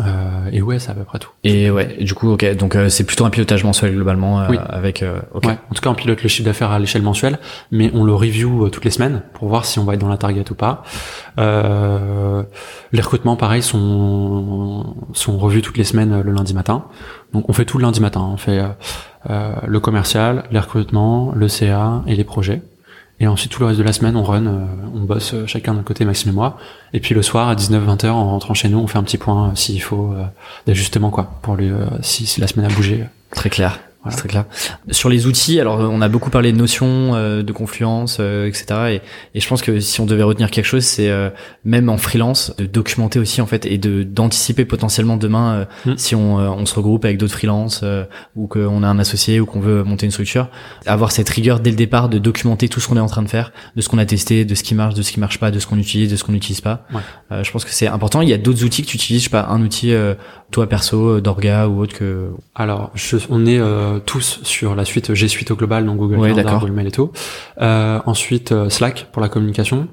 Euh, et ouais, c'est à peu près tout. Et ouais, du coup, ok, donc euh, c'est plutôt un pilotage mensuel globalement euh, avec. ok. Ouais, en tout cas, on pilote le chiffre d'affaires à l'échelle mensuelle, mais on le review toutes les semaines pour voir si on va être dans la target ou pas. les recrutements, pareil, sont sont revus toutes les semaines le lundi matin. Donc on fait tout le lundi matin. On fait le commercial, les recrutements, le CA et les projets. Et ensuite, tout le reste de la semaine, on run, euh, on bosse euh, chacun d'un côté, Maxime et moi. Et puis le soir, à 19-20 heures, en rentrant chez nous, on fait un petit point euh, s'il faut d'ajustement, quoi, pour lui, si, si la semaine a bougé. Très clair. C'est très clair. Sur les outils, alors on a beaucoup parlé de notions, euh, de confluence, euh, etc. Et, et, je pense que si on devait retenir quelque chose, c'est euh, même en freelance de documenter aussi en fait et de d'anticiper potentiellement demain mm. si on, on se regroupe avec d'autres freelances ou qu'on a un associé ou qu'on veut monter une structure, avoir cette rigueur dès le départ de documenter tout ce qu'on est en train de faire, de ce qu'on a testé, de ce qui marche, de ce qui marche pas, de ce qu'on utilise, de ce qu'on n'utilise pas. Ouais. je pense que c'est important. Il y a d'autres outils que tu utilises, je sais pas, un outil toi perso, d'orga ou autre que. Alors, je, on est tous sur la suite G Suite au global, donc Google Calendar, Google Mail et tout. Euh, ensuite euh, Slack pour la communication,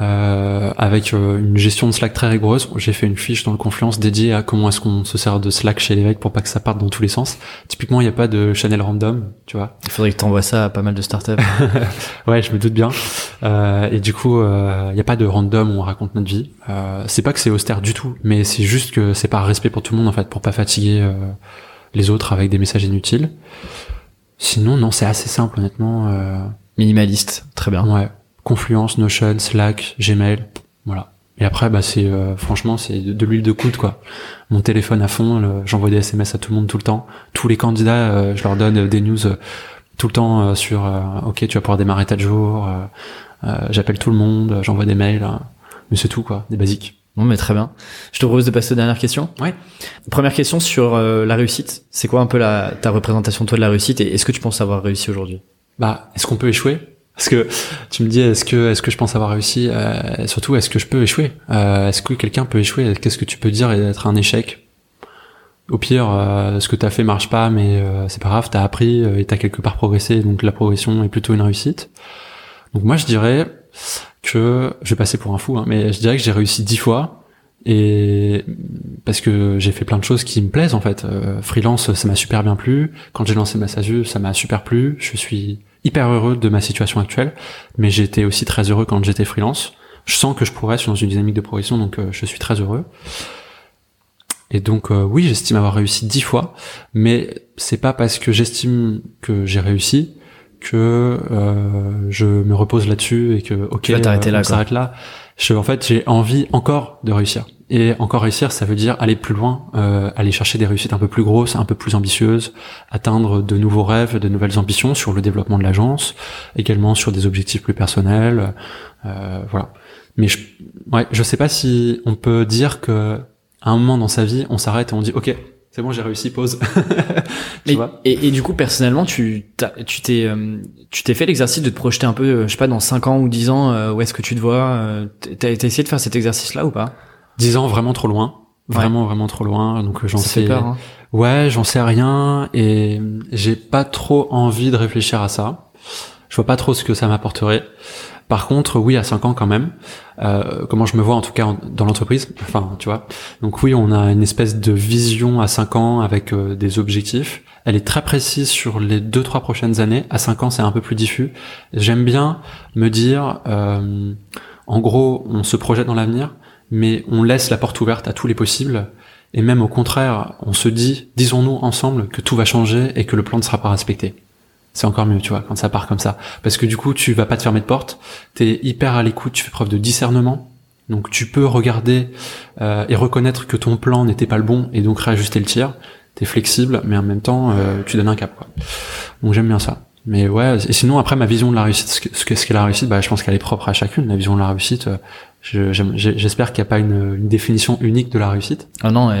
euh, avec euh, une gestion de Slack très rigoureuse. J'ai fait une fiche dans le Confluence dédiée à comment est-ce qu'on se sert de Slack chez l'évêque pour pas que ça parte dans tous les sens. Typiquement, il n'y a pas de channel random, tu vois. Il faudrait que tu envoies ça à pas mal de startups. *laughs* ouais, je me doute bien. Euh, et du coup, il n'y a pas de random où on raconte notre vie. c'est pas que c'est austère du tout, mais c'est juste que c'est par respect pour tout le monde en fait, pour pas fatiguer les autres avec des messages inutiles. Sinon, non, c'est assez simple, honnêtement. Euh... Minimaliste, très bien. Ouais. Confluence, Notion, Slack, Gmail, voilà. Et après, bah c'est euh, franchement, c'est de, l'huile de coude quoi. Mon téléphone à fond, j'envoie des SMS à tout le monde tout le temps. Tous les candidats, euh, je leur donne des news euh, tout le temps sur OK, tu vas pouvoir démarrer tel jour. J'appelle tout le monde, j'envoie des mails. Hein. mais c'est tout quoi, des basiques. Bon, mais très bien. Je te propose de passer aux dernières questions. Ouais. Première question sur euh, la réussite. C'est quoi un peu la, ta représentation toi de la réussite et est-ce que tu penses avoir réussi aujourd'hui? Bah, est-ce qu'on peut échouer? Parce que tu me dis, est-ce que est-ce que je pense avoir réussi euh, Surtout, est-ce que je peux échouer? Euh, Est-ce que quelqu'un peut échouer? Qu'est-ce que tu peux dire et un échec? Au pire, euh, ce que t'as fait marche pas, mais c'est pas grave, t'as appris et t'as quelque part progressé, donc la progression est plutôt une réussite. Donc moi, je dirais que je vais passer pour un fou, hein, mais je dirais que j'ai réussi dix fois et parce que j'ai fait plein de choses qui me plaisent en fait. Euh, freelance, ça m'a super bien plu. Quand j'ai lancé ma SASU, ça m'a super plu. Je suis hyper heureux de ma situation actuelle, mais j'étais aussi très heureux quand j'étais freelance. Je sens que je progresse dans une dynamique de progression, donc euh, je suis très heureux. Et donc euh, oui, j'estime avoir réussi dix fois, mais c'est pas parce que j'estime que j'ai réussi que euh, je me repose là-dessus et que ok, tu vas t'arrêter là, on s'arrête là. Je, en fait, j'ai envie encore de réussir. Et encore réussir, ça veut dire aller plus loin, euh, aller chercher des réussites un peu plus grosses, un peu plus ambitieuses, atteindre de nouveaux rêves, de nouvelles ambitions sur le développement de l'agence, également sur des objectifs plus personnels, euh, voilà. Mais je, ouais, je sais pas si on peut dire que à un moment dans sa vie, on s'arrête et on dit, ok, c'est bon, j'ai réussi, pause. *laughs* tu vois et, et, du coup, personnellement, tu tu t'es euh, tu t'es fait l'exercice de te projeter un peu, euh, je sais pas, dans 5 ans ou 10 ans, euh, où est-ce que tu te vois T'as essayé de faire cet exercice-là ou pas? 10 ans, vraiment trop loin. Vraiment, vraiment trop loin. Donc j'en sais. peur, hein. Ouais, j'en sais rien et j'ai pas trop envie de réfléchir à ça. Je vois pas trop ce que ça m'apporterait. Par contre, oui, à 5 ans quand même. Euh, comment je me vois en tout cas dans l'entreprise. Enfin, tu vois. Donc oui, on a une espèce de vision à 5 ans avec euh, des objectifs. Elle est très précise sur les 2-3 prochaines années. À 5 ans, c'est un peu plus diffus. J'aime bien me dire, euh, en gros, on se projette dans l'avenir, mais on laisse la porte ouverte à tous les possibles. Et même au contraire, on se dit, disons-nous ensemble que tout va changer et que le plan ne sera pas respecté c'est encore mieux, tu vois, quand ça part comme ça. Parce que du coup, tu vas pas te fermer de porte, t'es hyper à l'écoute, tu fais preuve de discernement. Donc tu peux regarder euh, et reconnaître que ton plan n'était pas le bon et donc réajuster le tir. T'es flexible, mais en même temps, euh, tu donnes un cap. Quoi. Donc j'aime bien ça. Mais ouais, et sinon après ma vision de la réussite, ce qu'est ce la réussite, bah je pense qu'elle est propre à chacune. La vision de la réussite, euh, J'espère qu'il n'y a pas une, une, définition unique de la réussite. Ah non,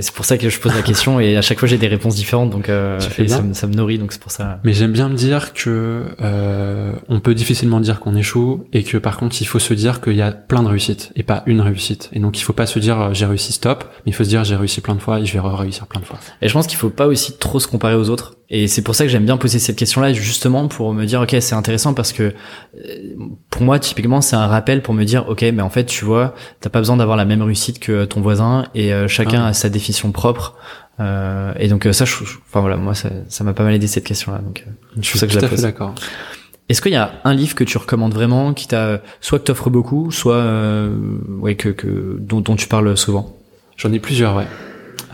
c'est pour ça que je pose la question et à chaque fois j'ai des réponses différentes, donc euh, ça, me, ça, me nourrit, donc c'est pour ça. Mais j'aime bien me dire que euh, on peut difficilement dire qu'on échoue et que par contre il faut se dire qu'il y a plein de réussites et pas une réussite. Et donc il faut pas se dire euh, j'ai réussi stop, mais il faut se dire j'ai réussi plein de fois et je vais réussir plein de fois. Et je pense qu'il faut pas aussi trop se comparer aux autres. Et c'est pour ça que j'aime bien poser cette question-là, justement pour me dire ok c'est intéressant parce que euh, pour moi typiquement c'est un rappel pour me dire ok mais en fait tu vois t'as pas besoin d'avoir la même réussite que ton voisin et euh, chacun ah a sa définition propre. Euh, et donc ça, je, enfin voilà, moi ça m'a pas mal aidé cette question-là. Donc je suis ça que tout à fait d'accord. Est-ce qu'il y a un livre que tu recommandes vraiment, qui t'a soit que t'offre beaucoup, soit ouais que, que dont, dont tu parles souvent? J'en ai plusieurs, ouais.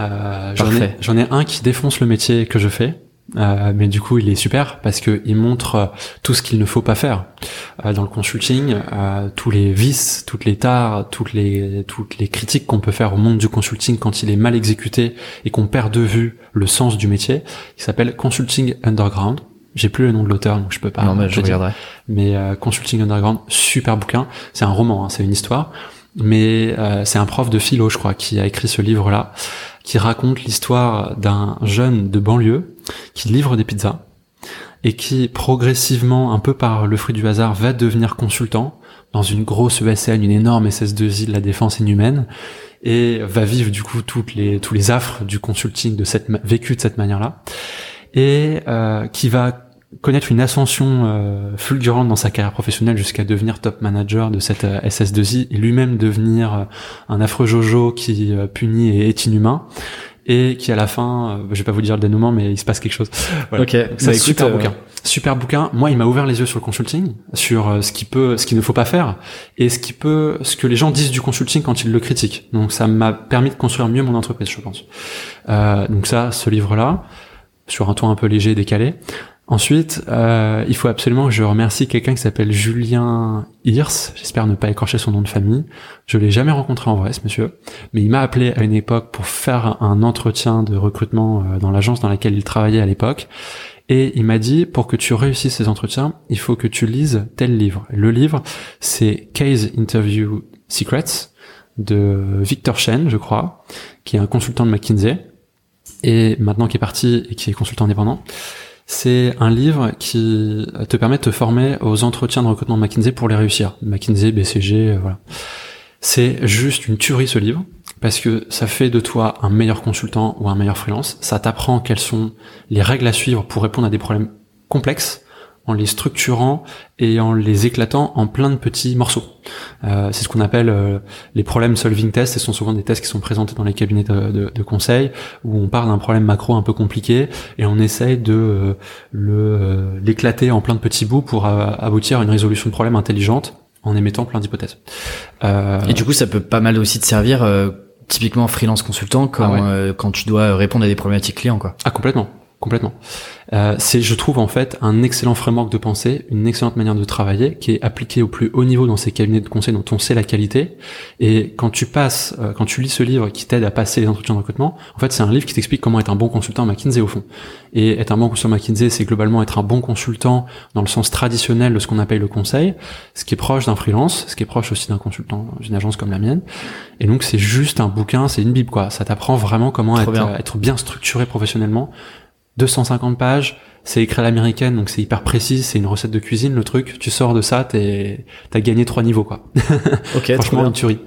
Euh, j'en ai, ai, un qui défonce le métier que je fais. Euh, mais du coup, il est super parce que il montre euh, tout ce qu'il ne faut pas faire euh, dans le consulting, euh, tous les vices, toutes les tares, toutes les toutes les critiques qu'on peut faire au monde du consulting quand il est mal exécuté et qu'on perd de vue le sens du métier. Il s'appelle Consulting Underground. J'ai plus le nom de l'auteur, donc je peux pas. Non, mais je regarderai. Mais Consulting Underground, super bouquin. C'est un roman, hein, c'est une histoire mais euh, c'est un prof de philo, je crois, qui a écrit ce livre-là, qui raconte l'histoire d'un jeune de banlieue qui livre des pizzas et qui progressivement, un peu par le fruit du hasard, va devenir consultant dans une grosse ESN, une énorme SS2I de la défense inhumaine, et va vivre du coup toutes les tous les affres du consulting de cette vécu de cette manière-là, et euh, qui va connaître une ascension euh, fulgurante dans sa carrière professionnelle jusqu'à devenir top manager de cette euh, SS2I et lui-même devenir euh, un affreux Jojo qui punit et est inhumain et qui à la fin, je vais pas vous dire le dénouement, mais il se passe quelque chose. Voilà. Ok, c'est super bouquin. Super bouquin. Moi, il m'a ouvert les yeux sur le consulting, sur ce qui peut, ce qu'il ne faut pas faire, et ce qui peut, ce que les gens disent du consulting quand ils le critiquent. Donc, ça m'a permis de construire mieux mon entreprise, je pense. donc ça, ce livre-là, sur un ton un peu léger, décalé. Ensuite, euh, il faut absolument que je remercie quelqu'un qui s'appelle Julien Hirs. J'espère ne pas écorcher son nom de famille. Je l'ai jamais rencontré en vrai, ce monsieur, mais il m'a appelé à une époque pour faire un entretien de recrutement euh, dans l'agence dans laquelle il travaillait à l'époque. Et il m'a dit, pour que tu réussisses ces entretiens, il faut que tu lises tel livre. Le livre, c'est Case Interview Secrets de Victor Chen, je crois, qui est un consultant de McKinsey, et maintenant qui est parti et qui est consultant indépendant. C'est un livre qui te permet de te former aux entretiens de recrutement McKinsey pour les réussir. McKinsey, BCG, euh, voilà. C'est juste une tuerie ce livre parce que ça fait de toi un meilleur consultant ou un meilleur freelance. Ça t'apprend quelles sont les règles à suivre pour répondre à des problèmes complexes en les structurant et en les éclatant en plein de petits morceaux. Euh, c'est ce qu'on appelle euh, les problèmes solving tests. Ce sont souvent des tests qui sont présentés dans les cabinets de, de, de conseil où on parle d'un problème macro un peu compliqué et on essaye de euh, le euh, l'éclater en plein de petits bouts pour aboutir à une résolution de problème intelligente en émettant plein d'hypothèses. et du coup, ça peut pas mal aussi te servir typiquement freelance consultant quand, ah quand tu dois répondre à des problématiques clients quoi. Ah complètement complètement. Euh, c'est, je trouve en fait, un excellent framework de pensée, une excellente manière de travailler, qui est appliquée au plus haut niveau dans ces cabinets de conseil dont on sait la qualité. Et quand tu passes, euh, quand tu lis ce livre qui t'aide à passer les entretiens de recrutement, en fait, c'est un livre qui t'explique comment être un bon consultant à McKinsey au fond. Et être un bon consultant à McKinsey, c'est globalement être un bon consultant dans le sens traditionnel de ce qu'on appelle le conseil, ce qui est proche d'un freelance, ce qui est proche aussi d'un consultant d'une agence comme la mienne. Et donc, c'est juste un bouquin, c'est une bible quoi. Ça t'apprend vraiment comment être bien. être bien structuré professionnellement 250 pages, c'est écrit à l'américaine, donc c'est hyper précis, c'est une recette de cuisine, le truc. Tu sors de ça, t'es, t'as gagné trois niveaux, quoi. *laughs* Ok, Franchement, une tuerie.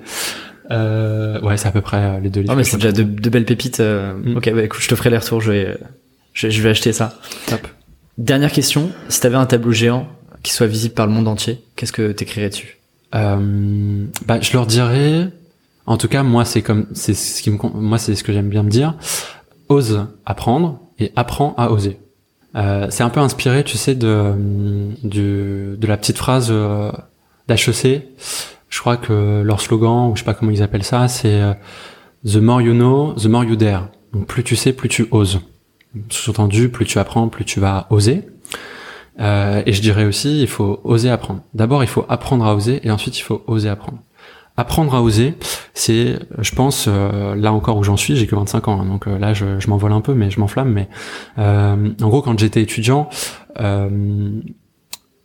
Euh, ouais, c'est à peu près euh, les deux livres. Ah, mais c'est déjà de, belles pépites. Euh, mm. Ok, bah écoute, je te ferai les retours, je vais, je, vais acheter ça. Top. Dernière question, si t'avais un tableau géant qui soit visible par le monde entier, qu'est-ce que t'écrirais dessus? Euh, Bah, je leur dirais, en tout cas, moi, c'est comme, c'est ce qui me, moi, c'est ce que j'aime bien me dire. Ose apprendre, et apprends à oser. Euh, c'est un peu inspiré, tu sais, de, de, la petite phrase euh, d'HEC. Je crois que leur slogan, ou je sais pas comment ils appellent ça, c'est euh, The more you know, the more you dare. Donc plus tu sais, plus tu oses. Sous-entendu, plus tu apprends, plus tu vas oser. Euh, et je dirais aussi, il faut oser apprendre. D'abord, il faut apprendre à oser, et ensuite, il faut oser apprendre apprendre à oser, c'est, je pense, euh, là encore où j'en suis, j'ai que 25 ans, hein, donc euh, là je, m'envole un peu, mais je m'enflamme. Mais euh, en gros, quand j'étais étudiant,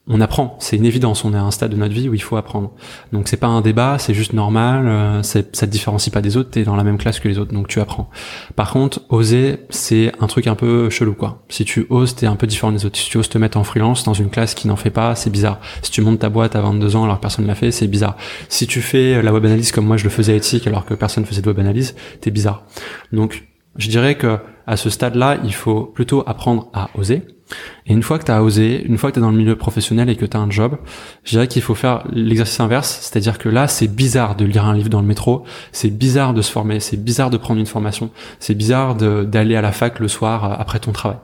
on apprend, c'est une évidence. On est à un stade de notre vie où il faut apprendre. Donc c'est pas un débat, c'est juste normal. Euh, ça te différencie pas des autres. T'es dans la même classe que les autres, donc tu apprends. Par contre, oser, c'est un truc un peu chelou, quoi. Si tu oses, t'es un peu différent des autres. Si tu oses te mettre en freelance dans une classe qui n'en fait pas, c'est bizarre. Si tu montes ta boîte à 22 ans alors que personne l'a fait, c'est bizarre. Si tu fais la web analyse comme moi je le faisais à alors que personne faisait de web analyse, t'es bizarre. Donc je dirais que à ce stade-là, il faut plutôt apprendre à oser et une fois que tu as osé, une fois que tu es dans le milieu professionnel et que tu as un job, je dirais qu'il faut faire l'exercice inverse, c'est-à-dire que là, c'est bizarre de lire un livre dans le métro, c'est bizarre de se former, c'est bizarre de prendre une formation, c'est bizarre d'aller à la fac le soir euh, après ton travail.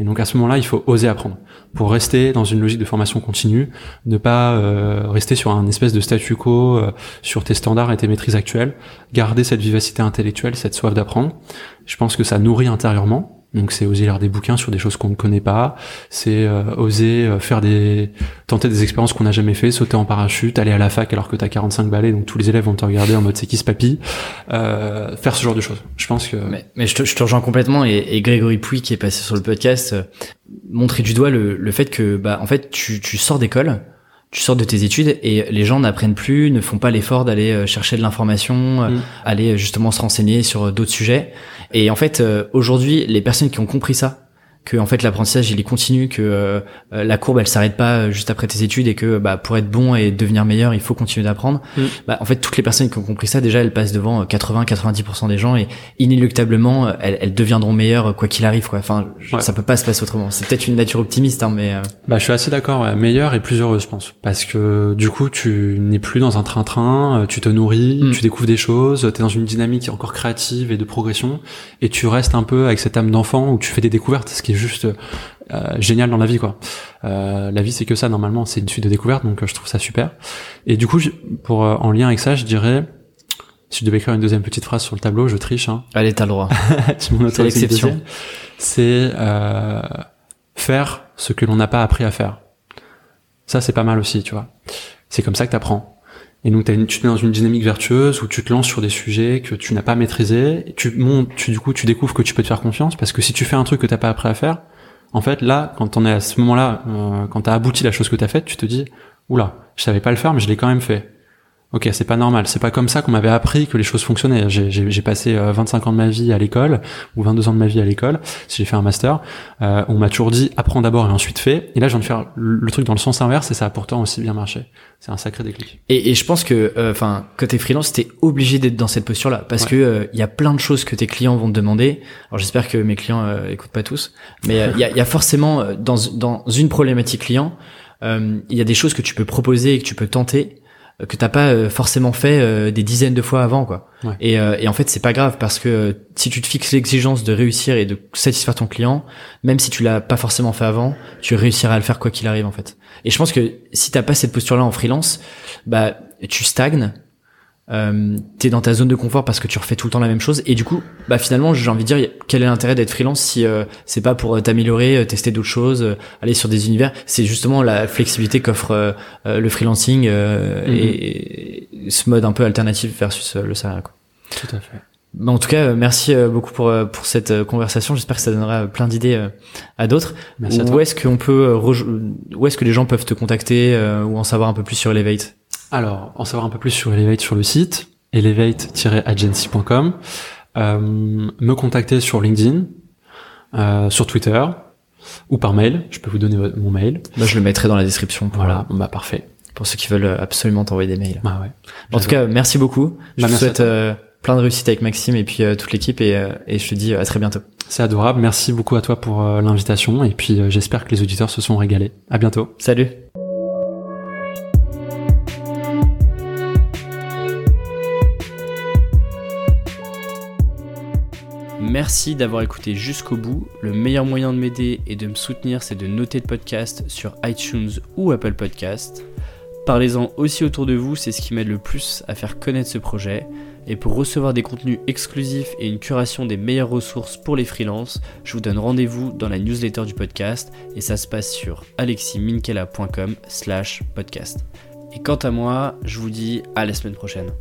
Et donc à ce moment-là, il faut oser apprendre. Pour rester dans une logique de formation continue, ne pas euh, rester sur un espèce de statu quo euh, sur tes standards et tes maîtrises actuelles, garder cette vivacité intellectuelle, cette soif d'apprendre. Je pense que ça nourrit intérieurement donc c'est oser lire des bouquins sur des choses qu'on ne connaît pas, c'est euh, oser euh, faire des tenter des expériences qu'on n'a jamais fait, sauter en parachute, aller à la fac alors que t'as 45 balais, donc tous les élèves vont te regarder en mode c'est qui ce papy, euh, faire ce genre de choses. Je pense que. Mais, mais je, te, je, te, rejoins complètement et, et, Grégory Pouy qui est passé sur le podcast euh, montrer du doigt le, le fait que bah en fait tu, tu sors d'école tu sors de tes études et les gens n'apprennent plus, ne font pas l'effort d'aller euh, chercher de l'information, euh, mm. aller justement se renseigner sur d'autres sujets. Et en fait, aujourd'hui, les personnes qui ont compris ça, que en fait l'apprentissage il est continu que euh, la courbe elle s'arrête pas euh, juste après tes études et que bah pour être bon et devenir meilleur il faut continuer d'apprendre mm. bah, en fait toutes les personnes qui ont compris ça déjà elles passent devant 80 euh, 90% des gens et inéluctablement elles, elles deviendront meilleures quoi qu'il arrive quoi enfin ça peut pas se passer autrement c'est peut-être une nature optimiste hein, mais bah je suis assez d'accord ouais. meilleure et plus heureuse je pense parce que du coup tu n'es plus dans un train-train tu te nourris mm. tu découvres des choses tu es dans une dynamique encore créative et de progression et tu restes un peu avec cette âme d'enfant où tu fais des découvertes ce qui juste euh, génial dans la vie quoi. Euh, la vie c'est que ça normalement, c'est une suite de découvertes donc euh, je trouve ça super. Et du coup pour en lien avec ça, je dirais si je devais écrire une deuxième petite phrase sur le tableau, je triche. Hein. Allez, t'as le droit. *laughs* c'est l'exception. C'est faire ce que l'on n'a pas appris à faire. Ça, c'est pas mal aussi, tu vois. C'est comme ça que t'apprends. Et donc, tu te mets dans une dynamique vertueuse où tu te lances sur des sujets que tu n'as pas maîtrisés. Tu montes, tu, du coup, tu découvres que tu peux te faire confiance parce que si tu fais un truc que t'as pas appris à faire, en fait, là, quand on est à ce moment-là, euh, quand t'as abouti la chose que t'as faite, tu te dis, oula, je savais pas le faire, mais je l'ai quand même fait ok, c'est pas normal, c'est pas comme ça qu'on m'avait appris que les choses fonctionnaient. J'ai passé 25 euh, ans de ma vie à l'école, ou 22 ans de ma vie à l'école, si j'ai fait un master, euh, on m'a toujours dit apprends d'abord et ensuite fais. Et là, je viens de faire le truc dans le sens inverse et ça a pourtant aussi bien marché. C'est un sacré déclic. Et, et je pense que, euh, enfin, t'es freelance, t'es obligé d'être dans cette posture-là parce que il y a plein de choses que tes clients vont te demander. Alors j'espère que mes clients écoutent pas tous, mais il y a, y, a, forcément dans dans une problématique client, il y a des choses que tu peux proposer et que tu peux tenter que t'as pas euh, forcément fait euh, des dizaines de fois avant quoi. Et, euh, et, en fait c'est pas grave parce que si tu te fixes l'exigence de réussir et de satisfaire ton client, même si tu l'as pas forcément fait avant, tu réussiras à le faire quoi qu'il arrive en fait. Et je pense que si t'as pas cette posture là en freelance, bah tu stagnes, euh, t'es dans ta zone de confort parce que tu refais tout le temps la même chose et du coup bah finalement j'ai envie de dire quel est l'intérêt d'être freelance si euh, c'est pas pour euh, t'améliorer euh, tester d'autres choses aller sur des univers? C'est justement la flexibilité qu'offre le freelancing mm-hmm. et, ce mode un peu alternatif versus le salariat quoi. tout à fait bah, en tout cas, merci beaucoup pour pour cette conversation. J'espère que ça donnera plein d'idées à d'autres. Où est-ce qu'on peut où est-ce que les gens peuvent te contacter ou en savoir un peu plus sur Elevate? Alors, en savoir un peu plus sur Elevate sur le site, elevate-agency.com, euh, me contacter sur LinkedIn, euh, sur Twitter, ou par mail. Je peux vous donner mon mail. Bah, je le mettrai dans la description. voilà, bah parfait. Pour ceux qui veulent absolument t'envoyer des mails. Bah ouais. En tout cas, merci beaucoup. Je bah, vous souhaite euh, plein de réussite avec Maxime et puis euh, toute l'équipe et, euh, et je te dis à très bientôt. C'est adorable. Merci beaucoup à toi pour l'invitation et puis j'espère que les auditeurs se sont régalés. À bientôt. Salut. Merci d'avoir écouté jusqu'au bout. Le meilleur moyen de m'aider et de me soutenir, c'est de noter le podcast sur iTunes ou Apple Podcast. Parlez-en aussi autour de vous, c'est ce qui m'aide le plus à faire connaître ce projet. Et pour recevoir des contenus exclusifs et une curation des meilleures ressources pour les freelances, je vous donne rendez-vous dans la newsletter du podcast et ça se passe sur aleximinkela.com slash podcast. Et quant à moi, je vous dis à la semaine prochaine.